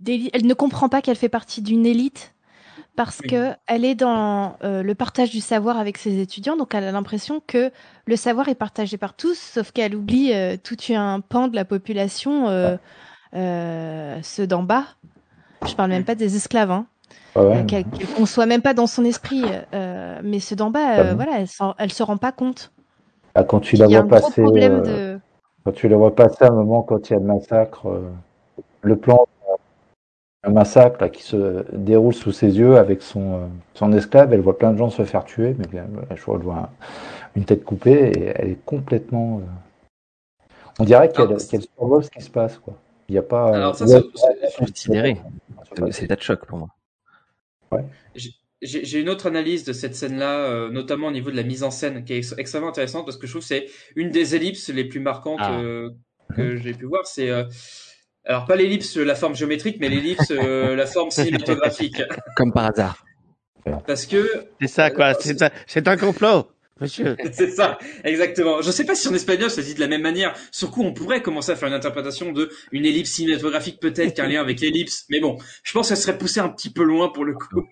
d'élite. Elle ne comprend pas qu'elle fait partie d'une élite parce que elle est dans euh, le partage du savoir avec ses étudiants, donc elle a l'impression que le savoir est partagé par tous, sauf qu'elle oublie euh, tout un pan de la population, euh, ceux d'en bas. Je parle même pas des esclaves, hein, Ah ouais. qu'elle qu'elle conçoit même pas dans son esprit, mais ceux d'en bas, Ah voilà, elle, elle se rend pas compte. Ah, quand tu la vois passer, de. quand tu la vois passer à un moment quand il y a le massacre, le plan, un massacre là, qui se déroule sous ses yeux avec son, euh, son esclave, elle voit plein de gens se faire tuer, mais bien, je qu'elle voit un- une tête coupée et elle est complètement. euh, On dirait qu'elle qu'elle survole ce qui se passe, quoi. Il n'y a pas. Alors ça, c'est considéré. C'est- de choc pour moi. J'ai j'ai une autre analyse de cette scène-là, euh, notamment au niveau de la mise en scène, qui est ex- extrêmement intéressante parce que je trouve que c'est une des ellipses les plus marquantes Ah. euh, que j'ai pu voir. C'est euh, alors pas l'ellipse, la forme géométrique, mais l'ellipse, euh, la forme cinématographique. Comme par hasard. Parce que C'est ça, quoi. C'est un, c'est un complot, monsieur. c'est ça, exactement. Je sais pas si en espagnol ça se dit de la même manière. Sur coup, on pourrait commencer à faire une interprétation de une ellipse cinématographique, peut-être qu'un lien avec l'ellipse. Mais bon, je pense que ça serait poussé un petit peu loin pour le coup.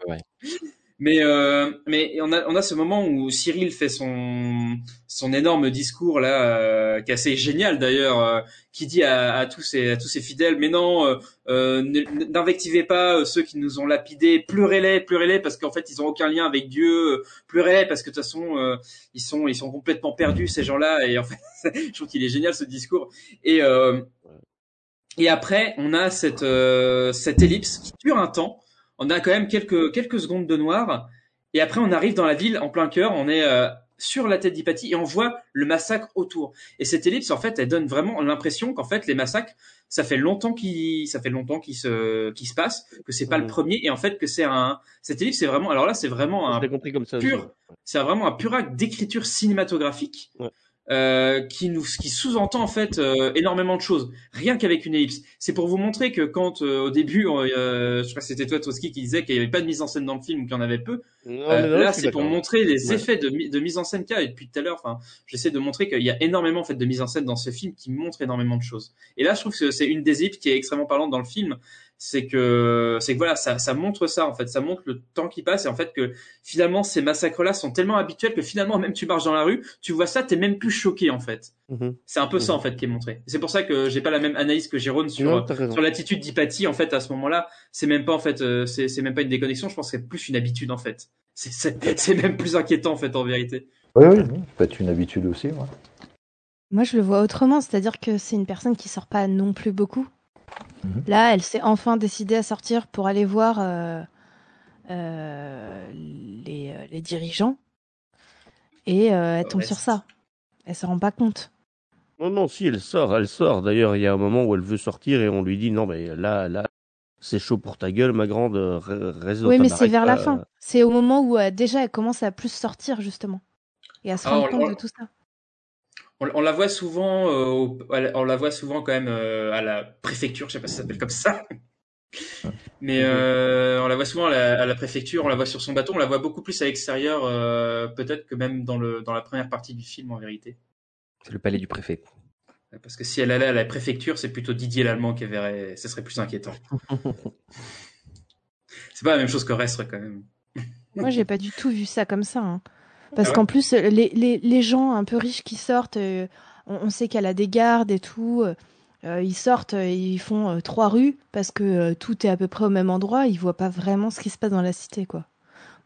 Mais euh, mais on a on a ce moment où Cyril fait son son énorme discours là euh, qui est assez génial d'ailleurs euh, qui dit à, à tous ses à tous ses fidèles mais non euh, euh, n'invectivez pas euh, ceux qui nous ont lapidés. Pleurez-les pleurez-les parce qu'en fait ils ont aucun lien avec Dieu. Pleurez-les parce que de toute façon euh, ils sont ils sont complètement perdus ces gens-là. Et en fait je trouve qu'il est génial ce discours. Et euh, et après, on a cette euh, cette ellipse qui dure un temps. On a quand même quelques quelques secondes de noir. Et après, on arrive dans la ville en plein cœur. On est euh, sur la tête d'Hypatie et on voit le massacre autour. Et cette ellipse, en fait, elle donne vraiment l'impression qu'en fait, les massacres, ça fait longtemps qu'ils ça fait longtemps qu'ils se qu'ils se passent, que c'est pas le premier et en fait que c'est un cette ellipse, c'est vraiment. Alors là, c'est vraiment un compris comme ça aussi. pur. C'est vraiment un pur acte d'écriture cinématographique euh, qui nous qui sous-entend en fait euh, énormément de choses. Rien qu'avec une ellipse. C'est pour vous montrer que quand euh, au début euh, je crois que c'était toi Trotsky qui disait qu'il n'y avait pas de mise en scène dans le film ou qu'il y en avait peu. Non, Euh, non, là c'est pour montrer les Ouais. effets de, de mise en scène qu'il y a. Et depuis tout à l'heure enfin j'essaie de montrer qu'il y a énormément en fait de mise en scène dans ce film qui montre énormément de choses. Et là je trouve que c'est une des ellipses qui est extrêmement parlante dans le film c'est que c'est que voilà ça ça montre ça en fait. Ça montre le temps qui passe et en fait que finalement ces massacres là sont tellement habituels que finalement même tu marches dans la rue tu vois ça t'es même plus choqué en fait. Mhm. c'est un peu ça en fait qui est montré. C'est pour ça que j'ai pas la même analyse que Jérôme sur Non, sur l'attitude d'Hypatie en fait à ce moment-là. C'est même pas en fait euh, c'est c'est même pas une déconnexion. Je pense que c'est plus une habitude en fait. C'est c'est c'est même plus inquiétant en fait en vérité. Oui, oui, oui, ça peut être une habitude aussi. ouais. Moi, je le vois autrement, c'est-à-dire que c'est une personne qui sort pas non plus beaucoup. Là, elle s'est enfin décidée à sortir pour aller voir euh, euh, les, euh, les dirigeants et euh, elle tombe Ouais, sur ça. Elle se rend pas compte. Non, non, si, elle sort, elle sort. D'ailleurs, il y a un moment où elle veut sortir et on lui dit non, mais là, là, c'est chaud pour ta gueule, ma grande. dans Oui, mais c'est vers la fin. C'est au moment où euh, déjà elle commence à plus sortir justement et à se Ah, rendre compte on- de tout ça. On, on la voit souvent, euh, au- à la- on la voit souvent quand même euh, à la préfecture, je sais pas si ça s'appelle comme ça. Mais euh, on la voit souvent à la, à la préfecture, on la voit sur son bateau, on la voit beaucoup plus à l'extérieur, euh, peut-être que même dans, le, dans la première partie du film en vérité. C'est le palais du préfet. Parce que si elle allait à la préfecture, c'est plutôt Didier l'Allemand qui verrait, ce serait plus inquiétant. c'est pas la même chose que Restre quand même. Moi, j'ai pas du tout vu ça comme ça. hein. Parce Ah ouais qu'en plus, les, les, les gens un peu riches qui sortent, euh, on, on sait qu'elle a des gardes et tout. euh, euh, ils sortent, ils font euh, trois rues parce que tout est à peu près au même endroit. Ils voient pas vraiment ce qui se passe dans la cité, quoi.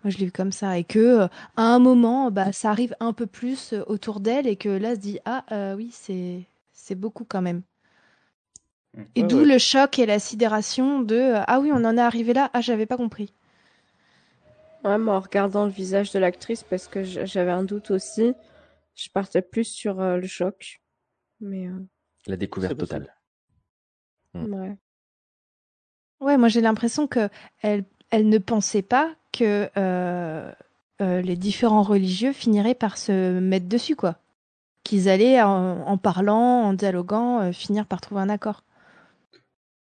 Moi, je l'ai vu comme ça. Et que, à un moment, bah, ça arrive un peu plus autour d'elle et que là, se dit Ah, oui, c'est c'est beaucoup quand même. Et d'où ouais. le choc et la sidération de Ah oui, on en est arrivé là. Ah, j'avais pas compris. Ouais, moi, en regardant le visage de l'actrice, parce que j'avais un doute aussi, je partais plus sur euh, le choc. Mais, euh, La découverte totale. ouais. Ouais, moi j'ai l'impression que elle, elle ne pensait pas que euh, euh, les différents religieux finiraient par se mettre dessus, quoi. Qu'ils allaient, en, en parlant, en dialoguant, euh, finir par trouver un accord.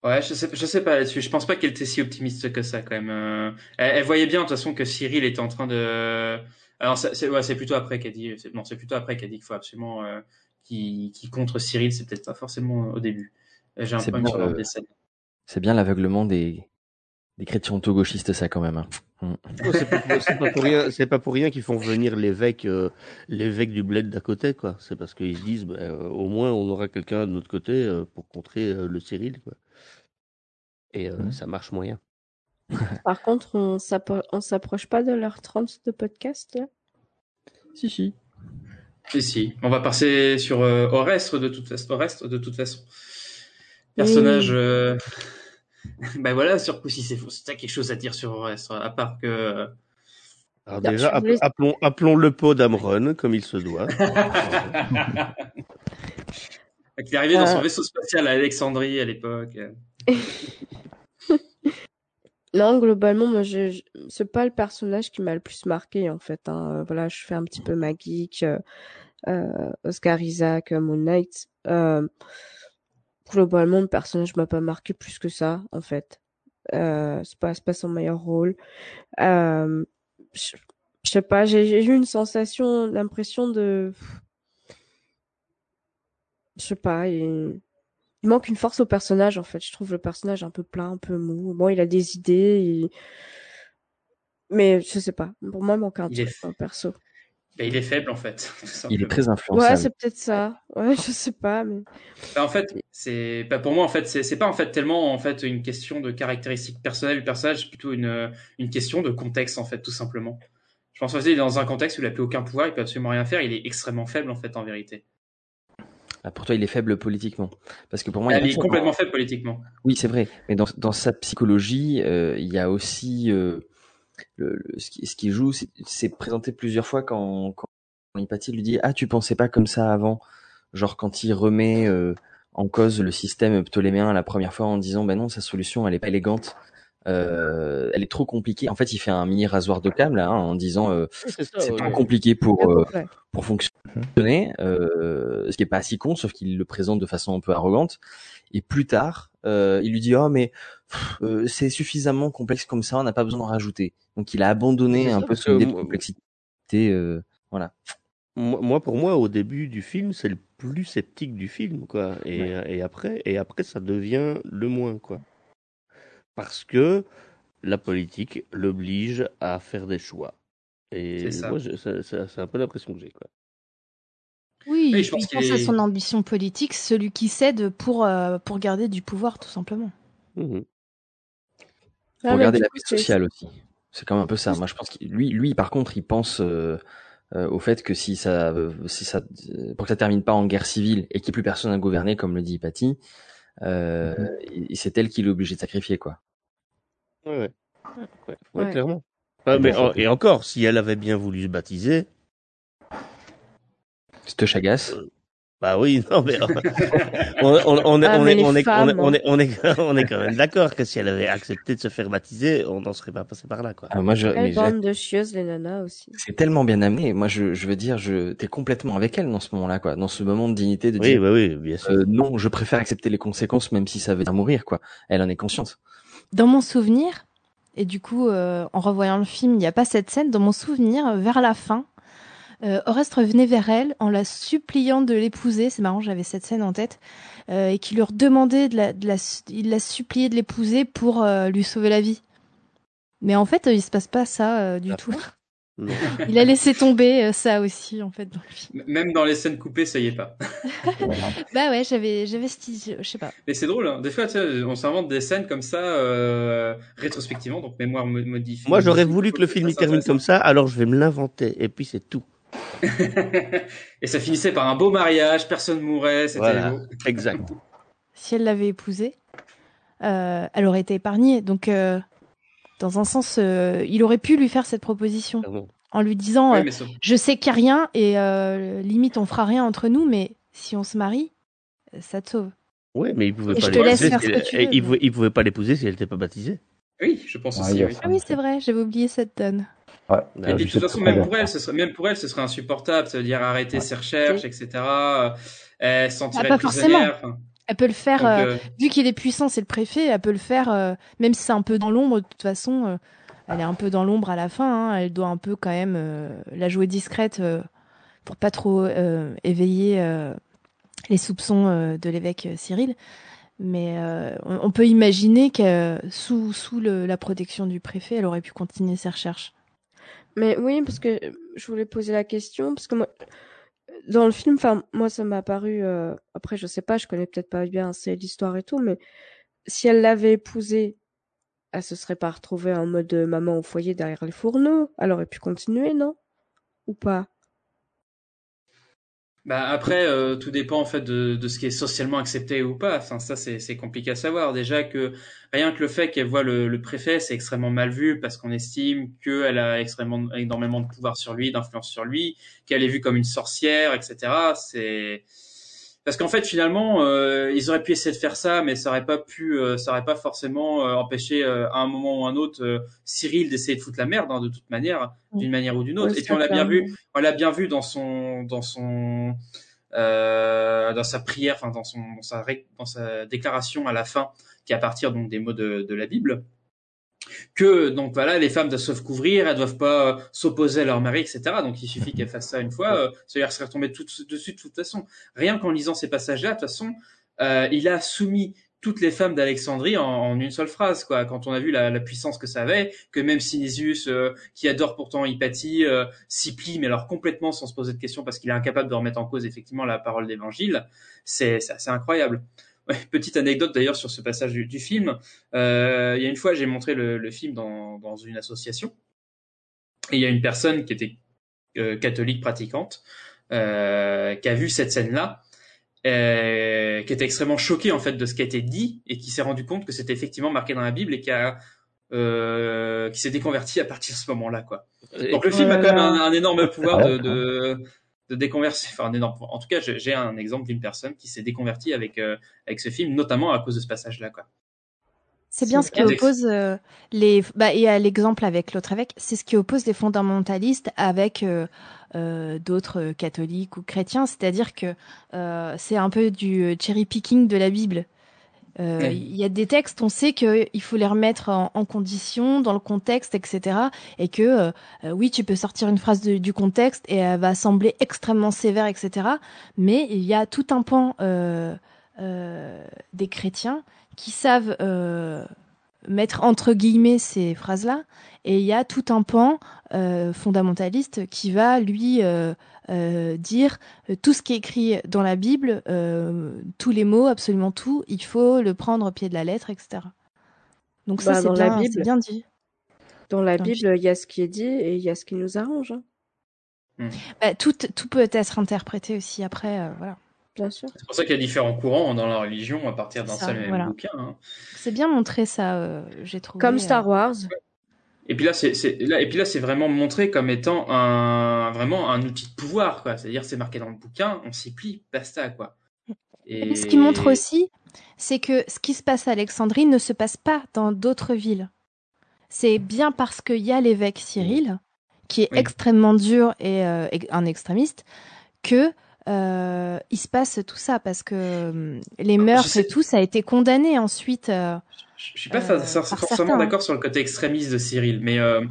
Ouais, je sais, je sais pas là-dessus. Je pense pas qu'elle était si optimiste que ça quand même. Euh, elle, elle voyait bien de toute façon que Cyril était en train de. Alors c'est ouais, c'est plutôt après qu'elle dit. Non, c'est plutôt après qu'elle dit qu'il faut absolument euh, qu'il qu'il contre Cyril. C'est peut-être pas forcément au début. J'ai un C'est peu bien, sur euh, des scènes. C'est bien l'aveuglement des, des chrétiens gauchistes, ça, quand même. hein. Mm. Oh, c'est pas, pour- c'est pas pour rien, c'est pas pour rien qu'ils font venir l'évêque, euh, l'évêque du bled d'à côté, quoi. C'est parce qu'ils se disent, bah, euh, au moins, on aura quelqu'un de notre côté euh, pour contrer euh, le Cyril, quoi. Et euh, ça marche moyen. Par contre, on s'appro- on s'approche pas de l'heure 30 de podcast, là? Si, si. Si, si. On va passer sur euh, Orestre de toute façon. Orestre de toute façon. Personnage. Oui. euh, ben voilà, sur coup, si c'est faux, si t'as quelque chose à dire sur Orestre, à part que. Alors Non, déjà, voulais- appelons, appelons le pot d'Amron, comme il se doit. qu'il est arrivé dans son Euh. vaisseau spatial à Alexandrie à l'époque. Non, globalement, moi, je, c'est pas le personnage qui m'a le plus marqué, en fait. Hein. Euh, Voilà, je fais un petit peu ma geek, euh, euh, Oscar Isaac, Moon Knight. Globalement, le personnage m'a pas marqué plus que ça, en fait. Euh, c'est pas, pas son meilleur rôle. Je, je sais pas, j'ai eu une sensation, l'impression de, je sais pas, il, il manque une force au personnage en fait. Je trouve le personnage un peu plat, un peu mou. Bon, il a des idées, il- mais je sais pas. Pour moi, il manque un Il est truc au perso. Ben, il est faible en fait. Il est très Ouais, influençable. c'est peut-être ça. Ouais, je sais pas, mais Ben, en fait, c'est ben, pour moi en fait, c'est pas en fait tellement en fait une question de caractéristiques personnelles du personnage, c'est plutôt une une question de contexte en fait, tout simplement. Je pense qu'il est dans un contexte où il a plus aucun pouvoir, il peut absolument rien faire, il est extrêmement faible en fait en vérité. Ah, pour toi, il est faible politiquement. Parce que pour moi, Ah, il il est complètement faible politiquement. Oui, c'est vrai. Mais dans, dans sa psychologie, euh, il y a aussi euh, le, le- ce, qui, ce qui joue, c'est- présenté plusieurs fois quand, quand Hypatie lui dit Ah, tu pensais pas comme ça avant Genre quand il remet euh, en cause le système ptoléméen la première fois en disant Ben non, sa solution, elle est pas élégante. Euh, elle est trop compliquée. En fait, il fait un mini rasoir de câble là, hein, en disant euh, Oui, c'est ouais. trop compliqué pour euh, pour fonctionner, euh, ce qui est pas si con, sauf qu'il le présente de façon un peu arrogante. Et plus tard, euh, il lui dit oh mais euh, c'est suffisamment complexe comme ça, on n'a pas besoin d'en rajouter. Donc il a abandonné un ça, peu son idée de complexité. euh, voilà. Moi, moi, pour moi, au début du film, c'est le plus sceptique du film, quoi. Et, et après, et après, ça devient le moins, quoi. Parce que la politique l'oblige à faire des choix. Et C'est ça. moi, c'est un peu l'impression que j'ai, quoi. Oui, je pense il pense à son ambition politique, celui qui cède pour, euh, pour garder du pouvoir, tout simplement. Pour Ah, mais garder la c'est- sociale aussi. C'est quand même un peu ça. Moi, je pense que lui, lui, par contre, il pense euh, euh, au fait que si ça, euh, si ça, euh, pour que ça termine pas en guerre civile et qu'il n'y ait plus personne à gouverner, comme le dit Hypatie, euh, et- c'est elle qui est obligée de sacrifier, quoi. Ouais, ouais. Ouais, ouais, Ouais. clairement. Ah, mais, en- et encore, si elle avait bien voulu se baptiser, C'était Chagas. Bah oui, non, mais on, est- Ah, on est, on, est, on, est, femmes, on, est, on, est, on est quand même d'accord que si elle avait accepté de se faire baptiser, on n'en serait pas passé par là, quoi. Ah, moi, je, Quelle bande de chieuses, les nanas aussi. c'est tellement bien amené. Moi, je, je veux dire, je, t'es complètement avec elle dans ce moment-là, quoi. Dans ce moment de dignité de Oui, dire, bah oui, bien sûr. euh, non, je préfère accepter les conséquences, même si ça veut dire mourir, quoi. Elle en est consciente. Dans mon souvenir, et du coup, euh, en revoyant le film, il n'y a pas cette scène. Dans mon souvenir, vers la fin, euh, Oreste revenait vers elle en la suppliant de l'épouser. C'est marrant, j'avais cette scène en tête. euh, et qui lui redemandait de la, de la, il l'a supplié de l'épouser pour euh, lui sauver la vie. Mais en fait, euh, il se passe pas ça euh, du tout. Non. Il a laissé tomber euh, ça aussi, en fait, dans le film. Même dans les scènes coupées, ça y est pas. Bah ouais, j'avais, j'avais je sais pas. Mais c'est drôle, hein. des fois, on s'invente des scènes comme ça euh, rétrospectivement, donc mémoire mo- modifiée. Moi, j'aurais voulu que le film il termine comme ça, alors je vais me l'inventer, et puis c'est tout. Et ça finissait par un beau mariage, personne mourait, c'était Voilà, beau. exact. si elle l'avait épousé, euh, elle aurait été épargnée. Donc, euh, dans un sens, euh, il aurait pu lui faire cette proposition en lui disant euh, Je sais qu'il n'y a rien et euh, limite on fera rien entre nous, mais si on se marie, ça te sauve. Ouais, mais il pouvait Et pas je te laisse l'épouser faire si ce elle- que tu et veux, il, mais- pouvait, il pouvait pas l'épouser si elle n'était pas baptisée. Oui, je pense Ah, aussi. oui. Ah oui, c'est vrai, j'avais oublié cette donne. Ouais. Et puis, de toute façon, même pour elle, ce serait, même pour elle, ce serait insupportable. Ça veut dire arrêter ses recherches, etc. Euh, Elle se Ah, sentirait pas prisonnière. Elle peut le faire, Donc, euh, euh, vu qu'il est puissant, c'est le préfet, elle peut le faire, euh, même si c'est un peu dans l'ombre, de toute façon, euh, elle est un peu dans l'ombre à la fin, hein, elle doit un peu quand même euh, la jouer discrète euh, pour pas trop euh, éveiller euh, les soupçons euh, de l'évêque euh, Cyril. Mais euh, on, on peut imaginer que sous, sous le- la protection du préfet, elle aurait pu continuer ses recherches. Mais oui, parce que je voulais poser la question, parce que moi, dans le film, enfin, moi, ça m'a paru, euh, après, je sais pas, je connais peut-être pas bien assez l'histoire et tout, mais si elle l'avait épousé, elle se serait pas retrouvée en mode maman au foyer derrière les fourneaux. Elle aurait pu continuer, non? Ou pas? Bah après, euh, tout dépend en fait de, de ce qui est socialement accepté ou pas. Enfin, ça c'est compliqué à savoir. Déjà que rien que le fait qu'elle voit le, le préfet, c'est extrêmement mal vu parce qu'on estime qu'elle a extrêmement énormément de pouvoir sur lui, d'influence sur lui, qu'elle est vue comme une sorcière, etc. C'est parce qu'en fait finalement euh, ils auraient pu essayer de faire ça, mais ça aurait pas pu, euh, ça aurait pas forcément euh, empêché euh, à un moment ou un autre euh, Cyril d'essayer de foutre la merde hein, de toute manière, d'une manière ou d'une autre. Et puis on l'a bien vu, on l'a bien vu dans son dans son euh, dans sa prière, enfin dans son dans sa ré- dans sa déclaration à la fin, qui est à partir donc des mots de, de la Bible, que donc voilà les femmes doivent se couvrir, elles doivent pas euh, s'opposer à leur mari, etc. Donc il suffit qu'elles fassent ça une fois, euh, ça dire serait retombé tout dessus de toute façon. Rien qu'en lisant ces passages-là, de toute façon, euh, il a soumis toutes les femmes d'Alexandrie en, une seule phrase, quoi. Quand on a vu la, puissance que ça avait, que même Sinésius, euh, qui adore pourtant Hypatie, euh, s'y plie, mais alors complètement sans se poser de questions parce qu'il est incapable de remettre en cause effectivement la parole d'évangile, c'est c'est incroyable. Ouais, petite anecdote d'ailleurs sur ce passage du, du film. Euh, il y a une fois, j'ai montré le, le film dans, dans une association et il y a une personne qui était euh, catholique pratiquante euh, qui a vu cette scène-là, euh, qui était extrêmement choquée en fait de ce qui a été dit et qui s'est rendu compte que c'était effectivement marqué dans la Bible et qui a euh, qui s'est déconverti à partir de ce moment-là quoi. Donc le film a quand même un, un énorme pouvoir de, de de déconverser, enfin un énorme. En tout cas, j'ai un exemple d'une personne qui s'est déconvertie avec euh, avec ce film, notamment à cause de ce passage-là quoi. C'est bien ce qui oppose euh, les. Bah, et à l'exemple avec l'autre évêque, c'est ce qui oppose les fondamentalistes avec euh, euh, d'autres catholiques ou chrétiens. C'est-à-dire que euh, c'est un peu du cherry picking de la Bible. Euh, Ouais. Il y a des textes, on sait qu'il faut les remettre en, en condition, dans le contexte, etc. Et que euh, euh, oui, tu peux sortir une phrase de- du contexte et elle va sembler extrêmement sévère, etc. Mais il y a tout un pan euh, des chrétiens qui savent mettre entre guillemets ces phrases-là, et il y a tout un pan fondamentaliste qui va lui euh, dire euh, tout ce qui est écrit dans la Bible, euh, tous les mots, absolument tout, il faut le prendre au pied de la lettre, etc. Donc ça, Bah, c'est bien, dit. Dans la Dans Bible, il y a ce qui est dit et il y a ce qui nous arrange. hein. Bah, tout, tout peut être interprété aussi après, euh, voilà. Bien sûr. C'est pour ça qu'il y a différents courants dans la religion à partir d'un seul même voilà. bouquin. hein. C'est bien montré ça, euh, j'ai trouvé. Comme. Star Wars. Et puis là, c'est c'est- là, et puis là, c'est vraiment montré comme étant un vraiment un outil de pouvoir, quoi. C'est-à-dire, c'est marqué dans le bouquin, on s'y plie, basta, quoi. Et ce qui montre aussi, c'est que ce qui se passe à Alexandrie ne se passe pas dans d'autres villes. C'est bien parce qu'il y a l'évêque Cyril, qui est Oui. extrêmement dur et euh, un extrémiste, que euh, il se passe tout ça parce que euh, les meurtres et tout, ça a été condamné ensuite. euh, Je suis pas euh, forcément certains, d'accord sur le côté extrémiste de Cyril, mais euh,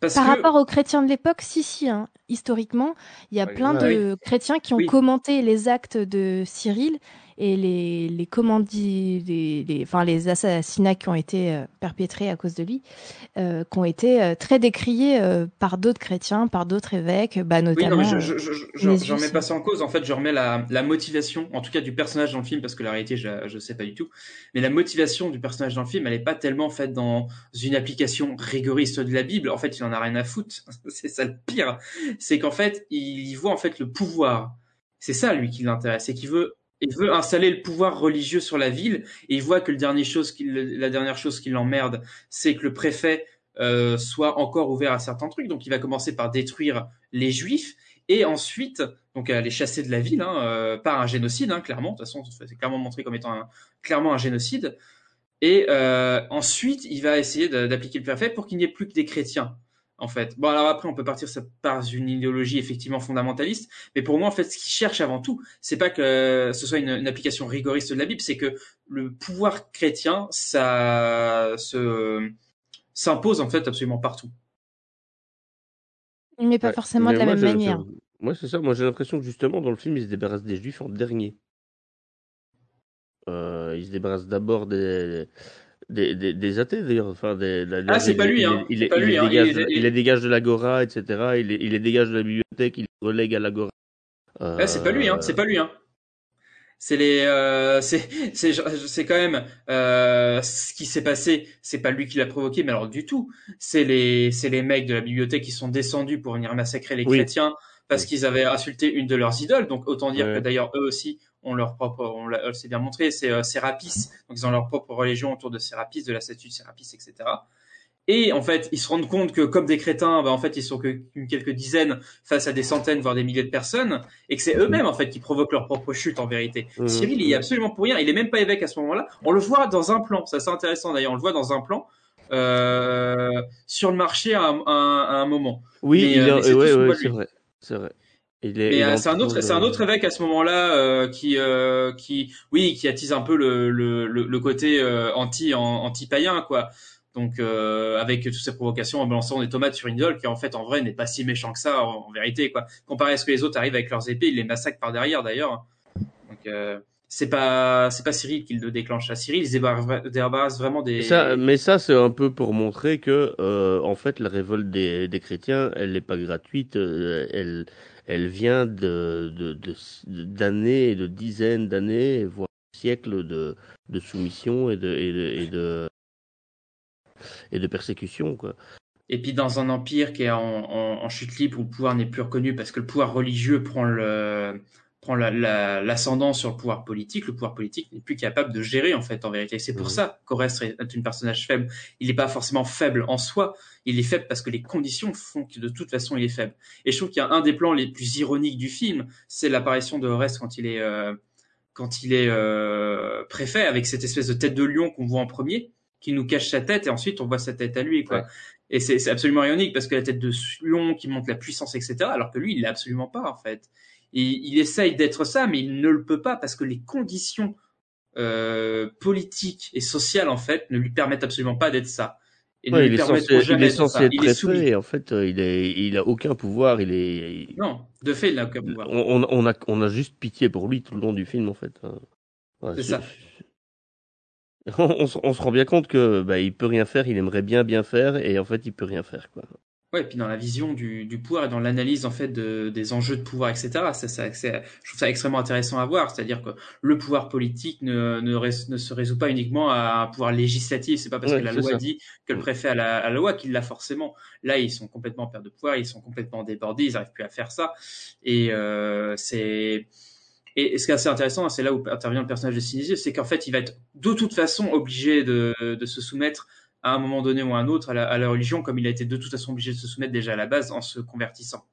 parce Par que rapport aux chrétiens de l'époque, si, si, hein. historiquement, il y a Ouais, plein ouais, de chrétiens qui ont Oui. commenté les actes de Cyril et les, les commandis, les, les, enfin, les assassinats qui ont été euh, perpétrés à cause de lui, euh, qui ont été euh, très décriés euh, par d'autres chrétiens, par d'autres évêques, bah, Oui, notamment. non, mais je, je, je, je, remets pas ça en cause. En fait, je remets la, la motivation, en tout cas du personnage dans le film, parce que la réalité, je, je sais pas du tout. Mais la motivation du personnage dans le film, elle est pas tellement faite dans une application rigoriste de la Bible. En fait, il en a rien à foutre. C'est ça le pire. C'est qu'en fait, il y voit en fait le pouvoir. C'est ça, lui, qui l'intéresse. C'est qu'il veut, il veut installer le pouvoir religieux sur la ville. Et il voit que la dernière chose qui l'emmerde, c'est que le préfet euh, soit encore ouvert à certains trucs. Donc il va commencer par détruire les juifs et ensuite donc à les chasser de la ville hein, euh, par un génocide, hein, clairement. De toute façon, c'est clairement montré comme étant un- clairement un génocide. Et euh, ensuite, il va essayer d'appliquer le préfet pour qu'il n'y ait plus que des chrétiens. En fait. Bon, alors après, on peut partir par une idéologie effectivement fondamentaliste, mais pour moi, en fait, ce qu'il cherche avant tout, c'est pas que ce soit une, une application rigoriste de la Bible, c'est que le pouvoir chrétien, ça se s'impose en fait absolument partout. Mais pas Ouais. forcément Mais de la moi, même manière. Moi, c'est ça. Moi, j'ai l'impression que justement, dans le film, ils se débarrassent des juifs en dernier. Euh, il se débarrasse d'abord des, des, des, des athées, d'ailleurs. Enfin, des, la- Ah, c'est pas lui, hein. Il, C'est il- hein. dégage, Il- il- les dégage de l'agora, etc. Il, les- il les dégage de la bibliothèque, il les relègue à l'agora. Ouais, c'est pas lui, hein. C'est pas lui, hein. C'est les, euh, c'est, c'est, c'est quand même euh, ce qui s'est passé. C'est pas lui qui l'a provoqué, mais alors du tout. C'est les, c'est les mecs de la bibliothèque qui sont descendus pour venir massacrer les Oui. chrétiens parce qu'ils avaient insulté une de leurs idoles. Donc autant dire Ouais. que d'ailleurs eux aussi ont leur propre, on s'est bien montré, c'est euh, Sérapis. Donc ils ont leur propre religion autour de Sérapis, de la statue de Sérapis, etc. Et en fait, ils se rendent compte que comme des crétins, bah, en fait, ils sont que qu'une quelques dizaines face à des centaines, voire des milliers de personnes, et que c'est eux-mêmes en fait qui provoquent leur propre chute en vérité. Mhm. Cyril, il y est absolument pour rien. Il est même pas évêque à ce moment-là. On le voit dans un plan. Ça, c'est intéressant d'ailleurs. On le voit dans un plan euh, sur le marché à un, à moment. Oui, euh, c'est ouais, ouais, vrai. C'est vrai. Il est, Mais il euh, est c'est un autre, c'est un le- autre évêque à ce moment-là euh, qui, euh, qui, oui, qui attise un peu le, le, le, côté euh, anti, anti païen quoi. Donc euh, avec toutes ces provocations en balançant des tomates sur une idole qui en fait en vrai n'est pas si méchant que ça en, en vérité quoi. Comparé à ce que les autres arrivent avec leurs épées, ils les massacrent par derrière d'ailleurs. Donc euh, c'est pas c'est pas Cyril qui le déclenche. À Cyril, il se débarrasse débarrasse vraiment des. Ça, mais ça, c'est un peu pour montrer que, euh, en fait, la révolte des, des chrétiens, elle n'est pas gratuite. euh, elle, elle vient de, d'années, et de dizaines d'années, voire siècles de, soumission et de, et persécution. Et puis dans un empire qui est en chute libre où le pouvoir n'est plus reconnu parce que le pouvoir religieux prend le prend la- la- l'ascendant sur le pouvoir politique, le pouvoir politique n'est plus capable de gérer en fait en vérité. C'est pour Mhm. ça qu'Orestre est un personnage faible. Il n'est pas forcément faible en soi, il est faible parce que les conditions font que de toute façon il est faible. Et je trouve qu'il y a un des plans les plus ironiques du film, c'est l'apparition de quand il est euh, quand il est euh, préfet avec cette espèce de tête de lion qu'on voit en premier, qui nous cache sa tête et ensuite on voit sa tête à lui quoi. Ouais. Et c'est c'est absolument ironique parce que la tête de lion qui montre la puissance, etc. Alors que lui, il l'a absolument pas en fait. Et il essaye d'être ça, mais il ne le peut pas parce que les conditions euh, politiques et sociales en fait ne lui permettent absolument pas d'être ça. Et Ouais, il est censé, il est être Il est soumis. en fait, euh, il est, il a aucun pouvoir, il est, il- Non, de fait, il n'a aucun pouvoir. on, on, on a, on a juste pitié pour lui tout le long du film, en fait. hein. Ouais, C'est ça. On, on se- on se rend bien compte que bah, il peut rien faire, il aimerait bien bien faire, et en fait, il peut rien faire, quoi. Ouais, et puis dans la vision du, du pouvoir et dans l'analyse en fait de, des enjeux de pouvoir, etc. Ça, ça, je trouve ça extrêmement intéressant à voir. C'est-à-dire que le pouvoir politique ne, ne, ne se résout pas uniquement à un pouvoir législatif. C'est pas parce Ouais, que la loi ça. dit que le préfet a la, a la loi qu'il l'a forcément. Là, ils sont complètement en perte de pouvoir, ils sont complètement débordés, ils n'arrivent plus à faire ça. Et euh, c'est et ce qui est assez intéressant, c'est là où intervient le personnage de Sinisius, c'est qu'en fait, il va être de toute façon obligé de, de se soumettre à un moment donné ou à un autre à la, à la religion, comme il a été de toute façon obligé de se soumettre déjà à la base en se convertissant.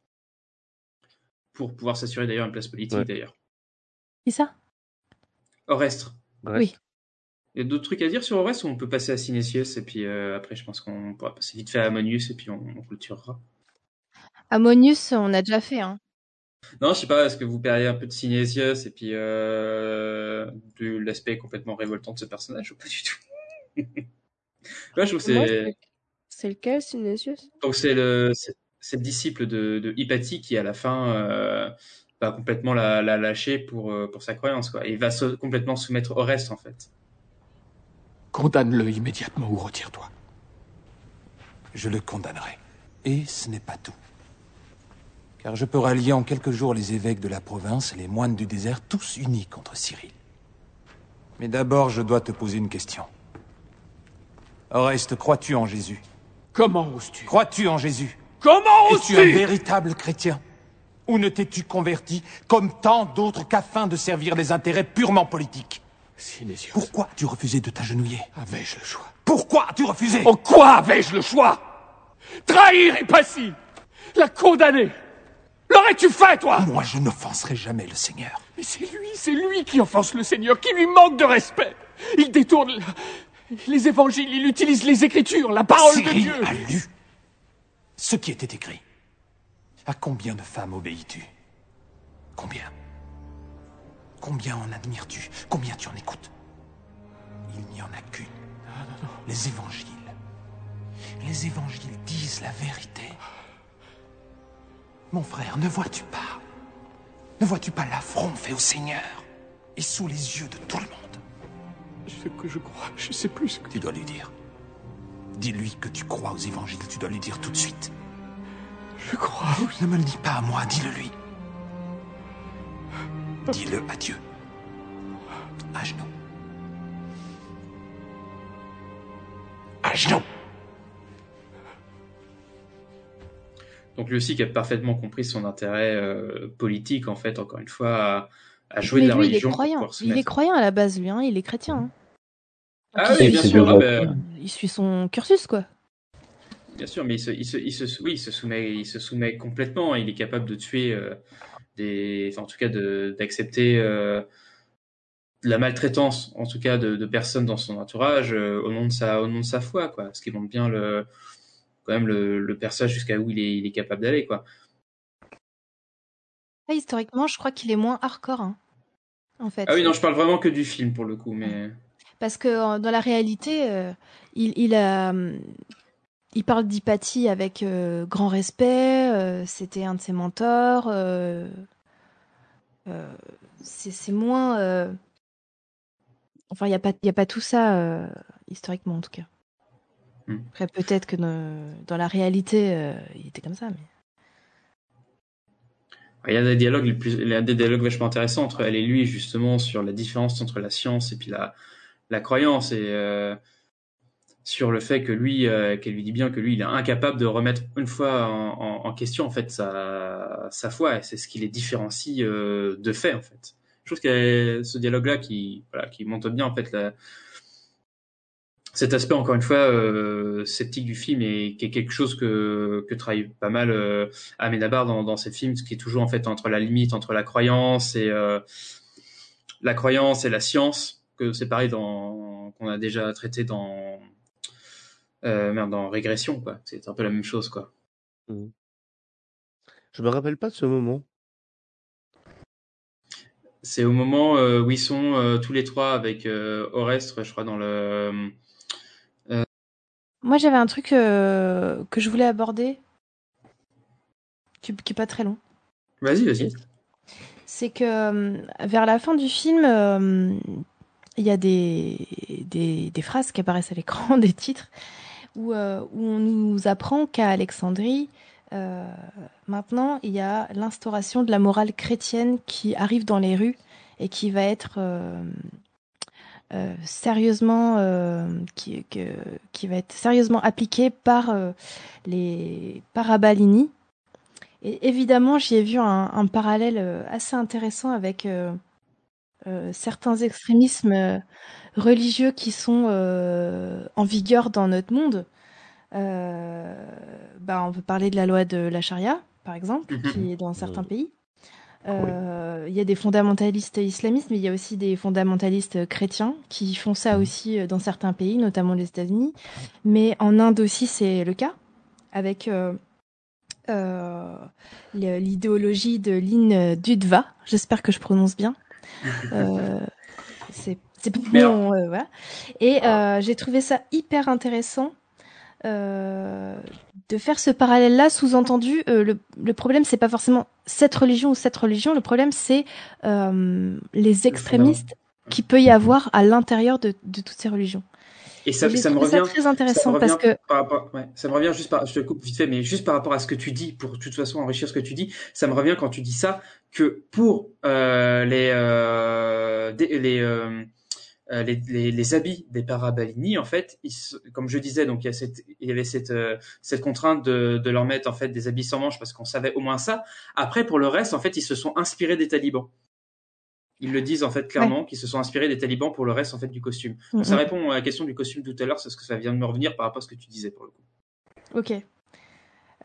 Pour pouvoir s'assurer d'ailleurs une place politique Ouais. d'ailleurs. Qui ça? Orestre. Oui. Il y a d'autres trucs à dire sur Orestre ou on peut passer à Sinesius et puis euh, après je pense qu'on pourra passer vite fait à Ammonius et puis on, on clôturera. Ammonius, on a déjà fait. Hein. Non, je sais pas, est-ce que vous parlez un peu de Sinesius et puis euh, de l'aspect complètement révoltant de ce personnage ou pas du tout? Ouais, je trouve que Moi, c'est... lequel, Synesius Donc c'est le c'est le disciple de, de Hypatie qui à la fin euh, va complètement la, la lâcher pour euh, pour sa croyance quoi. Et il va se, complètement soumettre au reste en fait. Condamne-le immédiatement ou retire-toi. Je le condamnerai. Et ce n'est pas tout. Car je peux rallier en quelques jours les évêques de la province et les moines du désert, tous unis contre Cyril. Mais d'abord, je dois te poser une question. Oreste, crois-tu en Jésus? Comment oses-tu? Crois-tu en Jésus? Comment Es-tu un oses-tu? véritable chrétien? Ou ne t'es-tu converti comme tant d'autres qu'afin de servir des intérêts purement politiques? Sinésius. Pourquoi as-tu refusé de t'agenouiller? Avais-je le choix? Pourquoi as-tu refusé? En quoi avais-je le choix? Trahir Hypatie La condamner. L'aurais-tu fait, toi? Moi, je n'offenserai jamais le Seigneur. Mais c'est lui, c'est lui qui offense le Seigneur, qui lui manque de respect. Il détourne la- les évangiles, il utilise les écritures, la parole de Dieu. a lu ce qui était écrit. À combien de femmes obéis-tu? Combien? Combien en admires-tu? Combien tu en écoutes? Il n'y en a qu'une. Les évangiles. Les évangiles disent la vérité. Mon frère, ne vois-tu pas? Ne vois-tu pas l'affront fait au Seigneur Et sous les yeux de tout le monde? Ce que je crois. Je sais plus ce que... Tu dois lui dire. Dis-lui que tu crois aux évangiles. Tu dois lui dire tout de suite. Je crois. Ne me le dis pas à moi, dis-le lui. Dis-le à Dieu. À genoux. À genoux. Donc lui aussi qui a parfaitement compris son intérêt euh, politique, en fait, encore une fois, à, à jouer Mais de la lui, il est religion. pour croyant. Il est croyant à la base, lui. Hein. Il est chrétien. hein. Ah oui, bien sûr. ah, ben, faire. Il suit son cursus, quoi. Bien sûr, mais il se, il se, il se, oui, il se soumet, il se soumet complètement. Il est capable de tuer euh, des, enfin, en tout cas, de d'accepter euh, la maltraitance, en tout cas, de, de personnes dans son entourage euh, au nom de sa, au nom de sa foi, quoi. Ce qui montre bien le, quand même le, le personnage jusqu'à où il est, il est capable d'aller, quoi. Ah, historiquement, je crois qu'il est moins hardcore. hein, en fait. Ah oui, non, je parle vraiment que du film pour le coup, mais Parce que euh, dans la réalité, euh, il, il a, il parle d'Hypatie avec euh, grand respect. euh, C'était un de ses mentors. euh, euh, c'est moins. euh, Enfin, il n'y a, pas- y a pas tout ça, euh, historiquement en tout cas. Hmm. Après, peut-être que dans, dans la réalité, euh, il était comme ça. Mais... il y a des dialogues, les plus, il y a des dialogues vachement intéressants entre elle et lui, justement, sur la différence entre la science et puis la, la croyance et euh, sur le fait que lui, euh, qu'elle lui dit bien que lui, il est incapable de remettre une fois en, en, en question en fait sa, sa foi et c'est ce qui les différencie euh, de fait en fait. Je trouve a ce dialogue-là qui, voilà, qui montre bien en fait la, cet aspect encore une fois euh, sceptique du film et qui est quelque chose que, que travaille pas mal euh, Amenabar dans, dans ses films, ce qui est toujours en fait entre la limite entre la croyance et euh, la croyance et la science, que c'est pareil dans qu'on a déjà traité dans euh, merde, dans régression quoi. C'est un peu la même chose quoi. Mhm. Je me rappelle pas de ce moment. C'est au moment euh, où ils sont euh, tous les trois avec euh, Orestre, je crois dans le Moi, j'avais un truc euh, que je voulais aborder, qui, qui est pas très long. Vas-y, vas-y. C'est que vers la fin du film, euh, il y a des, des, phrases qui apparaissent à l'écran, des titres, où, euh, où on nous apprend qu'à Alexandrie, euh, maintenant, il y a l'instauration de la morale chrétienne qui arrive dans les rues et qui va être euh, sérieusement, qui, qui va être sérieusement appliquée par les Parabalini. Et évidemment, j'y ai vu un, parallèle assez intéressant avec euh, certains extrémismes euh, religieux qui sont euh, en vigueur dans notre monde. Euh, bah, on peut parler de la loi de la charia, par exemple, Mhm. qui est dans certains pays. Euh, Il y a des fondamentalistes islamistes, mais il y a aussi des fondamentalistes chrétiens qui font ça aussi euh, dans certains pays, notamment les États-Unis. Mais en Inde aussi, c'est le cas, avec euh, euh, l'idéologie de Lin Dudva. J'espère que je prononce bien. Euh, c'est mon, euh, voilà. Et euh, j'ai trouvé ça hyper intéressant euh, de faire ce parallèle-là. Sous-entendu, euh, le, le problème c'est pas forcément cette religion ou cette religion. Le problème c'est euh, les extrémistes qui peut y avoir à l'intérieur de, de toutes ces religions. Et ça, me revient. très intéressant parce que- par rapport- ouais, ça me revient juste par, je te coupe vite fait, mais juste par rapport à ce que tu dis, pour de toute façon enrichir ce que tu dis, ça me revient quand tu dis ça, que pour euh, les, euh, des- les, euh, les, les, les habits des Parabalini, en fait, ils comme je disais, donc il y, a cette, il y avait cette, cette contrainte de, de leur mettre en fait des habits sans manches parce qu'on savait au moins ça. Après, pour le reste, en fait, ils se sont inspirés des talibans. Ils le disent en fait clairement qu'ils se sont inspirés des talibans pour le reste en fait du costume. Donc, ça répond à la question du costume tout à l'heure, c'est ce que ça vient de me revenir par rapport à ce que tu disais pour le coup. Ok.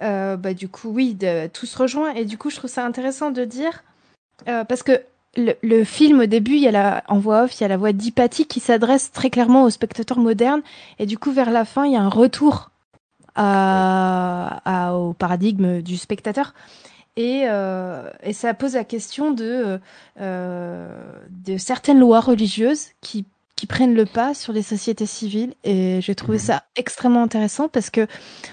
Euh, bah du coup oui, de, tout se rejoint et du coup je trouve ça intéressant de dire euh, parce que le, le film au début il y a la en voix off il y a la voix d'Hypatie qui s'adresse très clairement au spectateur moderne et du coup vers la fin il y a un retour à, à- au paradigme du spectateur et, euh, et ça pose la question de euh, de certaines lois religieuses qui qui prennent le pas sur les sociétés civiles. Et j'ai trouvé ça extrêmement intéressant parce que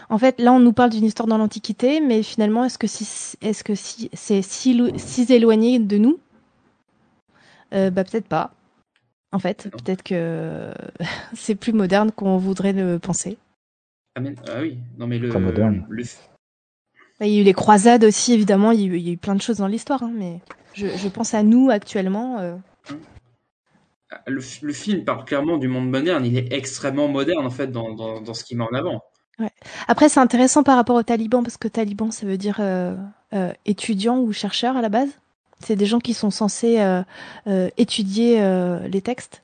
en fait là on nous parle d'une histoire dans l'antiquité mais finalement est-ce que si est-ce que si c'est si, lo- si éloigné de nous? Euh, bah peut-être pas. En fait, peut-être que c'est plus moderne qu'on voudrait le penser. Ah, mais- ah oui, non mais le, Bah, Il y a eu les croisades aussi, évidemment. Il y a eu, il y a eu plein de choses dans l'histoire, hein, mais je, je pense à nous actuellement. euh, le, le film parle clairement du monde moderne. Il est extrêmement moderne en fait dans, dans, dans ce qu'il met en avant. Ouais. Après, c'est intéressant par rapport aux talibans, parce que taliban, ça veut dire euh, euh, étudiant ou chercheur à la base. C'est des gens qui sont censés euh, étudier les textes.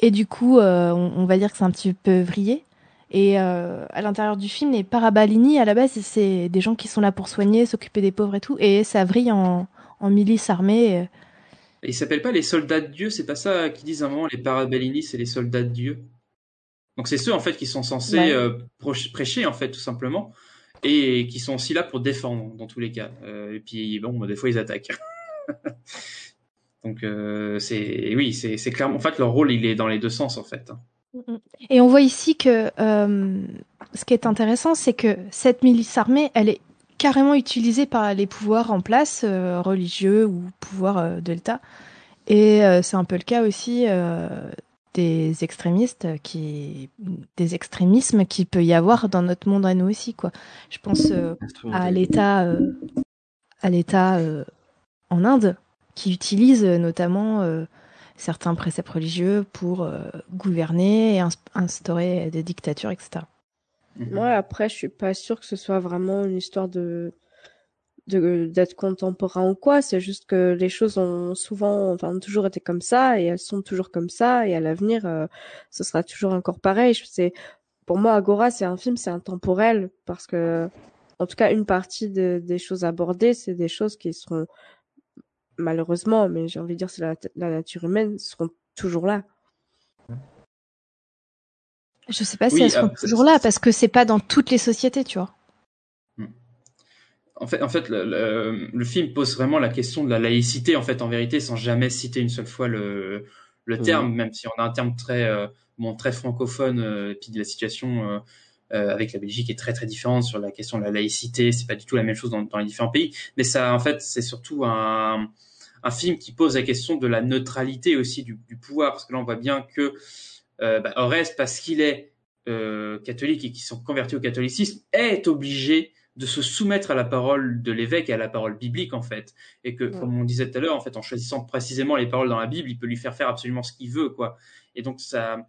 Et du coup, on, on va dire que c'est un petit peu vrillé. Et euh, à l'intérieur du film, les Parabalini, à la base, c'est des gens qui sont là pour soigner, s'occuper des pauvres et tout. Et ça vrille en, en milice armée. Et ils s'appellent pas les soldats de Dieu, c'est pas ça qu'ils disent à un moment, les Parabellini, c'est les soldats de Dieu? Donc c'est ceux en fait qui sont censés Ouais. euh, prêcher en fait tout simplement et qui sont aussi là pour défendre dans tous les cas. Euh, et puis bon, bah, des fois ils attaquent. Donc c'est oui, c'est c'est clairement en fait leur rôle il est dans les deux sens en fait. Hein. Et on voit ici que euh, ce qui est intéressant, c'est que cette milice armée, elle est carrément utilisée par les pouvoirs en place, euh, religieux ou pouvoirs euh, de l'État. Et c'est un peu le cas aussi des extrémistes, qui, des extrémismes qu'il peut y avoir dans notre monde à nous aussi, quoi. Je pense à l'État, à l'État en Inde, qui utilise notamment certains préceptes religieux pour euh, gouverner et ins- instaurer des dictatures, etc. Ouais, après, je suis pas sûre que ce soit vraiment une histoire de de d'être contemporain ou quoi. C'est juste que les choses ont souvent, enfin, ont toujours été comme ça et elles sont toujours comme ça et à l'avenir, euh, ce sera toujours encore pareil. Je- C'est pour moi, Agora, c'est un film, c'est intemporel parce que, en tout cas, une partie de- des choses abordées, c'est des choses qui seront malheureusement, mais j'ai envie de dire, c'est la, la nature humaine, seront toujours là. Je sais pas si Oui, elles seront ah, toujours là parce que c'est pas dans toutes les sociétés, tu vois. En fait, en fait le, le- le film pose vraiment la question de la laïcité en fait en vérité sans jamais citer une seule fois le, le Mhm. terme, même si on a un terme très euh, bon très francophone euh, et puis de la situation euh, avec la Belgique est très très différente sur la question de la laïcité. C'est pas du tout la même chose dans, dans les différents pays, mais ça en fait c'est surtout un un film qui pose la question de la neutralité aussi du, du pouvoir. Parce que là on voit bien que euh, bah, parce qu'il est euh, catholique et qui sont convertis au catholicisme est obligé de se soumettre à la parole de l'évêque et à la parole biblique en fait. Et que comme on disait tout à l'heure en fait en choisissant précisément les paroles dans la Bible il peut lui faire faire absolument ce qu'il veut quoi. Et donc ça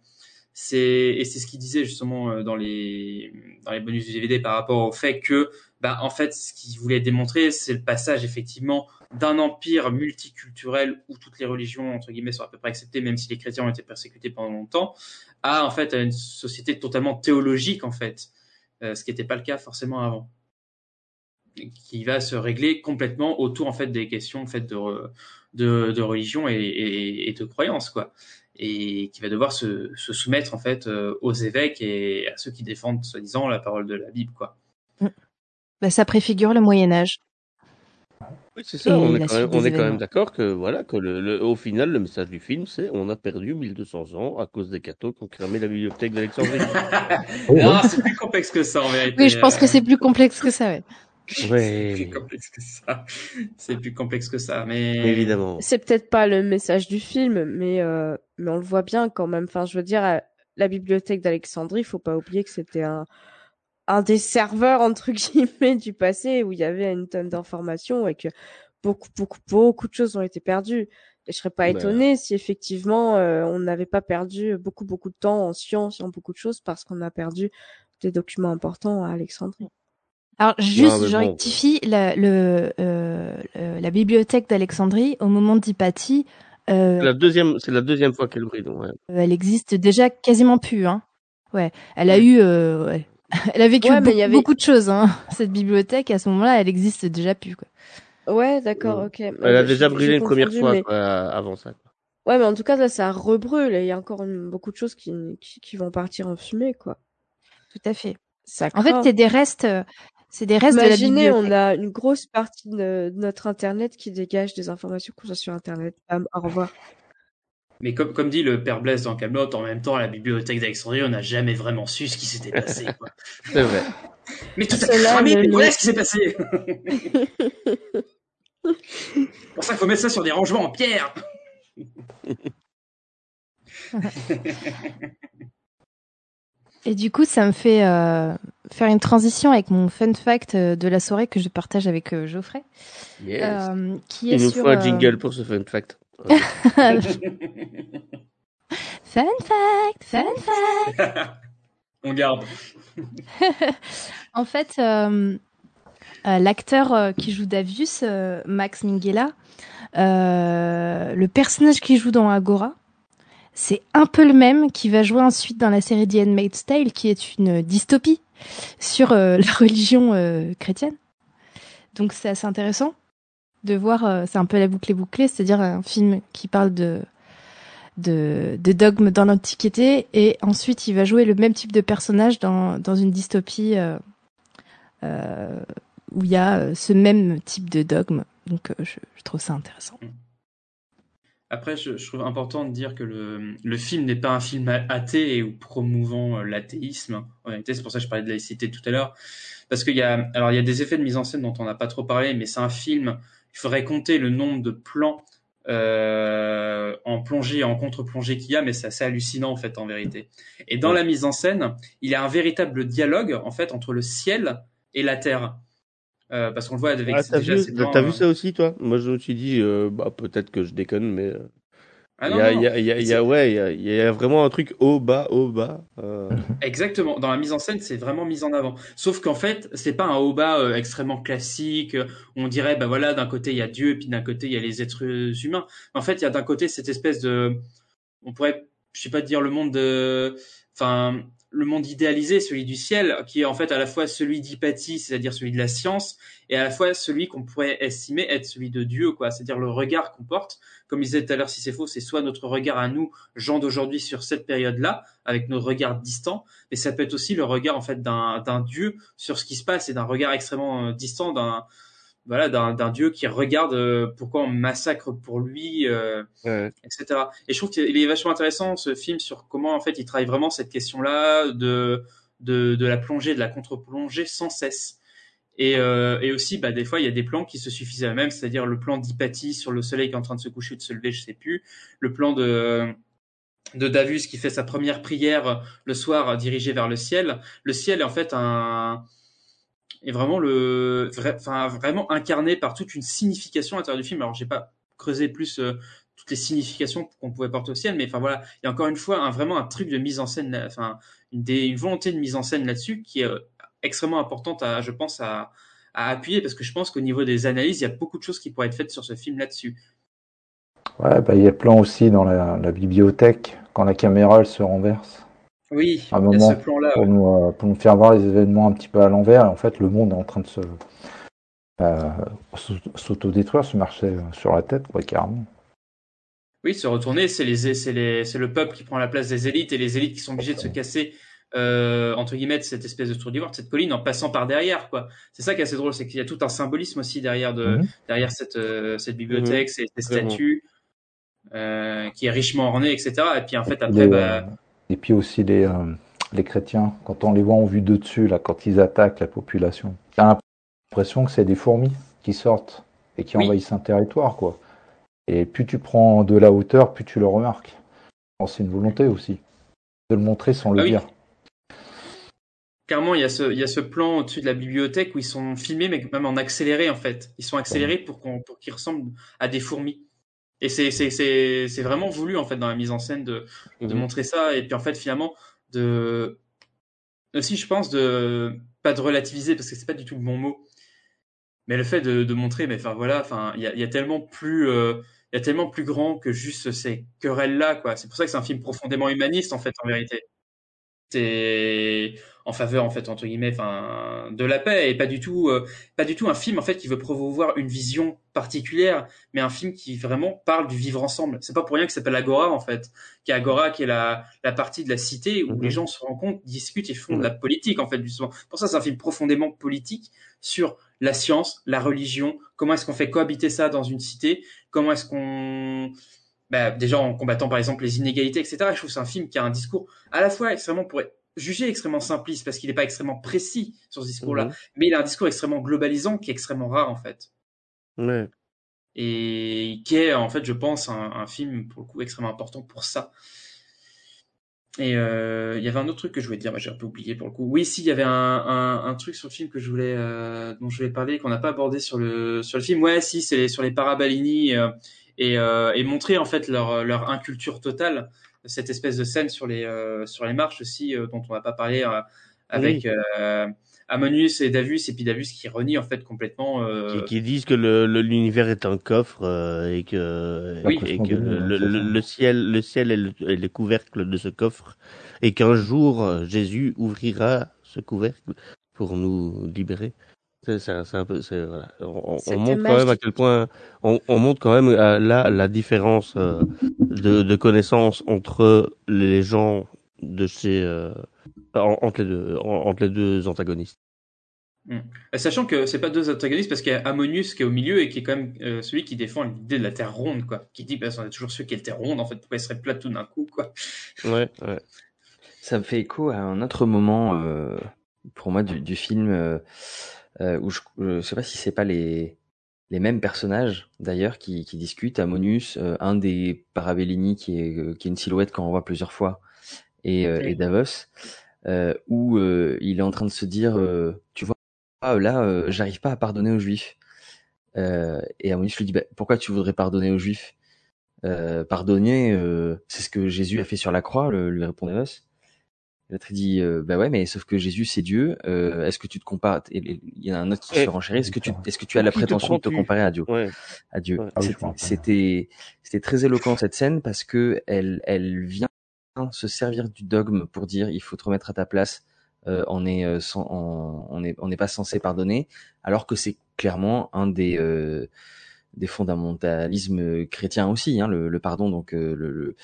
c'est et c'est ce qu'il disait justement euh, dans les dans les bonus du DVD par rapport au fait que bah en fait ce qu'il voulait démontrer c'est le passage effectivement d'un empire multiculturel où toutes les religions entre guillemets sont à peu près acceptées même si les chrétiens ont été persécutés pendant longtemps à en fait à une société totalement théologique en fait euh, ce qui n'était pas le cas forcément avant. Qui va se régler complètement autour en fait des questions en fait de de, de religion et, et, et de croyance quoi et qui va devoir se, se soumettre en fait euh, aux évêques et à ceux qui défendent soi-disant la parole de la Bible quoi Bah, ça préfigure le Moyen Âge. Oui, c'est ça. Et On est quand même, suite des on est quand même événements. d'accord que voilà que le, le- au final le message du film c'est on a perdu 1200 ans à cause des cathos qui ont cramé la bibliothèque d'Alexandrie. non c'est plus complexe que ça en vérité Oui, je pense que c'est plus complexe que ça, ouais. c'est Ouais. plus complexe que ça c'est plus complexe que ça mais Évidemment. C'est peut-être pas le message du film, mais euh, mais on le voit bien quand même. Enfin, je veux dire, la bibliothèque d'Alexandrie, faut pas oublier que c'était un un des serveurs entre guillemets du passé où il y avait une tonne d'informations et que beaucoup beaucoup beaucoup de choses ont été perdues. Et je serais pas Bah. étonnée si effectivement euh, on n'avait pas perdu beaucoup beaucoup de temps en sciences et en beaucoup de choses parce qu'on a perdu des documents importants à Alexandrie. Alors juste, Non, je bon. rectifie, la, le, euh, euh, la bibliothèque d'Alexandrie, au moment d'Hypatie, euh, C'est la deuxième, c'est la deuxième fois qu'elle brille. donc, ouais. elle existe déjà quasiment plus. Hein. Ouais, elle a eu, euh, ouais. elle a vécu Ouais, mais beaucoup, il y avait- beaucoup de choses. Hein. Cette bibliothèque, à ce moment-là, elle existe déjà plus. Quoi. Ouais, d'accord, ok. Elle a déjà brûlé une première fois mais- quoi, avant ça. quoi. Ouais, mais en tout cas, là, ça rebrûle et il y a encore une- beaucoup de choses qui, qui, qui vont partir en fumée, quoi. Tout à fait. Ça En fait, c'est des restes, euh, c'est des restes de la Imaginez, bibliothèque. on a une grosse partie de, notre Internet qui dégage des informations qu'on a sur Internet. Bam, au revoir. mais comme, comme dit le père Blaise dans Camelot, en même temps, à la bibliothèque d'Alexandrie, on n'a jamais vraiment su ce qui s'était passé. C'est vrai. Mais tout cramé, ne mais voilà ce qui s'est passé. C'est pour ça qu'il faut mettre ça sur des rangements en pierre. Et du coup, ça me fait euh, faire une transition avec mon fun fact euh, de la soirée que je partage avec euh, Geoffrey. Yes. Euh, qui est Il nous sur, faut un euh, jingle pour ce fun fact. Fun fact, fun fact. On garde. en fait, euh, euh, l'acteur qui joue Davius, euh, Max Minghella, euh, le personnage qu'il joue dans Agora, c'est un peu le même qui va jouer ensuite dans la série The Handmaid's Tale, qui est une dystopie sur euh, la religion euh, chrétienne. Donc c'est assez intéressant de voir, euh, c'est un peu la boucle est bouclée, c'est-à-dire un film qui parle de de, de dogmes dans l'Antiquité et ensuite il va jouer le même type de personnage dans, dans une dystopie où il y a ce même type de dogme. Donc je, je trouve ça intéressant. Après, je, je trouve important de dire que le, le film n'est pas un film athée ou promouvant euh, l'athéisme. En réalité, c'est pour ça que je parlais de laïcité tout à l'heure. Parce qu'il y a, alors il y a des effets de mise en scène dont on n'a pas trop parlé, mais c'est un film, il faudrait compter le nombre de plans euh, en plongée et en contre-plongée qu'il y a, mais c'est assez hallucinant en fait en vérité. Et dans la mise en scène, il y a un véritable dialogue en fait entre le ciel et la terre. Euh, parce qu'on le voit avec Ah, t'as déjà vu, ces plans, t'as vu euh, ça aussi, toi? Moi, je me suis dit, euh, bah, peut-être que je déconne, mais. euh, Ah il y a, non, il y a, il y a, il y a- ouais, il y a, il y a vraiment un truc haut, bas, haut, bas. euh, Exactement. Dans la mise en scène, c'est vraiment mis en avant. Sauf qu'en fait, c'est pas un haut bas euh, extrêmement classique. On dirait, bah voilà, d'un côté il y a Dieu, et puis d'un côté il y a les êtres humains. En fait, il y a d'un côté cette espèce de, on pourrait, je sais pas dire le monde de, enfin, le monde idéalisé, celui du ciel, qui est en fait à la fois celui d'Hypatie, c'est-à-dire celui de la science, et à la fois celui qu'on pourrait estimer être celui de Dieu, quoi. C'est-à-dire le regard qu'on porte. Comme je disais tout à l'heure, si c'est faux, c'est soit notre regard à nous, gens d'aujourd'hui, sur cette période-là, avec nos regards distants, mais ça peut être aussi le regard en fait d'un d'un Dieu sur ce qui se passe et d'un regard extrêmement euh, distant d'un voilà d'un Dieu qui regarde euh, pourquoi on massacre pour lui, euh, etc. Et je trouve qu'il est vachement intéressant ce film sur comment en fait il travaille vraiment cette question-là de de, de la plongée, de la contre-plongée sans cesse. Et, euh, et aussi, bah, des fois, il y a des plans qui se suffisent à eux-mêmes, c'est-à-dire le plan d'Hypatie sur le soleil qui est en train de se coucher ou de se lever, je sais plus. Le plan de, de Davus qui fait sa première prière le soir dirigée vers le ciel. Le ciel est en fait un, est vraiment le, enfin, vraiment incarné par toute une signification à l'intérieur du film. Alors, j'ai pas creusé plus euh, toutes les significations qu'on pouvait porter au ciel, mais enfin voilà, il y a encore une fois un, vraiment un truc de mise en scène, enfin, une, volonté de mise en scène là-dessus qui est euh, extrêmement importante à, je pense, à, à appuyer parce que je pense qu'au niveau des analyses, il y a beaucoup de choses qui pourraient être faites sur ce film là-dessus. Ouais, bah, il y a plan aussi dans la, la bibliothèque, quand la caméra elle se renverse. Oui, un moment, ce plan-là. pour, ouais. nous, euh, pour nous faire voir les événements un petit peu à l'envers, et en fait, le monde est en train de se euh, s'auto- s'autodétruire, se marcher sur la tête, quoi, carrément. Oui, se retourner, c'est les, les, le peuple qui prend la place des élites et les élites qui sont obligées de se casser euh, entre guillemets de cette espèce de tour d'ivoire, cette colline en passant par derrière, quoi. C'est ça qui est assez drôle, c'est qu'il y a tout un symbolisme aussi derrière de Mhm. derrière cette euh, cette bibliothèque, Mhm. ces, statues euh, qui est richement ornée, etc. Et puis en fait après, Les, bah, euh, et puis aussi les, euh, les chrétiens, quand on les voit en vue de dessus, là, quand ils attaquent la population, t'as l'impression que c'est des fourmis qui sortent et qui Oui. envahissent un territoire, quoi. Et plus tu prends de la hauteur, plus tu le remarques. C'est une volonté aussi de le montrer sans le Ah oui. dire. Clairement, il y a ce, il y a ce plan au-dessus de la bibliothèque où ils sont filmés, mais même en accéléré, en fait. Ils sont accélérés pour qu'on, pour qu'ils ressemblent à des fourmis. Et c'est, c'est, c'est, c'est vraiment voulu, en fait, dans la mise en scène de, de Mhm. montrer ça. Et puis, en fait, finalement, de, aussi, je pense, de, pas de relativiser, parce que c'est pas du tout le bon mot. Mais le fait de, de montrer, mais enfin, voilà, enfin, il y a, y a tellement plus, euh, il y a tellement plus grand que juste ces querelles-là, quoi. C'est pour ça que c'est un film profondément humaniste, en fait, en vérité c'est en faveur en fait entre guillemets enfin de la paix et pas du tout euh, pas du tout un film en fait qui veut promouvoir une vision particulière mais un film qui vraiment parle du vivre ensemble c'est pas pour rien que ça s'appelle Agora en fait qui est Agora qui est la la partie de la cité où Mhm. les gens se rencontrent discutent et font de la politique en fait justement pour ça c'est un film profondément politique sur la science la religion comment est-ce qu'on fait cohabiter ça dans une cité comment est-ce qu'on bah, déjà en combattant par exemple les inégalités, etc. Je trouve que c'est un film qui a un discours à la fois extrêmement pour être jugé extrêmement simpliste parce qu'il n'est pas extrêmement précis sur ce discours-là, Mhm. mais il a un discours extrêmement globalisant qui est extrêmement rare en fait Ouais. et qui est en fait, je pense, un, un film pour le coup extrêmement important pour ça. Et euh, il y avait un autre truc que je voulais dire, bah, j'ai un peu oublié pour le coup. Oui, si, il y avait un, un, un truc sur le film que je voulais, euh, dont je voulais parler, qu'on n'a pas abordé sur le sur le film. Ouais, si, c'est sur les Parabalini euh, et, et montrer en fait leur leur inculture totale. Cette espèce de scène sur les euh, sur les marches aussi, euh, dont on n'a pas parlé euh, avec. Oui. Euh, Ammonius et Davus et puis Davus qui renie en fait complètement euh... qui, qui, disent que le l'univers est un coffre euh, et que oui. et que le, le, le, ciel le ciel est le, est le couvercle de ce coffre et qu'un jour Jésus ouvrira ce couvercle pour nous libérer c'est un peu c'est voilà on, on montre quand même à quel point on, on montre quand même à, là la différence euh, de, de connaissances entre les gens de chez euh, entre les deux entre les deux antagonistes. Mmh. Sachant que c'est pas deux antagonistes parce qu'il y a Ammonius qui est au milieu et qui est quand même euh, celui qui défend l'idée de la Terre ronde quoi, qui dit bah on a toujours su qu'elle était ronde en fait pourquoi elle serait plate tout d'un coup quoi. Ouais, ouais. Ça me fait écho à un autre moment euh, pour moi du, du film euh, où je, je sais pas si c'est pas les les mêmes personnages d'ailleurs qui, qui discutent. Ammonius, un des Parabellini qui est qui est une silhouette qu'on voit plusieurs fois et, okay. et Davos euh, où euh, il est en train de se dire, euh, tu vois, là, j'arrive pas à pardonner aux Juifs. et Ammonius lui dit, bah, pourquoi tu voudrais pardonner aux Juifs? Pardonner, c'est ce que Jésus a fait sur la croix, le, lui répond Davos. L'autre dit, bah ouais, mais sauf que Jésus c'est Dieu. est-ce que tu te compares? Il y en a un autre qui se renchérit. Est-ce que tu, est-ce que tu as la prétention de te comparer à Dieu? Ouais. À Dieu. Ouais. C'était, c'était très éloquent cette scène parce que elle, elle vient se servir du dogme pour dire il faut te remettre à ta place, euh, on est euh, sans, on, on est on n'est pas censé pardonner, alors que c'est clairement un des euh, des fondamentalismes chrétiens aussi, hein, le, le, pardon. Donc le, le,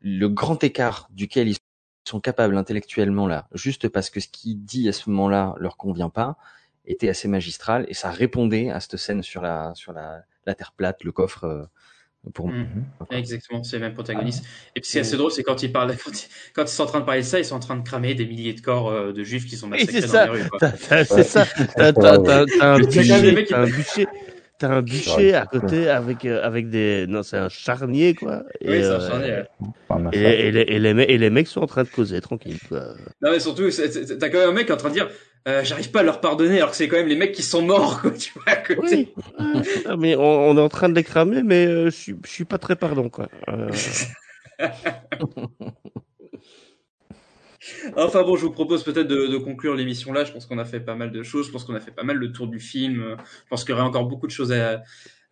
le, grand écart duquel ils sont capables intellectuellement là, juste parce que ce qu'il dit à ce moment-là leur convient pas, était assez magistral et ça répondait à cette scène sur la sur la, la terre plate, le coffre pour mmh. Exactement, c'est les mêmes protagonistes. Ah. Et puis ce qui est assez drôle, c'est quand ils parlent, quand ils, quand ils, sont en train de parler de ça, ils sont en train de cramer des milliers de corps euh, de juifs qui sont massacrés dans ça. les rues. C'est ça. T'as un bûcher, t'as un bûcher, à côté avec euh, avec des, non, c'est un charnier quoi. Et, oui, c'est un charnier. Euh, et, et, les, et, les, et les mecs sont en train de causer tranquille quoi. Non mais surtout, t'as quand même un mec en train de dire. Euh, j'arrive pas à leur pardonner alors que c'est quand même les mecs qui sont morts quoi tu vois à côté. Oui. ah, mais on, on, est en train de les cramer mais euh, je suis je suis pas très pardon quoi. Enfin bon, je vous propose peut-être de, de, conclure l'émission là. Je pense qu'on a fait pas mal de choses. Je pense qu'on a fait pas mal le tour du film. Je pense qu'il y aurait encore beaucoup de choses à,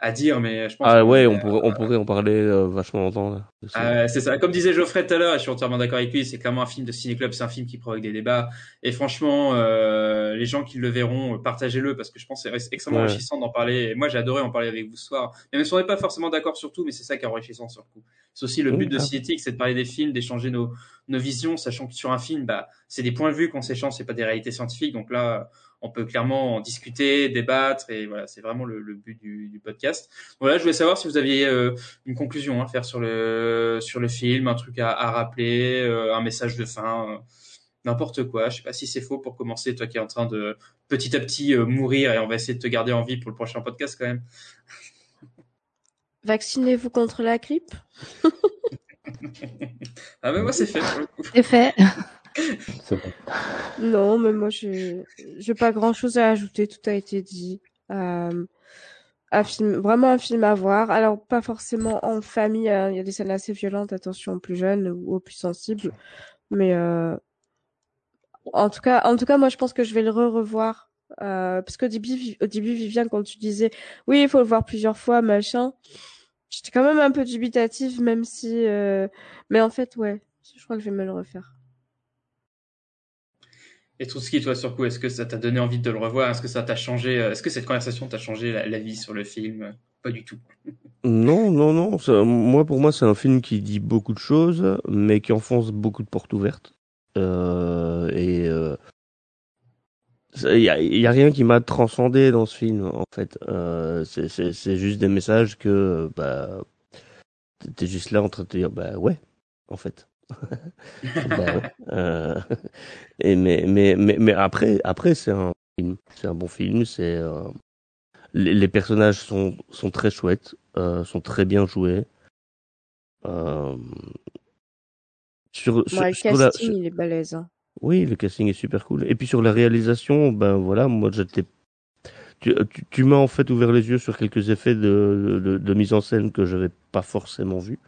à dire, mais je pense. Ah ouais, on, pourrait, on pourrait en parler euh, vachement longtemps. Euh, c'est ça. Comme disait Geoffrey tout à l'heure, et je suis entièrement d'accord avec lui, c'est clairement un film de ciné-club, c'est un film qui provoque des débats. Et franchement, euh, les gens qui le verront, partagez-le, parce que je pense que c'est extrêmement ouais. enrichissant d'en parler. Et moi, j'ai adoré en parler avec vous ce soir. Même si on n'est pas forcément d'accord sur tout, mais c'est ça qui est enrichissant sur le coup. C'est aussi le but de Cinétique, c'est de parler des films, d'échanger nos, nos visions, sachant que sur un film, bah, c'est des points de vue qu'on s'échange, c'est pas des réalités scientifiques. Donc là, on peut clairement en discuter, débattre, et voilà, c'est vraiment le, le but du, du, podcast. Voilà, je voulais savoir si vous aviez euh, une conclusion à faire sur le sur le film, un truc à, à rappeler, euh, un message de fin, euh, n'importe quoi. Je sais pas si c'est faux pour commencer, toi qui es en train de petit à petit euh, mourir, et on va essayer de te garder en vie pour le prochain podcast quand même. Vaccinez-vous contre la grippe. ah mais moi c'est fait. C'est fait. Non, mais moi, j'ai, j'ai pas grand chose à ajouter. Tout a été dit. Euh, un film, vraiment un film à voir. Alors, pas forcément en famille. Hein. Il y a des scènes assez violentes. Attention aux plus jeunes ou aux plus sensibles. Mais, euh, en tout cas, en tout cas, moi, je pense que je vais le re-revoir. Euh, parce qu'au début, au début, Viviane, quand tu disais, oui, il faut le voir plusieurs fois, machin. J'étais quand même un peu dubitative, même si, euh, mais en fait, ouais, je crois que je vais me le refaire. Et Trotsky, toi, sur coup, est-ce que ça t'a donné envie de le revoir? Est-ce que ça t'a changé Est-ce que cette conversation t'a changé la, vie sur le film? Pas du tout. Non, non, non. Moi, pour moi, c'est un film qui dit beaucoup de choses, mais qui enfonce beaucoup de portes ouvertes. Euh, et il euh, y, a, y a rien qui m'a transcendé dans ce film, en fait. Euh, c'est juste des messages que bah, t'es juste là en train de te dire, bah ouais, en fait. ouais. euh, et mais, mais, mais, mais après, après c'est un film, c'est un bon film. C'est euh, les, les, personnages sont, sont très chouettes, euh, sont très bien joués. Sur, sur, Ouais, le sur la- casting, sur- il est balèze. hein. Oui, le casting est super cool. Et puis sur la réalisation, ben voilà, moi j'étais. Tu, tu, tu m'as en fait ouvert les yeux sur quelques effets de, de, de mise en scène que je n'avais pas forcément vus.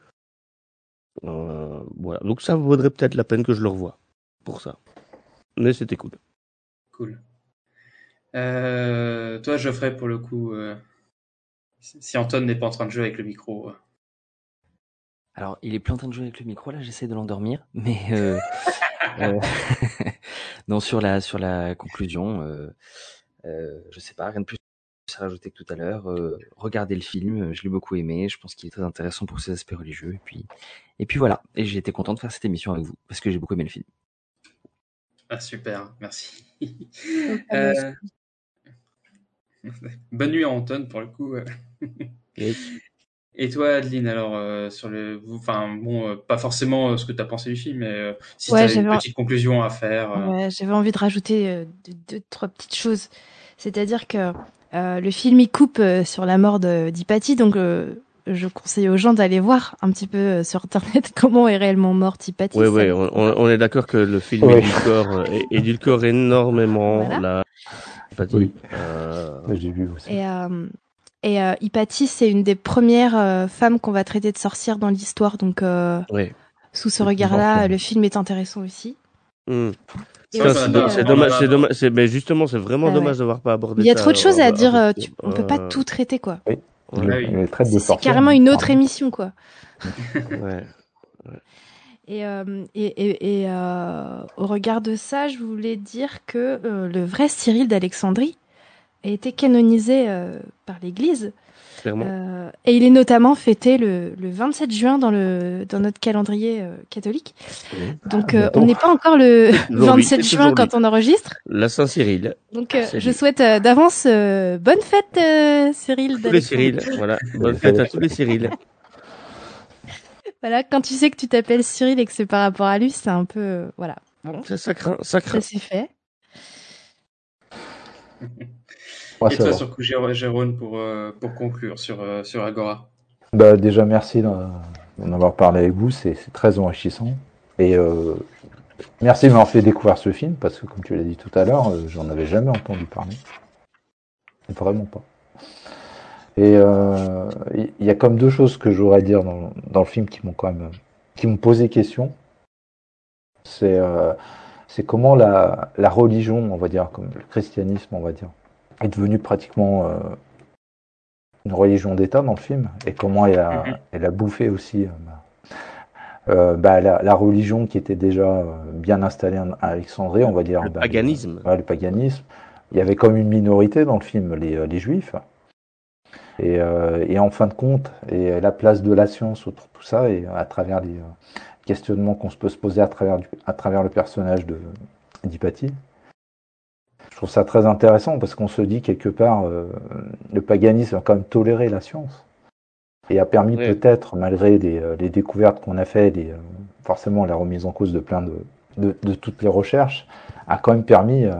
Euh, voilà. Donc ça vaudrait peut-être la peine que je le revoie pour ça. Mais c'était cool. Cool. Euh, toi, Geoffrey, pour le coup, euh, si Anton n'est pas en train de jouer avec le micro. euh. Alors, il est plus en train de jouer avec le micro là, j'essaie de l'endormir, mais euh, euh, non sur la sur la conclusion, euh, euh, je sais pas, rien de plus à rajouter que tout à l'heure. Euh, regardez le film, je l'ai beaucoup aimé, je pense qu'il est très intéressant pour ses aspects religieux et puis et puis voilà. Et j'ai été content de faire cette émission avec vous parce que j'ai beaucoup aimé le film. Ah, super, merci. Ah, Euh, Bonne nuit à Anton, pour le coup. euh. Et toi, Adeline, alors, euh, sur le. Enfin, bon, euh, pas forcément euh, ce que tu as pensé du film, mais euh, si Ouais, tu as une petite conclusion à faire. euh, Ouais, j'avais envie de rajouter euh, deux, deux, trois petites choses. C'est-à-dire que euh, le film il coupe euh, sur la mort de- d'Hypatie, donc euh, je conseille aux gens d'aller voir un petit peu sur internet comment est réellement morte Hypatie. Oui, oui, on, est d'accord que le film Ouais. édulcore, é- édulcore énormément Voilà. la. Oui. Euh, J'ai vu aussi. Et, euh, et euh, Hypatie, c'est une des premières euh, femmes qu'on va traiter de sorcière dans l'histoire, donc euh, Ouais. sous ce regard-là, le film est intéressant aussi. Hmm. C'est euh, c'est dommage, c'est dommage, c'est, mais justement, c'est vraiment Ah ouais. dommage d'avoir pas abordé Il y a ça trop de choses à dire, euh, tu- on peut pas euh, tout traiter, quoi. Oui. Ouais. Il le traite de C'est carrément une autre émission, quoi. Ouais. Et, euh, et, et, et, euh, au regard de ça, je voulais dire que euh, le vrai Cyril d'Alexandrie a été canonisé euh, par l'Église. Clairement. Euh, et il est notamment fêté le, le 27 juin dans, le, dans notre calendrier euh, catholique. Donc euh, bientôt. on n'est pas encore le Aujourd'hui, 27 c'est juin quand on enregistre. La Saint-Cyril. Donc euh, C'est je lui. souhaite euh, d'avance euh, bonne fête euh, Cyril Tous les. Cyril, voilà. Bonne fête à tous les Cyril. Voilà, quand tu sais que tu t'appelles Cyril et que c'est par rapport à lui, c'est un peu... euh, voilà. Bon, Ça, ça craint, ça craint. ça c'est fait. Et toi, va. sur coup, Gér- Jérôme, pour, euh, pour conclure sur, euh, sur Agora. Bah, déjà, merci d'en avoir parlé avec vous, c'est très enrichissant. Et euh, merci de m'avoir fait découvrir ce film, parce que comme tu l'as dit tout à l'heure, euh, j'en avais jamais entendu parler. Vraiment pas. Et il y, y a comme deux choses que j'aurais à dire dans, dans le film qui m'ont quand même qui m'ont posé question. C'est c'est comment la, la religion, on va dire, comme le christianisme, on va dire, est devenu pratiquement euh, une religion d'État dans le film et comment elle a, Mhm. elle a bouffé aussi euh, bah, euh, bah, la, la religion qui était déjà bien installée en- à Alexandrie, on va dire. Le bah, paganisme. ouais, le paganisme. Il y avait comme une minorité dans le film, les, les juifs. Et, euh, et en fin de compte, et la place de la science autour de tout ça, et à travers les questionnements qu'on se peut se poser à travers, du- à travers le personnage de d'Hypatie. Je trouve ça très intéressant parce qu'on se dit quelque part, euh, le paganisme a quand même toléré la science et a permis peut-être, malgré les, euh, les découvertes qu'on a fait, les, euh, forcément la remise en cause de plein de, de, de toutes les recherches, a quand même permis euh,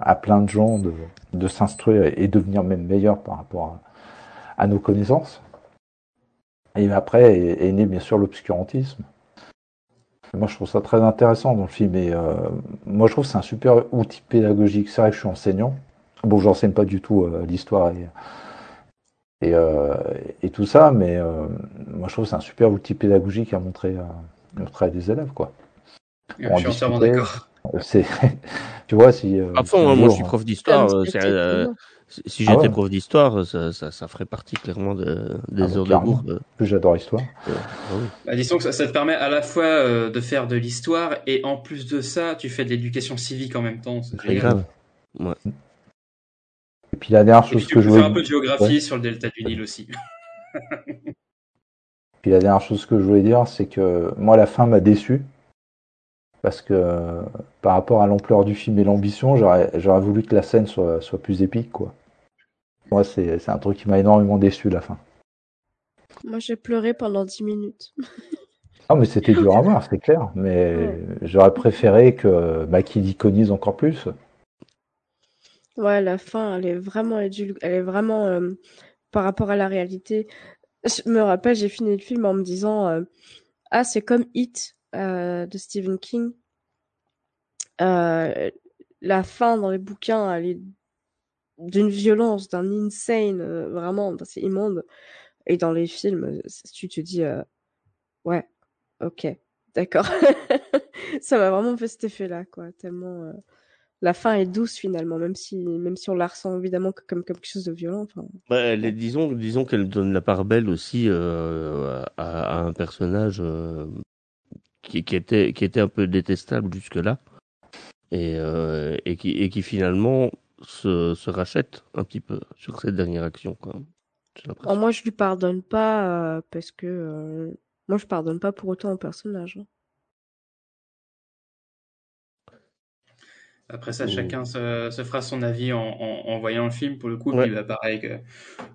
à plein de gens de, de s'instruire et devenir même meilleurs par rapport à, à nos connaissances. Et après est, est né bien sûr l'obscurantisme. Et Moi je trouve ça très intéressant dans le film et euh, moi je trouve que c'est un super outil pédagogique. C'est vrai que je suis enseignant. Bon, j'enseigne pas du tout euh, l'histoire et, et, euh, et tout ça, mais euh, moi je trouve que c'est un super outil pédagogique à montrer à, montrer à des élèves quoi. Je suis entièrement d'accord. C'est, tu vois, si. euh, hein, moi je suis prof d'histoire. Si Ah j'étais ouais. prof d'histoire, ça, ça, ça ferait partie clairement de, des Ah bah, heures de cours. que j'adore l'histoire. euh, ah oui. Bah, disons que ça, ça te permet à la fois euh, de faire de l'histoire et en plus de ça, tu fais de l'éducation civique en même temps. C'est Très grave. Ouais. Et puis la dernière puis chose que je faire voulais un peu de géographie Ouais. sur le delta du Nil aussi. Puis la dernière chose que je voulais dire, c'est que moi, la fin m'a déçu. Parce que euh, par rapport à l'ampleur du film et l'ambition, j'aurais j'aurais voulu que la scène soit, soit plus épique, quoi. Moi, c'est un truc qui m'a énormément déçu, la fin. Moi, j'ai pleuré pendant 10 minutes. Ah, mais c'était dur à voir, c'est clair. Mais Ouais. j'aurais préféré que bah, qu'il iconise encore plus. Ouais, la fin, elle est vraiment édul- elle est vraiment euh, par rapport à la réalité. Je me rappelle, j'ai fini le film en me disant euh, ah c'est comme Hit euh, de Stephen King. La fin dans les bouquins, elle est d'une violence, d'un insane, euh, vraiment, c'est immonde. Et dans les films, euh, tu te dis, euh, ouais, ok, d'accord. Ça m'a vraiment fait cet effet-là, quoi. Tellement, euh, la fin est douce finalement, même si, même si on la ressent évidemment que comme, comme quelque chose de violent. Enfin, Bah, elle est- disons, disons qu'elle donne la part belle aussi euh, à, à un personnage euh, qui, qui était qui était un peu détestable jusque-là et euh, et qui et qui finalement se, se rachète un petit peu sur cette dernière action quoi. Alors moi, je lui pardonne pas euh, parce que euh, moi, je pardonne pas pour autant au personnage. hein. Après ça, Oh. chacun se, se fera son avis en, en, en voyant le film, pour le coup. Ouais. Puis, bah, pareil que,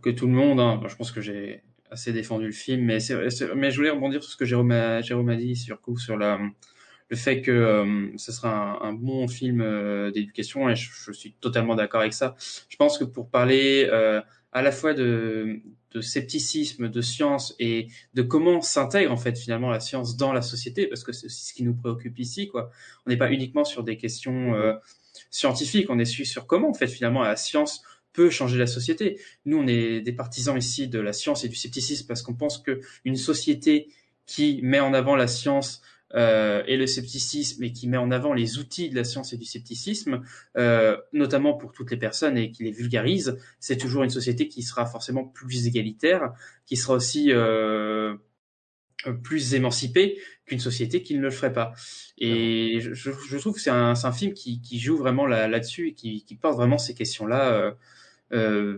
que tout le monde. hein. Bon, je pense que j'ai assez défendu le film. Mais, je voulais rebondir sur ce que Jérôme a, Jérôme a dit, sur, coup, sur la, le fait que euh, ce sera un, un bon film euh, d'éducation. Et je, je suis totalement d'accord avec ça. Je pense que pour parler euh, à la fois de, de scepticisme, de science et de comment s'intègre en fait finalement la science dans la société, parce que c'est ce qui nous préoccupe ici, quoi. On n'est pas uniquement sur des questions euh, scientifiques, on est su- sur comment en fait finalement la science peut changer la société. Nous, on est des partisans ici de la science et du scepticisme parce qu'on pense que une société qui met en avant la science euh, et le scepticisme et qui met en avant les outils de la science et du scepticisme, euh, notamment pour toutes les personnes et qui les vulgarise, c'est toujours une société qui sera forcément plus égalitaire, qui sera aussi euh, plus émancipée qu'une société qui ne le ferait pas. Et je, je- trouve que c'est un, un film qui, qui joue vraiment là- là-dessus et qui, qui porte vraiment ces questions-là euh,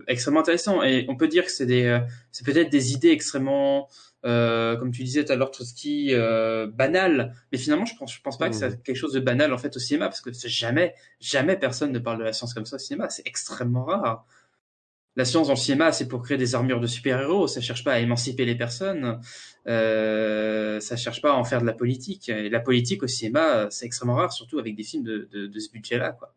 extrêmement intéressant. Et on peut dire que c'est des, euh, c'est peut-être des idées extrêmement, euh, comme tu disais tout à l'heure, Trotsky, euh, banales. Mais finalement, je pense, je pense pas que c'est quelque chose de banal en fait au cinéma, parce que jamais, jamais personne ne parle de la science comme ça au cinéma. C'est extrêmement rare. La science dans le cinéma, c'est pour créer des armures de super-héros. Ça cherche pas à émanciper les personnes. Euh, ça cherche pas à en faire de la politique. Et la politique au cinéma, c'est extrêmement rare, surtout avec des films de, de, de ce budget-là, quoi.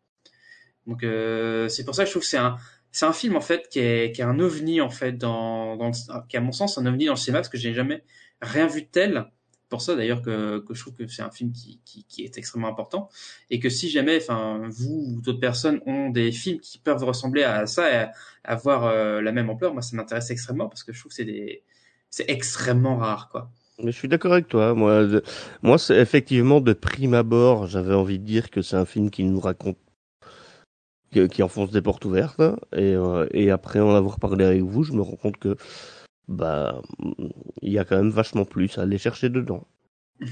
Donc euh, c'est pour ça que je trouve que c'est un c'est un film en fait qui est qui est un ovni en fait dans dans le- qui est, à mon sens un ovni dans le cinéma parce que j'ai jamais rien vu de tel. Pour ça d'ailleurs que que je trouve que c'est un film qui qui qui est extrêmement important et que si jamais enfin vous ou d'autres personnes ont des films qui peuvent ressembler à ça et à- avoir euh, la même ampleur, moi ça m'intéresse extrêmement parce que je trouve que c'est des c'est extrêmement rare quoi. Mais je suis d'accord avec toi. Moi, moi, c'est effectivement de prime abord, j'avais envie de dire que c'est un film qui nous raconte, qui enfonce des portes ouvertes. Et, euh, et après en avoir parlé avec vous, je me rends compte que, bah, il y a quand même vachement plus à aller chercher dedans.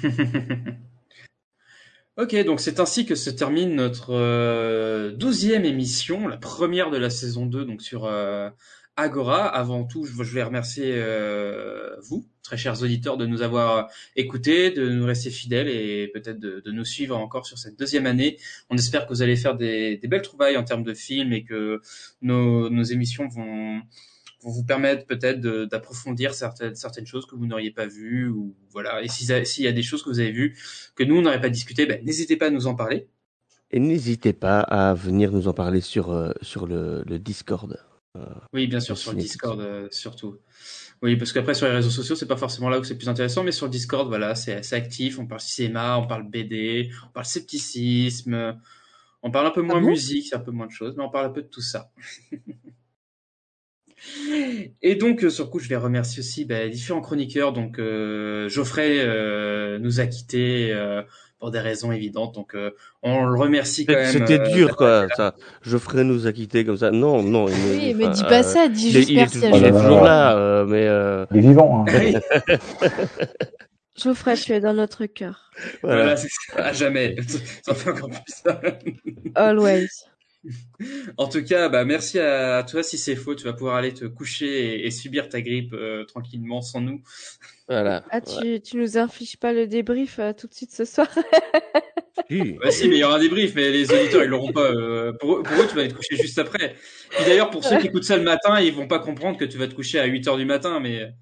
Ok, donc c'est ainsi que se termine notre euh, douzième émission, la première de la saison 2, donc sur euh, Agora. Avant tout, je, voulais remercier euh, vous, très chers auditeurs, de nous avoir écoutés, de nous rester fidèles et peut-être de, de nous suivre encore sur cette deuxième année. On espère que vous allez faire des, des belles trouvailles en termes de films et que nos, nos émissions vont, vont vous permettre peut-être d'approfondir certaines, certaines choses que vous n'auriez pas vues ou voilà. Et si- s'il y a des choses que vous avez vues que nous on n'aurait pas discuté, ben, n'hésitez pas à nous en parler. Et n'hésitez pas à venir nous en parler sur, euh, sur le, le Discord. Euh, Oui, bien sûr, sur le. Discord euh, surtout. Oui, parce qu'après sur les réseaux sociaux, c'est pas forcément là où c'est plus intéressant, mais sur le Discord, voilà, c'est assez actif. On parle cinéma, on parle BD, on parle scepticisme, on parle un peu moins bon? musique, c'est un peu moins de choses, mais on parle un peu de tout ça. Et donc, euh, sur le coup, je vais remercier aussi bah, les différents chroniqueurs. Donc, euh, Geoffrey euh, nous a quittés euh, pour des raisons évidentes. Donc, euh, on le remercie quand même. C'était euh, dur, quoi, ça. Geoffrey nous a quittés comme ça. Non, non. il est- Oui, mais dis pas euh, ça, dis il est- juste il est merci à toujours- Il est Geoffrey. toujours là, euh, mais... euh, Il est vivant. Hein. Geoffrey, tu es dans notre cœur. Voilà, Voilà. c'est ça, à jamais. Ça fait encore plus ça. Always. En tout cas, bah, merci à toi. Si c'est faux, tu vas pouvoir aller te coucher et, et subir ta grippe euh, tranquillement sans nous. Voilà. Ah, tu, tu nous infliges pas le débrief euh, tout de suite ce soir Bah si, mais il y aura un débrief, mais les auditeurs, ils l'auront pas. euh, pour, eux, pour eux, tu vas être couché juste après. Et d'ailleurs, pour ceux qui écoutent ça le matin, ils vont pas comprendre que tu vas te coucher à 8 heures du matin, mais...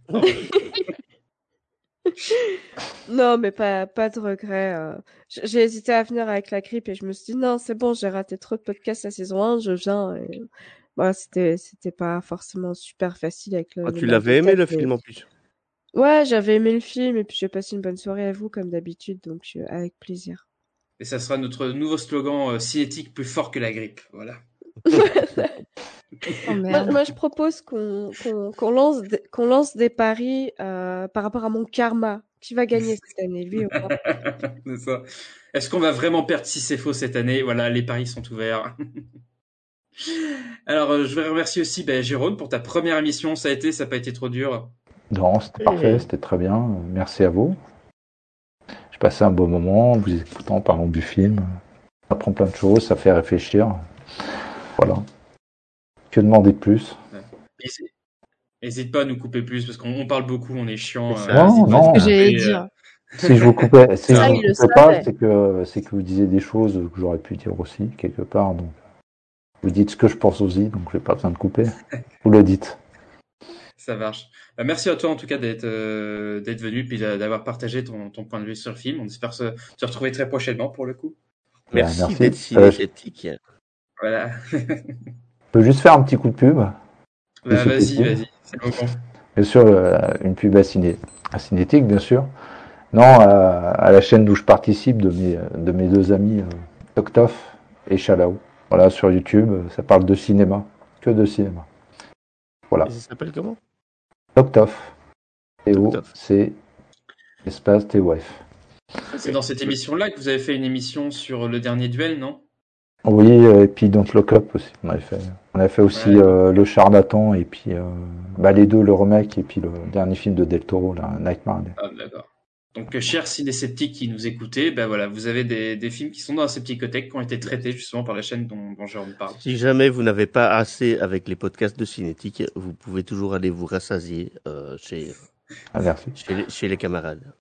Non, mais pas, pas de regret. euh. J'ai hésité à venir avec la grippe et je me suis dit non, c'est bon, j'ai raté trop de podcasts la saison 1, je viens. Et... C'était, c'était pas forcément super facile avec le. Ah, tu l'avais aimé le film en plus? Ouais, j'avais aimé le film et puis j'ai passé une bonne soirée à vous comme d'habitude, donc euh, avec plaisir. Et ça sera notre nouveau slogan euh, cinétique plus fort que la grippe. Voilà. Oh, moi, moi, je propose qu'on lance, des- qu'on lance des paris euh, par rapport à mon karma. Qui va gagner cette année, lui ou moi? C'est ça. Est-ce qu'on va vraiment perdre si c'est faux cette année? Voilà, les paris sont ouverts. Alors, euh, je vais remercier aussi ben, Jérôme pour ta première émission. Ça a été, ça n'a pas été trop dur. Non, c'était parfait, c'était très bien. Merci à vous. J'ai passé un beau moment en vous écoutant, en parlant du film. Ça apprend plein de choses, ça fait réfléchir. Voilà. Que demander de plus N'hésite- N'hésite pas à nous couper plus parce qu'on on parle beaucoup, on est chiant. C'est euh, Non, non. J'allais couper, dire. euh, Si je vous coupais, si Ça, je vous le coupais pas, c'est que c'est que vous disiez des choses que j'aurais pu dire aussi quelque part. Donc, vous dites ce que je pense aussi, donc j'ai pas besoin de couper. Vous le dites. Ça marche. Bah, merci à toi en tout cas d'être euh, d'être venu puis d'a- d'avoir partagé ton, ton point de vue sur le film. On espère se, se retrouver très prochainement pour le coup. Merci, merci. d'être Euh, cinétique. Voilà. Je peux juste faire un petit coup de pub. Bah, c'est vas-y, vas-y, c'est le moment. Bien sûr, euh, une pub à, ciné, à Cinétique, bien sûr. Non, à, à la chaîne d'où je participe de mes, de mes deux amis, euh, Toktof et Chalao. Voilà, sur YouTube, euh, ça parle de cinéma, que de cinéma. Voilà. Et ça s'appelle comment? Toktof. T-O, C, espace T-O-F. C'est dans cette émission-là que vous avez fait une émission sur le dernier duel, non? Oui, et puis Don't Look Up aussi, on avait fait. On a fait aussi euh, Le Charlatan, et puis euh, bah, les deux, le remake, et puis le dernier film de Del Toro, là, Nightmare. Ah, d'accord. Donc, euh, chers ciné-sceptiques qui nous écoutez, ben voilà, vous avez des, des films qui sont dans la Scepticothèque qui ont été traités justement par la chaîne dont, dont Jérôme parle. Si jamais vous n'avez pas assez avec les podcasts de Cinétique, vous pouvez toujours aller vous rassasier euh, chez, Ah, merci. chez, les, chez les camarades.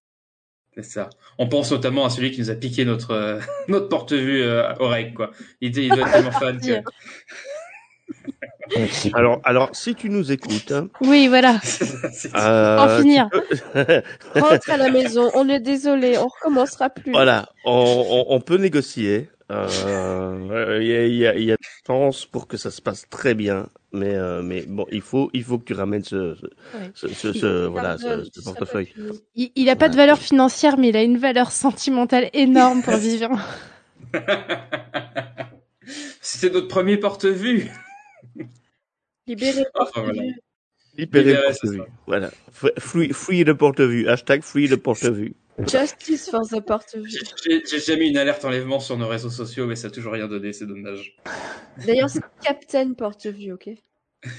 C'est ça. On pense notamment à celui qui nous a piqué notre euh, notre porte-vue euh, oreille, quoi. Il, était- il doit être tellement fan que... Alors, alors, si tu nous écoutes, hein, Oui, voilà. euh, En finir. peux- Rentre à la maison, on est désolé, on recommencera plus. Voilà, on, on, on peut négocier. Euh, Il y, a, y, a, y a chance pour que ça se passe très bien, mais euh, mais bon, il faut il faut que tu ramènes ce ce, Ouais. ce, ce- ce- Il- voilà il- ce, ce portefeuille. Il, il a pas de valeur financière, mais il a une valeur sentimentale énorme pour Vivien. C'était notre premier porte-vue. Libéré Enfin, voilà. Libérer le porte-vue. Voilà, free, free le porte-vue. Hashtag free le porte-vue. Justice for the porte-vue. J'ai jamais eu une alerte enlèvement sur nos réseaux sociaux, mais ça a toujours rien donné, c'est dommage. D'ailleurs, c'est Captain porte-vue, ok?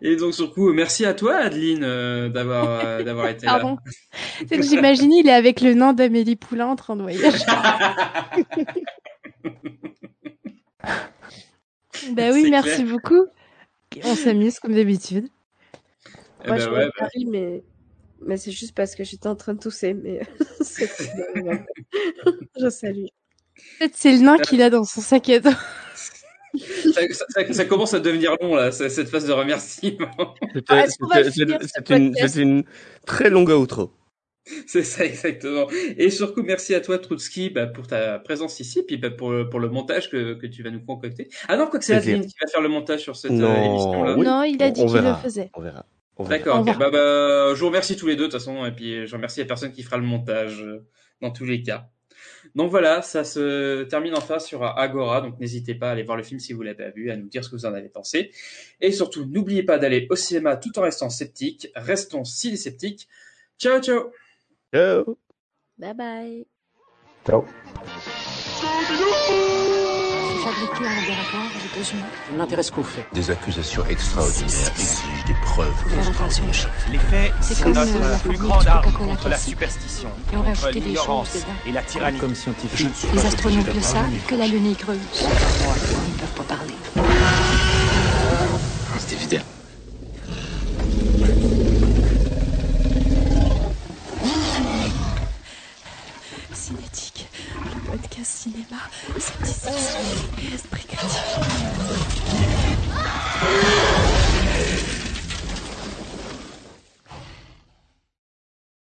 Et donc, sur coup, merci à toi, Adeline, euh, d'avoir euh, d'avoir été Pardon. là. C'est que j'imagine, il est avec le nain d'Amélie Poulain en train de voyager. bah oui, merci clair. beaucoup. On s'amuse comme d'habitude. Eh Moi, ben je ouais, bah. parie, mais, mais c'est juste parce que j'étais en train de tousser, mais c'est. Je salue. Peut-être c'est le nain qu'il a dans son sac à dos. Ça, ça- ça- ça commence à devenir long, là, cette phase de remerciement. C'était Ah, une, très longue outro. C'est ça, exactement. Et surtout, merci à toi, Troutski, bah, pour ta présence ici, puis bah, pour, le- pour le montage que, que tu vas nous concocter. Ah non, quoi que c'est. Adeline qui va faire le montage sur cette euh, Non, émission-là. oui. Non, il a dit qu'il le faisait. On verra. D'accord, bah, bah, je vous remercie tous les deux, de toute façon, et puis je remercie la personne qui fera le montage, euh, dans tous les cas. Donc voilà, ça se termine enfin sur Agora, donc n'hésitez pas à aller voir le film si vous l'avez pas vu, à nous dire ce que vous en avez pensé. Et surtout, n'oubliez pas d'aller au cinéma tout en restant sceptique. Restons si sceptiques. Ciao, ciao Ciao Bye bye. Ciao. C'est fabriqué en laboratoire. Ça m'intéresse qu'on fait. Des accusations extraordinaires exigent des preuves. Les faits, C'est c'est comme, notre euh, la plus grande arme contre la superstition, Et on contre l'ignorance et la tyrannie. Comme scientifique. Les astronautes le savent que la Lune est creuse. Ils ne peuvent pas parler. C'est évident. Cinétique, cinéma, scepticisme et esprit critique.